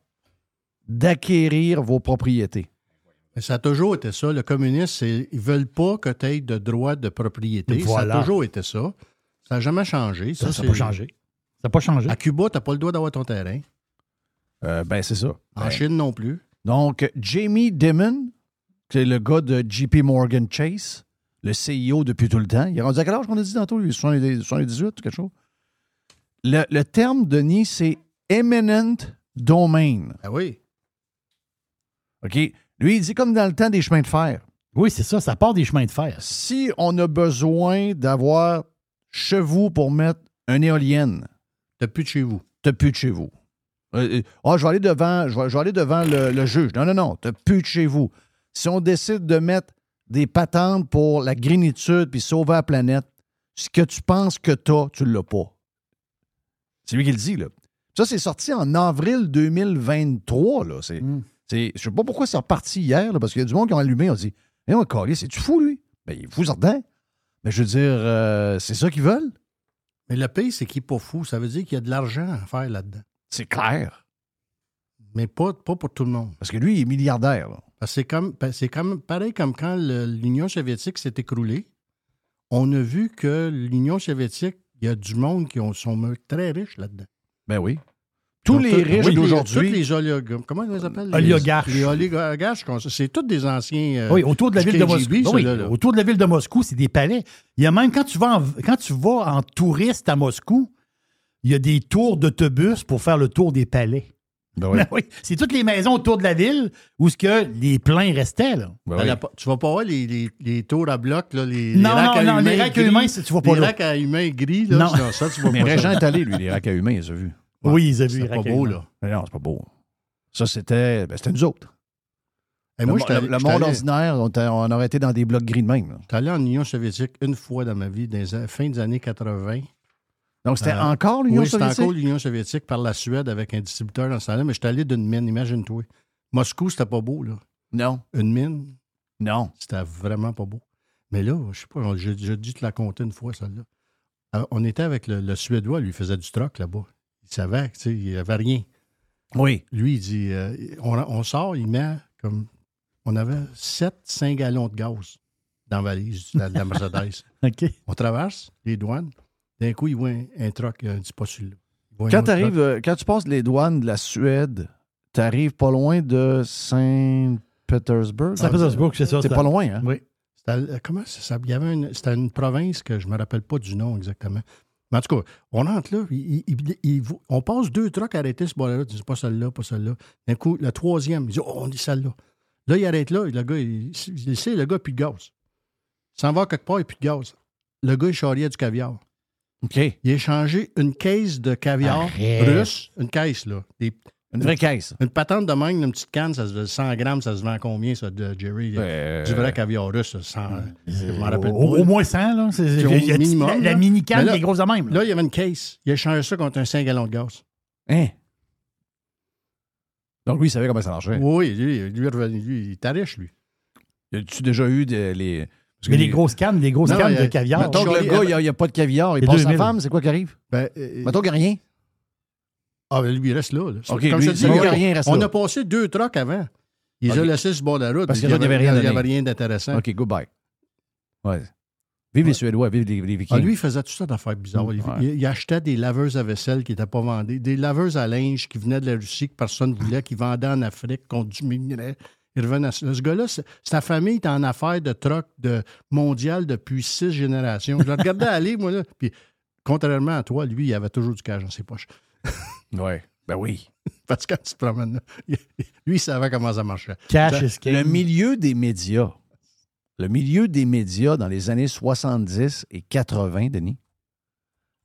d'acquérir vos propriétés. Ça a toujours été ça. Le communiste, c'est- ils veulent pas que tu aies de droit de propriété. Ça a toujours été ça. Ça n'a jamais changé. Ça, n'a pas changé. Ça n'a pas changé. À Cuba, tu n'as pas le droit d'avoir ton terrain. Euh, ben, c'est ça. En Ben, Chine non plus. Donc, Jamie Dimon, c'est le gars de JP Morgan Chase, le CEO depuis tout le temps. Il est rendu à quel âge qu'on a dit tantôt? lui? 70 78 ou quelque chose? Le, le terme, Denis, c'est eminent domain. Ah oui. OK? Lui, il dit comme dans le temps des chemins de fer. Oui, c'est ça, ça part des chemins de fer. Si on a besoin d'avoir chez vous pour mettre une éolienne, t'as plus de chez vous. T'as plus de chez vous. Euh, Ah, je vais aller devant, je vais, je vais aller devant le, le juge. Non, non, non, t'as plus de chez vous. Si on décide de mettre des patentes pour la grénitude puis sauver la planète, ce que tu penses que t'as, tu l'as pas. C'est lui qui le dit, là. Ça, c'est sorti en avril 2023, là. C'est, c'est, je sais pas pourquoi c'est reparti hier, là, parce qu'il y a du monde qui ont allumé, on dit Eh, mon collier, c'est-tu fou, lui? Ben, il est fou, certain. Mais je veux dire, euh, c'est ça qu'ils veulent. Mais le pays, c'est qu'il n'est pas fou. Ça veut dire qu'il y a de l'argent à faire là-dedans. C'est clair. Mais pas, pas pour tout le monde. Parce que lui, il est milliardaire. c'est comme, c'est comme pareil comme quand l'Union soviétique s'est écroulée. On a vu que l'Union soviétique, il y a du monde qui ont- sont très riches là-dedans. Ben oui. Tous les riches oui, les- d'aujourd'hui- Tous les. Comment on les appelle? Les- Oligarches. Les oligarches. C'est tous des anciens. euh, Oui, autour de la ville de Moscou. Oui, autour de la ville de Moscou, c'est des palais. Il y a même quand tu vas en, quand tu vas en touriste à Moscou, il y a des tours d'autobus pour faire le tour des palais. Ben oui. Ben oui, c'est toutes les maisons autour de la ville où ce que les pleins restaient là. À la po- tu vas pas voir les, les- les tours à bloc, là, les, Non, les racks non, à non, les humains racks à gris. humains, tu vas pas Les là. racks à humains gris, là, Non. ça, tu vas Mais pas Régent est allé, lui, les racks à humains, il les a Oui, ils ont vu C'était les pas beau, là. Mais non, c'est pas beau. Ça, c'était ben, c'était nous autres. Et moi, le, allé- le- le monde allé- ordinaire, on, aurait été dans des blocs gris de même. J'étais allé en Union soviétique une fois dans ma vie, dans les a- fin des années 80. Donc, c'était Euh, encore l'Union oui, c'était soviétique? encore l'Union soviétique par la Suède avec un distributeur dans ce temps-là, mais j'étais allé d'une mine, imagine-toi. Moscou, c'était pas beau, là. Non. Une mine? Non. C'était vraiment pas beau. Mais là, je sais pas, j'ai dû te la compter une fois, celle-là. Euh, on était avec le, le Suédois, lui, il faisait du troc là-bas. Il savait, tu sais, il n'y avait rien. Oui. Lui, il dit, euh, on, on sort, il met comme, on avait 7, 5 gallons de gaz dans la valise de la, de la Mercedes. OK. On traverse les douanes. D'un coup, il voit un, un truck, il dit pas celui-là. Quand, euh, quand tu passes les douanes de la Suède, tu arrives pas loin de Saint-Pétersbourg? Saint-Pétersbourg, c'est ça, C'est pas loin, hein? Oui. À- comment ça s'appelle? Il y avait une, c'était une province que je ne me rappelle pas du nom exactement. Mais en tout cas, on entre là, il- il- il- il- on passe deux trucks arrêtés ce bord-là. Tu dis pas celle-là, pas celle-là. D'un coup, le troisième, il dit Oh, on dit celle-là. Là, il arrête là, et le gars, il, sait, le gars plus de gaz. Il s'en va quelque part, il n'a plus de gaz. Le gars, il charriait du caviar. OK. Il a échangé une caisse de caviar Arrête. russe, une caisse, là. Des- Une vraie caisse. Une patente de même, une petite canne, ça se 100 grammes, ça se vend combien, ça, de Jerry? Ben, du vrai caviar russe, ça, 100, je m'en rappelle Au, pas. au moins 100, là. C'est, C'est il y a- au il y a- minimum, la, mini-canne Mais là- qui est grosse de même. Là, il y avait une caisse. Il a échangé ça contre un 5 gallons de gaz. Hein? Donc, lui, il savait comment ça marchait. Oui, lui, lui, il était riche, lui. As-tu déjà eu de- les. parce Mais que les grosses cannes, les grosses Non, cannes a- de caviar. Mettons que le gars, il n'y a, pas de caviar, il Et passe sa 2000. femme, c'est quoi qui arrive? Ben, euh, Mettons qu'il n'y a rien. Ah, ben, lui, il reste là. là. OK, Comme lui, je te dis, lui, on, il rien, reste on là. a passé deux trucks avant. Ils ont laissé sur le bord de la route. Parce Il qu'il n'y avait rien d'intéressant. OK, goodbye. Ouais. Vive les Suédois, vive les, les Vikings. Ah, lui, il faisait tout ça d'affaires bizarres. Il, Ouais. il- il achetait des laveuses à vaisselle qui n'étaient pas vendues, des laveuses à linge qui venaient de la Russie, que personne ne voulait, qui vendaient en Afrique du minerai. Il revenait à. Ce gars-là, sa famille était en affaires de troc de mondial depuis six générations. Je le regardais aller, moi, là. Puis, contrairement à toi, lui, il avait toujours du cash dans ses poches. Ouais. Ben oui. Parce que quand tu te promènes là, lui, il savait comment ça marchait. Cash is king. Le milieu des médias. Le milieu des médias dans les années 70 et 80, Denis.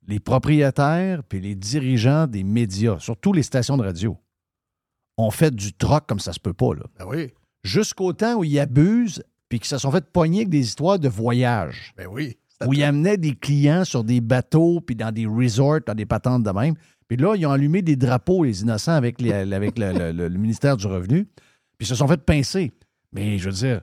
Les propriétaires puis les dirigeants des médias, surtout les stations de radio, ont fait du troc comme ça se peut pas. Là. Ben oui. Jusqu'au temps où ils abusent puis qu'ils se sont fait pogner avec des histoires de voyage. Ben oui. Où ils amenaient des clients sur des bateaux puis dans des resorts, dans des patentes de même. Puis là, ils ont allumé des drapeaux, les innocents, avec, les- avec le, le- le- le ministère du Revenu. Puis ils se sont fait pincer. Mais je veux dire,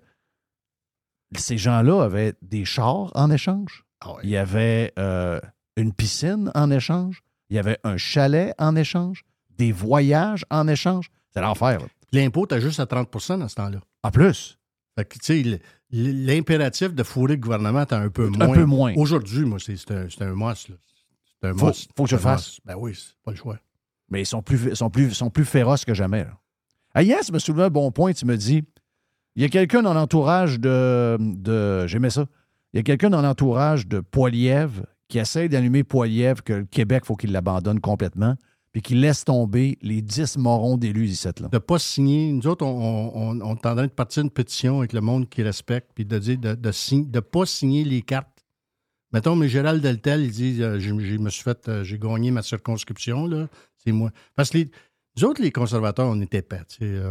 ces gens-là avaient des chars en échange. Ah Il y avait euh, une piscine en échange. Il y avait un chalet en échange. Des voyages en échange. C'est l'enfer. L'impôt, t'as juste à 30% dans ce temps-là. En plus. Fait que, tu sais, l'impératif de fourrer le gouvernement, t'as un peu moins. Un peu moins. Aujourd'hui, moi, c'est un, un must. Un Faut- must. faut que je fasse. Ben oui, c'est pas le choix. Mais ils sont plus, sont plus, sont plus féroces que jamais. là. Ah, tu me soulevais un bon point. Tu me dis il y a quelqu'un dans l'entourage de. de J'aimais ça. Il y a quelqu'un dans l'entourage de Poilièvre qui essaie d'allumer Poilièvre que le Québec, faut qu'il l'abandonne complètement, puis qu'il laisse tomber les 10 morons d'élus ici. Là. De pas signer. Nous autres, on, on, on, on est en train de partir une pétition avec le monde qui respecte, puis de dire de de, de pas signer les cartes. Mettons, mais Gérald Deltel, il dit euh, j'ai- j'ai- me suis fait, euh, j'ai gagné ma circonscription, là. C'est moi. Parce que les, autres, les conservateurs, on était pas.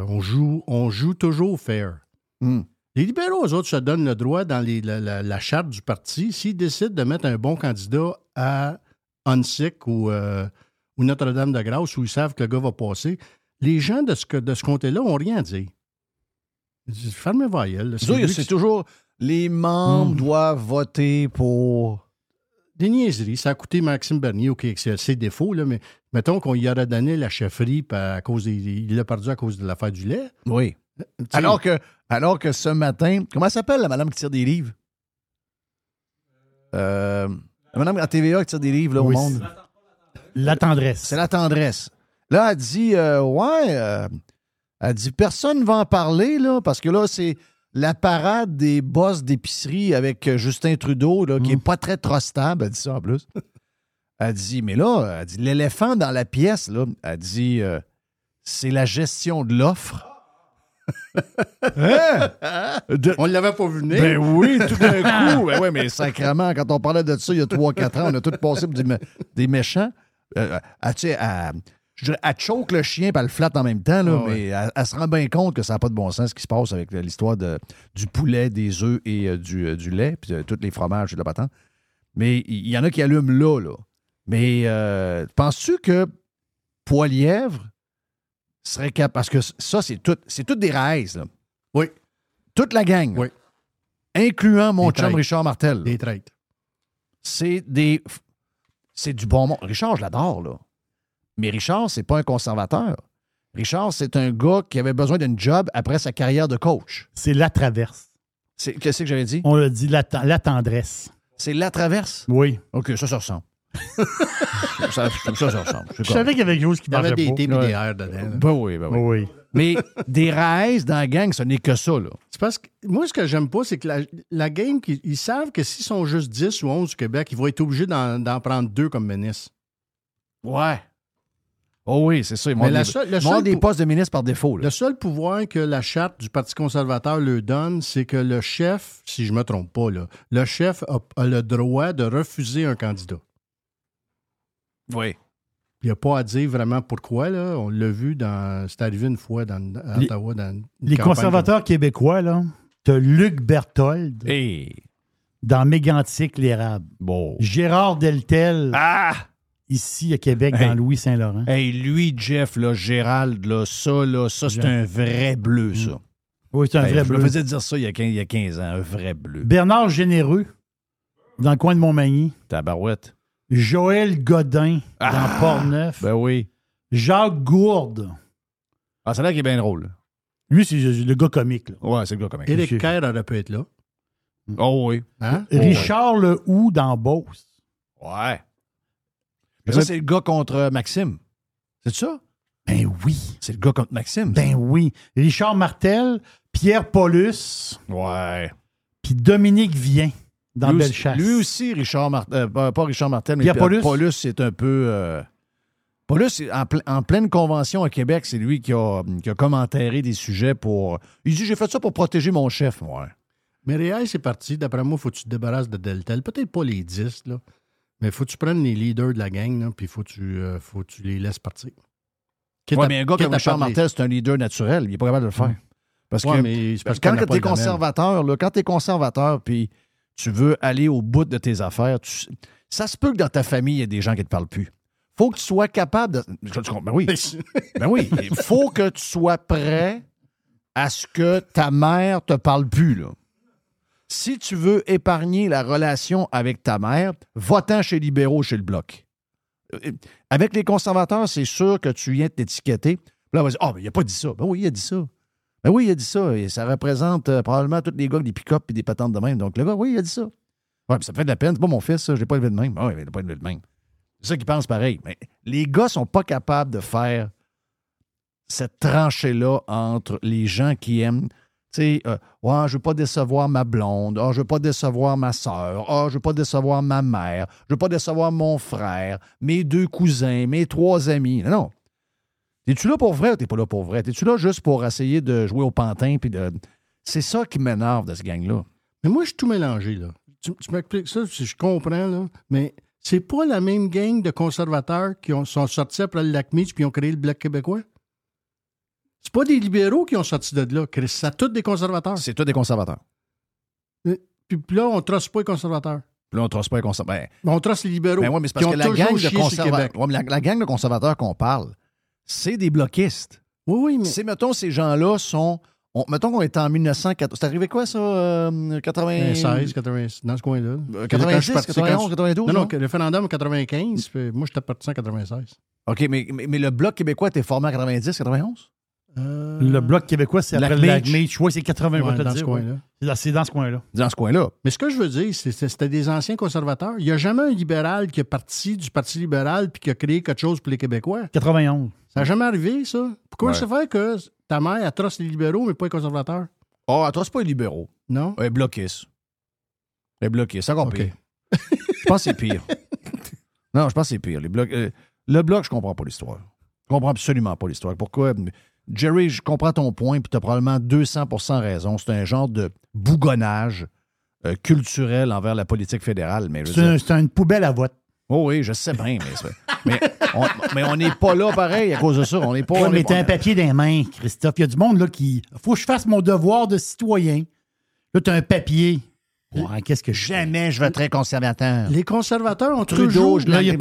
On joue, on joue toujours fair. Hmm. Les libéraux, eux autres, se donnent le droit dans les- la, la- la charte du parti, s'ils décident de mettre un bon candidat à Hunsick ou, euh, ou Notre-Dame-de-Grâce, où ils savent que le gars va passer, les gens de ce, que- de ce comté-là n'ont rien à dire. Ils disent, Fermez là. C'est toujours les membres Hmm. doivent voter pour. Des niaiseries. Ça a coûté Maxime Bernier, OK, c'est ses défauts, là, mais mettons qu'on y aurait donné la chefferie à cause des- il l'a perdu à cause de l'affaire du lait. Oui. Sais, Alors que, alors que ce matin, comment elle s'appelle la madame qui tire des livres? Euh, la madame à TVA qui tire des livres là, Oui, au monde. La tendresse. C'est la tendresse. Là, elle dit euh, Ouais, euh, elle dit personne ne va en parler, là, parce que là, c'est la parade des boss d'épicerie avec euh, Justin Trudeau, là, qui n'est pas très trustable. Elle dit ça en plus. Elle dit Mais là, elle dit l'éléphant dans la pièce, là, elle dit euh, c'est la gestion de l'offre. Hein? De- On ne l'avait pas vu venir. ben oui, tout d'un coup. Ben oui, mais sacrément, quand on parlait de ça il y a 3-4 ans, on a tout passé pour des, mé- des méchants. Euh, elle, tu sais, elle, je dirais, elle choque le chien et elle le flatte en même temps, là, Ah ouais. mais elle, elle se rend bien compte que ça n'a pas de bon sens ce qui se passe avec l'histoire de, du poulet, des œufs et euh, du, euh, du lait, puis euh, tous les fromages et la patente. Mais il y, en a qui allument là, là. Mais euh, penses-tu que Poilièvre serait capable. Parce que ça, c'est tout, c'est toutes des raïs, là. Oui. Toute la gang. Oui. Incluant mon Des chum. Richard Martel. Des traites. C'est des. C'est du bon monde. Richard, je l'adore, là. Mais Richard, c'est pas un conservateur. Richard, c'est un gars qui avait besoin d'une job après sa carrière de coach. C'est la traverse. C'est, qu'est-ce que j'avais dit? On l'a dit, la, ten- la tendresse. C'est la traverse? Oui. OK, ça, ça ressemble. ça, ça, ça, ça ressemble. Je savais qu'il y avait quelque chose qui Il y avait marchait des Ouais. des R dedans. Ben oui, ben oui. Oui. Mais des raïs dans la gang, ce n'est que ça, là. C'est parce que moi, ce que j'aime pas, c'est que la, la game, ils savent que s'ils sont juste 10 ou 11 au Québec, ils vont être obligés d'en d'en prendre deux comme ministre. Ouais. Oh oui, c'est ça. Ils Mais la seule- le seul des pou- postes de ministre par défaut. Là. Le seul pouvoir que la charte du Parti conservateur leur donne, c'est que le chef, si je me trompe pas, là, le chef a, a le droit de refuser un candidat. Oui. Il n'y a pas à dire vraiment pourquoi. Là. On l'a vu dans. C'est arrivé une fois dans, à Les- Ottawa. Dans une Les campagne. conservateurs québécois, là, t'as Luc Berthold Hey. dans Mégantic, l'érable. Bon. Gérard Deltel, Ah! Ici à Québec, Hey. dans Louis-Saint-Laurent. Hey, lui, Jeff, là, Gérald, là, ça, là, ça, c'est un vrai bleu, ça. Oui, c'est un Hey, vrai je me bleu. faisais dire ça il y, a 15, il y a 15 ans, un vrai bleu. Bernard Généreux, dans le coin de Montmagny. Tabarouette. Joël Godin, Ah! dans Port-Neuf. Ben oui. Jacques Gourde. Ah, c'est là qui est bien drôle. Lui, c'est le gars comique. là. Ouais, c'est le gars comme Éric Kerr aurait pu être là. Oh oui. Hein? Richard Lehoux dans Beauce. Ouais. Mais ça, c'est le gars contre Maxime. C'est ça? Ben oui. C'est le gars contre Maxime. Ben oui. Richard Martel, Pierre Paulus, Ouais. puis Dominique Vien dans lui, aussi, Bellechasse. lui aussi, Richard Martel, pas pas Richard Martel, mais Pierre Pierre Paulus. c'est un peu. euh, Paulus, c'est en, ple- en pleine convention à Québec, c'est lui qui a, qui a comme enterré des sujets pour. Il dit J'ai fait ça pour protéger mon chef, moi. Mais Réal, c'est parti. D'après moi, il faut que tu te débarrasses de Deltel. Peut-être pas les 10, là. Mais il faut que tu prennes les leaders de la gang, puis il faut, que tu, euh, faut que tu les laisses partir. Mais un gars comme Richard. Martel, c'est un leader naturel. Il n'est pas capable de le faire. Parce Ouais, que, mais c'est parce quand pas tu es conservateur, là, quand tu es conservateur, puis tu veux aller au bout de tes affaires, tu- ça se peut que dans ta famille, il y ait des gens qui ne te parlent plus. faut que tu sois capable de. Ben oui. ben oui. Il faut que tu sois prêt à ce que ta mère te parle plus, là. Si tu veux épargner la relation avec ta mère, va-t'en chez libéraux, chez le Bloc. Euh, Avec les conservateurs, c'est sûr que tu viens t'étiqueter. là, on va dire, mais il n'a pas dit ça. Ben oui, il a dit ça. Ben oui, il a dit ça. Et ça représente euh, probablement tous les gars des pick-up et des patentes de même. Donc, le gars, oui, il a dit ça. Ouais, puis ça fait de la peine. C'est pas mon fils, ça. Je l'ai pas élevé de même. Ah, oui, il l'a pas élevé de même. C'est ça qu'ils pensent pareil. Mais les gars sont pas capables de faire cette tranchée-là entre les gens qui aiment. Tu sais, euh, ouais, je veux pas décevoir ma blonde, ah, je veux pas décevoir ma soeur, ah, je veux pas décevoir ma mère, je veux pas décevoir mon frère, mes deux cousins, mes trois amis. Non, non. Es-tu là pour vrai ou t'es pas là pour vrai? Es-tu là juste pour essayer de jouer au pantin? Puis de... C'est ça qui m'énerve de ce gang-là. Mais moi, je suis tout mélangé, là. Tu, m'expliques ça, je comprends, là, mais c'est pas la même gang de conservateurs qui ont, sont sortis après le lac Meach puis ont créé le Bloc québécois? C'est pas des libéraux qui ont sorti de là. Chris, C'est tous des conservateurs. C'est tous des conservateurs. Mais- Puis, puis là, on trosse pas les conservateurs. Puis Là, on trosse pas les conservateurs. Ben, Mais on trosse les libéraux. Ben ouais, mais c'est parce qui que ont la gang, de chié sur le conserva- Québec. Ouais, mais la, la gang de conservateurs qu'on parle, c'est des bloquistes. Oui, oui, mais. C'est, mettons, ces gens-là sont. on- mettons qu'on est en 1980. C'est arrivé quoi, ça? euh, 80... 16, 80, dans ce coin-là. Euh, Quand je suis 86, parti- quand 91, je- 92, Non, non, le référendum en 95, puis moi, j'étais parti en 96. OK, mais, mais, mais le Bloc québécois était formé en 90, 91? Le Bloc québécois, c'est après Lac Meach. Oui, c'est 80, je vais Ouais, dans ce ouais. coin-là. C'est dans- C'est dans ce coin-là. Dans ce coin-là. Mais ce que je veux dire, c'est que c'était des anciens conservateurs. Il n'y a jamais un libéral qui est parti du Parti libéral puis qui a créé quelque chose pour les Québécois. 91. Ça n'a jamais arrivé, ça. Pourquoi Ouais. ça fait que ta mère, elle trosse les libéraux, mais pas les conservateurs? Oh, attends, c'est pas les libéraux. Non? Elle est bloquiste. Elle est bloquiste. C'est encore OK. pire. Je pense que c'est pire. non, je pense que c'est pire. Les blocs, euh, le bloc, je comprends pas l'histoire. Je comprends absolument pas l'histoire. Pourquoi? Jerry, je comprends ton point, puis tu as probablement 200% raison. C'est un genre de bougonnage euh, culturel envers la politique fédérale. Mais, C'est un- dire- une poubelle à vote. Oh oui, je sais bien, mais, c'est- mais on mais on n'est pas là pareil à cause de ça. On n'est pas. Ouais, on mais n'est t'as pas- un papier dans les mains, Christophe. Il y a du monde là qui. Faut que je fasse mon devoir de citoyen. Là, t'as un papier. Ouais, qu'est-ce que? Jamais je voterai conservateur. Les conservateurs ont Trudeau, toujours... Là, il n'y a,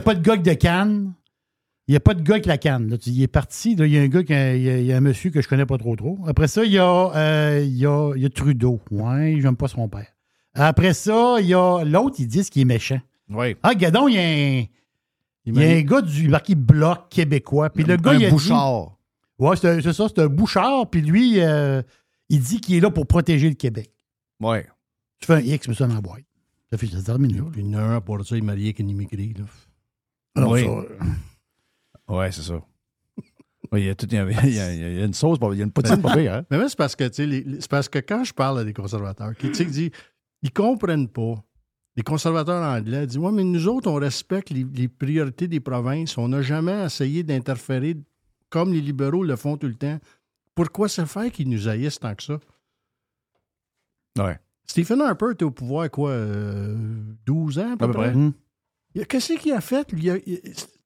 pas de gars- de canne. Il n'y a pas de gars avec la canne. Là, il est parti. là, Il y a un gars, qui a- il y a, il y a un monsieur que je connais pas trop trop. Après ça, il y a, euh, il y a, il y a Trudeau. Ouais, j'aime pas son père. Après ça, il y a l'autre, ils disent qu'il est méchant. Oui. Ah, Gadon, il y a un, il y a un gars du marqué Bloc québécois. Puis le gars, un il a bouchard. Dit, ouais, c'est ça, c'est un bouchard. Puis lui, euh, il dit qu'il est là pour protéger le Québec. Oui. Tu fais un X, mais ça dans la boîte. Ça fait ça termine. Puis il y en a un, pour ça, il est marié avec une immigrée. Là. Alors, Oui. ça, Oui, c'est ça. Oui, il y a, tout- il y a- il y a- il y a une sauce, pas- il y a une poutine pas pire, hein? Mais c'est parce que, c'est parce que quand je parle à des conservateurs, qui, disent, ils comprennent pas. Les conservateurs anglais disent, ouais, mais nous autres, on respecte les, les priorités des provinces. On n'a jamais essayé d'interférer comme les libéraux le font tout le temps. Pourquoi ça fait qu'ils nous haïssent tant que ça? Ouais. Stephen Harper était au pouvoir, quoi, euh, 12 ans à peu, À peu près? a- Qu'est-ce qu'il a fait? lui?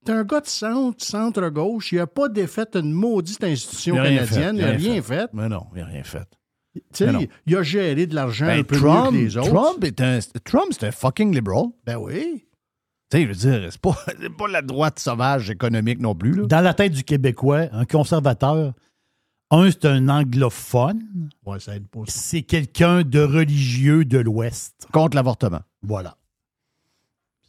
C'est un gars de centre, centre-gauche. Il n'a pas défait une maudite institution Il canadienne. fait, il n'a rien fait. Mais non, il n'a rien fait. Tu sais, il, il a géré de l'argent Ben, un peu Trump, mieux que les autres. Trump, est un, Trump, c'est un fucking liberal. Ben oui. Tu sais, je veux dire, c'est pas, c'est pas la droite sauvage économique non plus. Là. Dans la tête du Québécois, un conservateur, un, c'est un anglophone. Ouais, ça aide pas. ça. C'est quelqu'un de religieux de l'Ouest. Contre l'avortement. Voilà.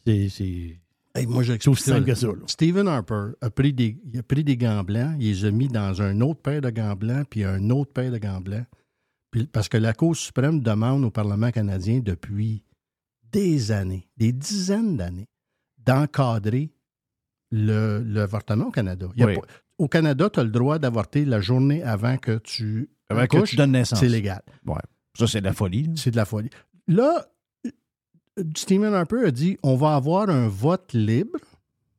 C'est. Hey, moi, j'explique aussi simple que ça. là. Stephen Harper a pris, des, il a pris des gants blancs, il les a mis dans un autre paire de gants blancs, puis un autre paire de gants blancs. Puis- parce que la Cour suprême demande au Parlement canadien depuis des années, des dizaines d'années, d'encadrer le- l'avortement au Canada. Il y a Oui. pas- au Canada, tu as le droit d'avorter la journée avant que tu Avant que tu donnes naissance. C'est légal. Ouais. Ça, c'est de la folie. C'est de la folie. Là, Stephen Harper a dit on va avoir un vote libre,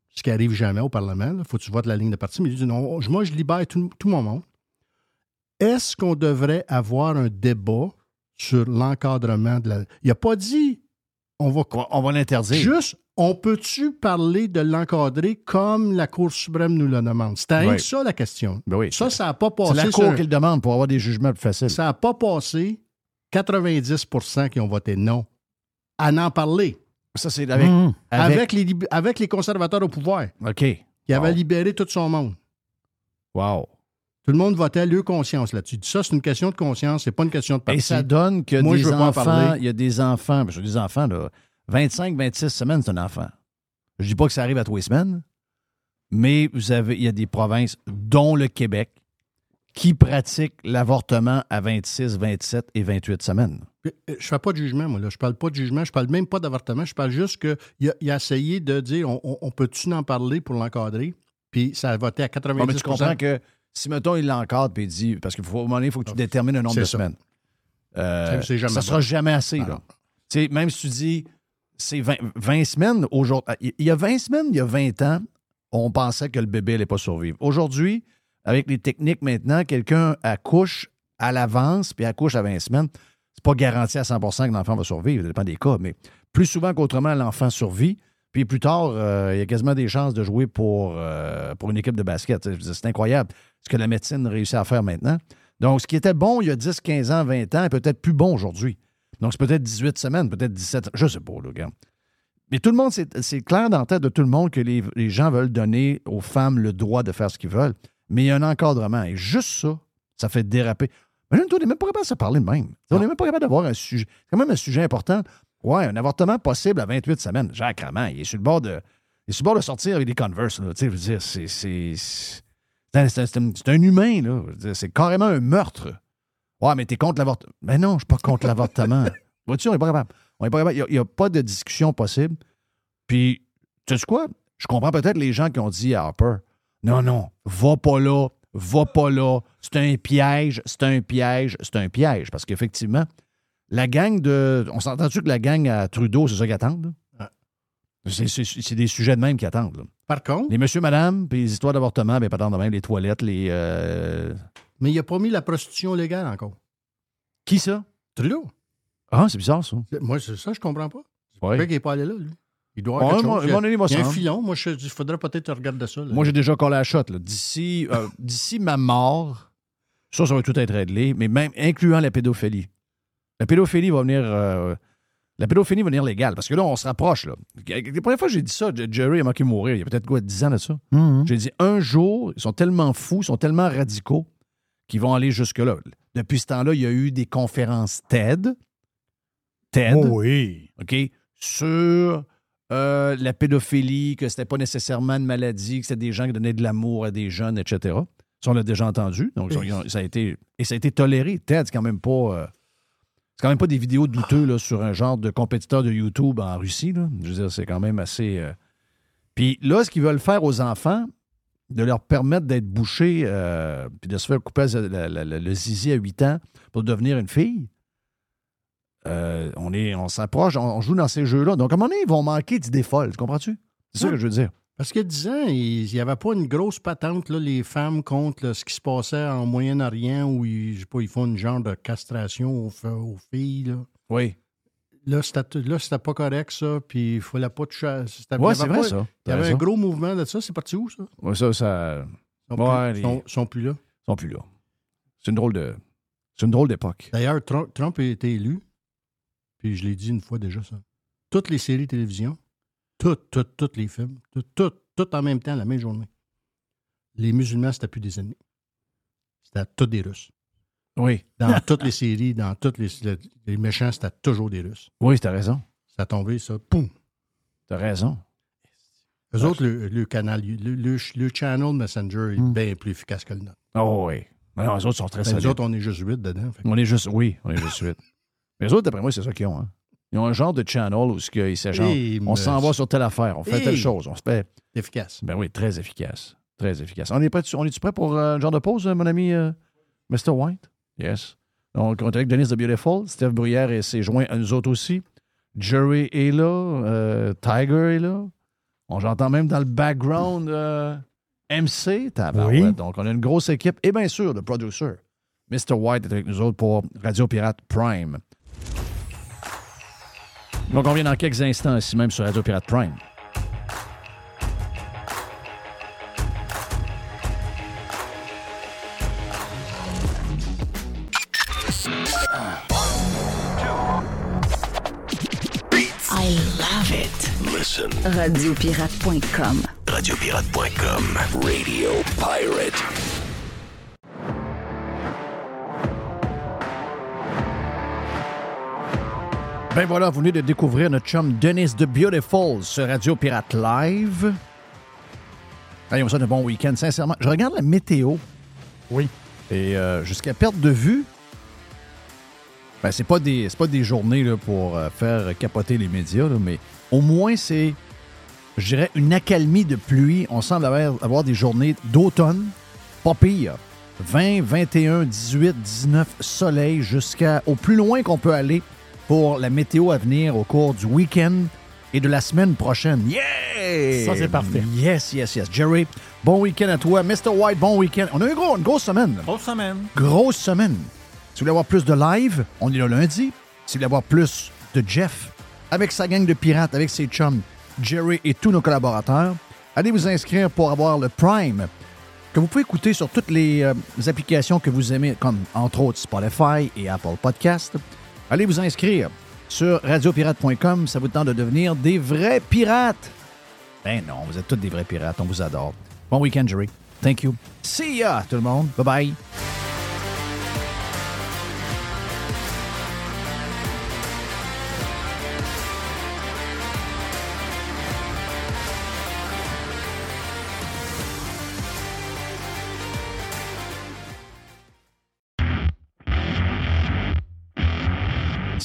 ce qui arrive jamais au Parlement. Il faut que tu votes la ligne de parti. Mais il dit non, moi, je libère tout, tout mon monde. Est-ce qu'on devrait avoir un débat sur l'encadrement de la. Il n'a pas dit on va. On va l'interdire. Juste, on peut-tu parler de l'encadrer comme la Cour suprême nous le demande? C'était Oui. ça la question. Ben oui. Ça, ça n'a pas passé. C'est la Cour qui le demande pour avoir des jugements plus faciles. ça n'a pas passé 90% qui ont voté non à n'en parler. Ça, c'est avec. Hum. Avec, avec- les, lib- avec les conservateurs au pouvoir, OK. qui avaient Wow. libéré tout son monde. Wow. Tout le monde votait à leur conscience là-dessus. Ça, c'est une question de conscience, c'est pas une question de parti. Et ça donne que Moi, des je veux enfants, il y a des enfants, que des enfants, là, 25, 26 semaines, c'est un enfant. Je dis pas que ça arrive à les semaines, Mais vous avez, il y a des provinces, dont le Québec, qui pratiquent l'avortement à 26, 27 et 28 semaines? Euh, Je fais pas de jugement, moi. Là. Je parle pas de jugement. Je parle même pas d'avortement. Je parle juste qu'il a, il a essayé de dire on, on- on peut-tu en parler pour l'encadrer? Puis ça a voté à 90 Bon, mais tu comprends que si, mettons, il l'encadre et il dit, parce qu'il faut, un moment donné, il faut que tu détermines un nombre de ça. semaines. Euh, ça bon. sera jamais assez. là. Sais, même si tu dis, c'est 20, 20 semaines, aujourd'hui, il y a 20 semaines, il y a 20 ans, on pensait que le bébé n'allait pas survivre. Aujourd'hui, avec les techniques maintenant, quelqu'un accouche à l'avance puis accouche à 20 semaines. C'est pas garanti à 100% que l'enfant va survivre, ça dépend des cas, mais plus souvent qu'autrement, l'enfant survit. Puis plus tard, euh, il y a quasiment des chances de jouer pour, euh, pour une équipe de basket. C'est incroyable ce que la médecine réussit à faire maintenant. Donc, ce qui était bon il y a 10, 15 ans, 20 ans est peut-être plus bon aujourd'hui. Donc, c'est peut-être 18 semaines, peut-être 17, je sais pas, là, gars. Mais tout le monde, c'est c'est clair dans la tête de tout le monde que les, les gens veulent donner aux femmes le droit de faire ce qu'ils veulent. Mais il y a un encadrement. Et juste ça, ça fait déraper. Imagine-toi, on n'est même pas capable de se parler de même. On n'est même pas capable d'avoir un sujet. C'est quand même un sujet important. Ouais, un avortement possible à 28 semaines. Jacques Raman, il est sur le bord de. Il est sur le bord de sortir avec des Converse. C'est. C'est c'est un, humain, là. C'est carrément un meurtre. Ouais, mais t'es contre l'avortement. Mais non, je suis pas contre l'avortement. Vois-tu, on n'est pas capable. On est pas capable. Il n'y a, pas de discussion possible. Puis, tu sais quoi? Je comprends peut-être les gens qui ont dit à Harper Non, non, va pas là, va pas là. C'est un piège, c'est un piège, c'est un piège. Parce qu'effectivement, la gang de. On s'entend-tu que la gang à Trudeau, c'est ça qu'ils attendent? C'est- des sujets de même qui attendent. là. Par contre. Les monsieur, madame, puis les histoires d'avortement, ben, pas tant de même, les toilettes, les. euh, Mais il n'a pas mis la prostitution légale encore. Qui ça? Trudeau. Ah, c'est bizarre, ça. Moi, c'est ça, je comprends pas. C'est Ouais. qu'il n'est pas allé là, lui. Il doit Ouais, avoir quelque moi- chose. Il y mon a, ami va il y a un s'en. filon. Moi, je- il faudrait peut-être regarder ça. là. Moi, j'ai déjà collé la shot. là. D'ici euh, d'ici ma mort, ça, ça va tout être réglé, mais même incluant la pédophilie. La pédophilie va venir. euh, la pédophilie va venir légale, parce que là, on se rapproche. Là. La première fois que j'ai dit ça, Jerry a manqué mourir. Il y a peut-être quoi, 10 ans de ça. Mhm. J'ai dit un jour, ils sont tellement fous, ils sont tellement radicaux qu'ils vont aller jusque-là. Depuis ce temps-là, il y a eu des conférences TED. TED. Oh oui. OK? Sur euh, la pédophilie, que c'était pas nécessairement une maladie, que c'était des gens qui donnaient de l'amour à des jeunes, etc. Ça, on l'a déjà entendu. Donc, ça a été, et ça a été toléré. TED, c'est quand même pas. euh, c'est quand même pas des vidéos douteux là, sur un genre de compétiteur de YouTube en Russie. Je veux dire, c'est quand même assez. euh, Puis là, ce qu'ils veulent faire aux enfants, de leur permettre d'être bouchés, puis de se faire couper le zizi à 8 ans pour devenir une fille, euh, on est, on s'approche, on, on joue dans ces jeux-là. Donc, à un moment donné, ils vont manquer d'idées folles. Tu comprends-tu? C'est ça que je veux dire. Parce a 10 ans, il n'y avait pas une grosse patente, là, les femmes contre là, ce qui se passait en Moyen-Orient où ils, je sais pas, ils font une genre de castration aux, filles. Là, Oui. là c'était pas correct, ça. Puis il fallait pas toucher. avait c'est vrai, pas- ça. Il y avait un gros mouvement de ça. C'est parti où, ça? Ouais, ça, ça. Ils sont, Ouais, plus, les- sont- sont plus là. sont plus là. C'est une drôle de. C'est une drôle d'époque. D'ailleurs, Trump, Trump a été élu puis je l'ai dit une fois déjà, ça. Toutes les séries télévision, toutes, toutes, toutes les films, toutes, toutes, toutes en même temps, la même journée. Les musulmans, c'était plus des ennemis. C'était tous des Russes. Oui. Dans toutes les séries, dans toutes les, les méchants, c'était toujours des Russes. Oui, t'as raison. Ça a tombé, ça, poum. T'as raison. Eux ah, autres, le, canal, le, channel Messenger est hmm. bien plus efficace que le nôtre. Oh oui. Non, les autres sont très ben, autres, on est juste 8 dedans. On est juste, oui, on est juste 8 les autres, d'après moi, c'est ça qu'ils ont. hein. Ils ont un genre de channel où ce qu'ils s'échangent. On s'en va sur telle affaire, on fait telle chose, on se fait. Efficace. Ben oui, très efficace. Très efficace. On est prêt, on prêt pour euh, un genre de pause, mon ami euh, Mr. White? Yes. Donc, on est avec Denise de Beautiful. Steph Bruyère et s'est joint à nous autres aussi. Jerry est là. euh, Tiger est là. On j'entends même dans le background MC. Oui. Donc, on a une grosse équipe. Et bien sûr, le producer. Mr. White est avec nous autres pour Radio Pirate Prime. Donc, on vient dans quelques instants ici même sur Radio Pirate Prime. I love it. Listen. Radiopirate.com. Radiopirate.com. Radio Pirate. Ben voilà, vous venez de découvrir notre chum Dennis the Beautiful sur Radio Pirate Live. On souhaite un bon week-end. Sincèrement, je regarde la météo. Oui. Et euh, jusqu'à perte de vue, ben, c'est pas des c'est pas des journées là, pour euh, faire capoter les médias, là, mais au moins c'est, je dirais, une accalmie de pluie. On semble avoir, avoir des journées d'automne, pas pire. 20, 21, 18, 19, soleil jusqu'à au plus loin qu'on peut aller pour la météo à venir au cours du week-end et de la semaine prochaine. Yeah! Ça, c'est parfait. Yes, yes, yes. Jerry, bon week-end à toi. Mr. White, bon week-end. On a eu gros, une grosse semaine. Grosse semaine. Grosse semaine. Si vous voulez avoir plus de live, on est là lundi. Si vous voulez avoir plus de Jeff, avec sa gang de pirates, avec ses chums, Jerry et tous nos collaborateurs, allez vous inscrire pour avoir le Prime, que vous pouvez écouter sur toutes les, euh, applications que vous aimez, comme entre autres Spotify et Apple Podcast. Allez vous inscrire sur radiopirate.com. Ça vous tente de devenir des vrais pirates. Ben non, vous êtes tous des vrais pirates. On vous adore. Bon week-end, Jerry. Thank you. See ya, tout le monde. Bye-bye.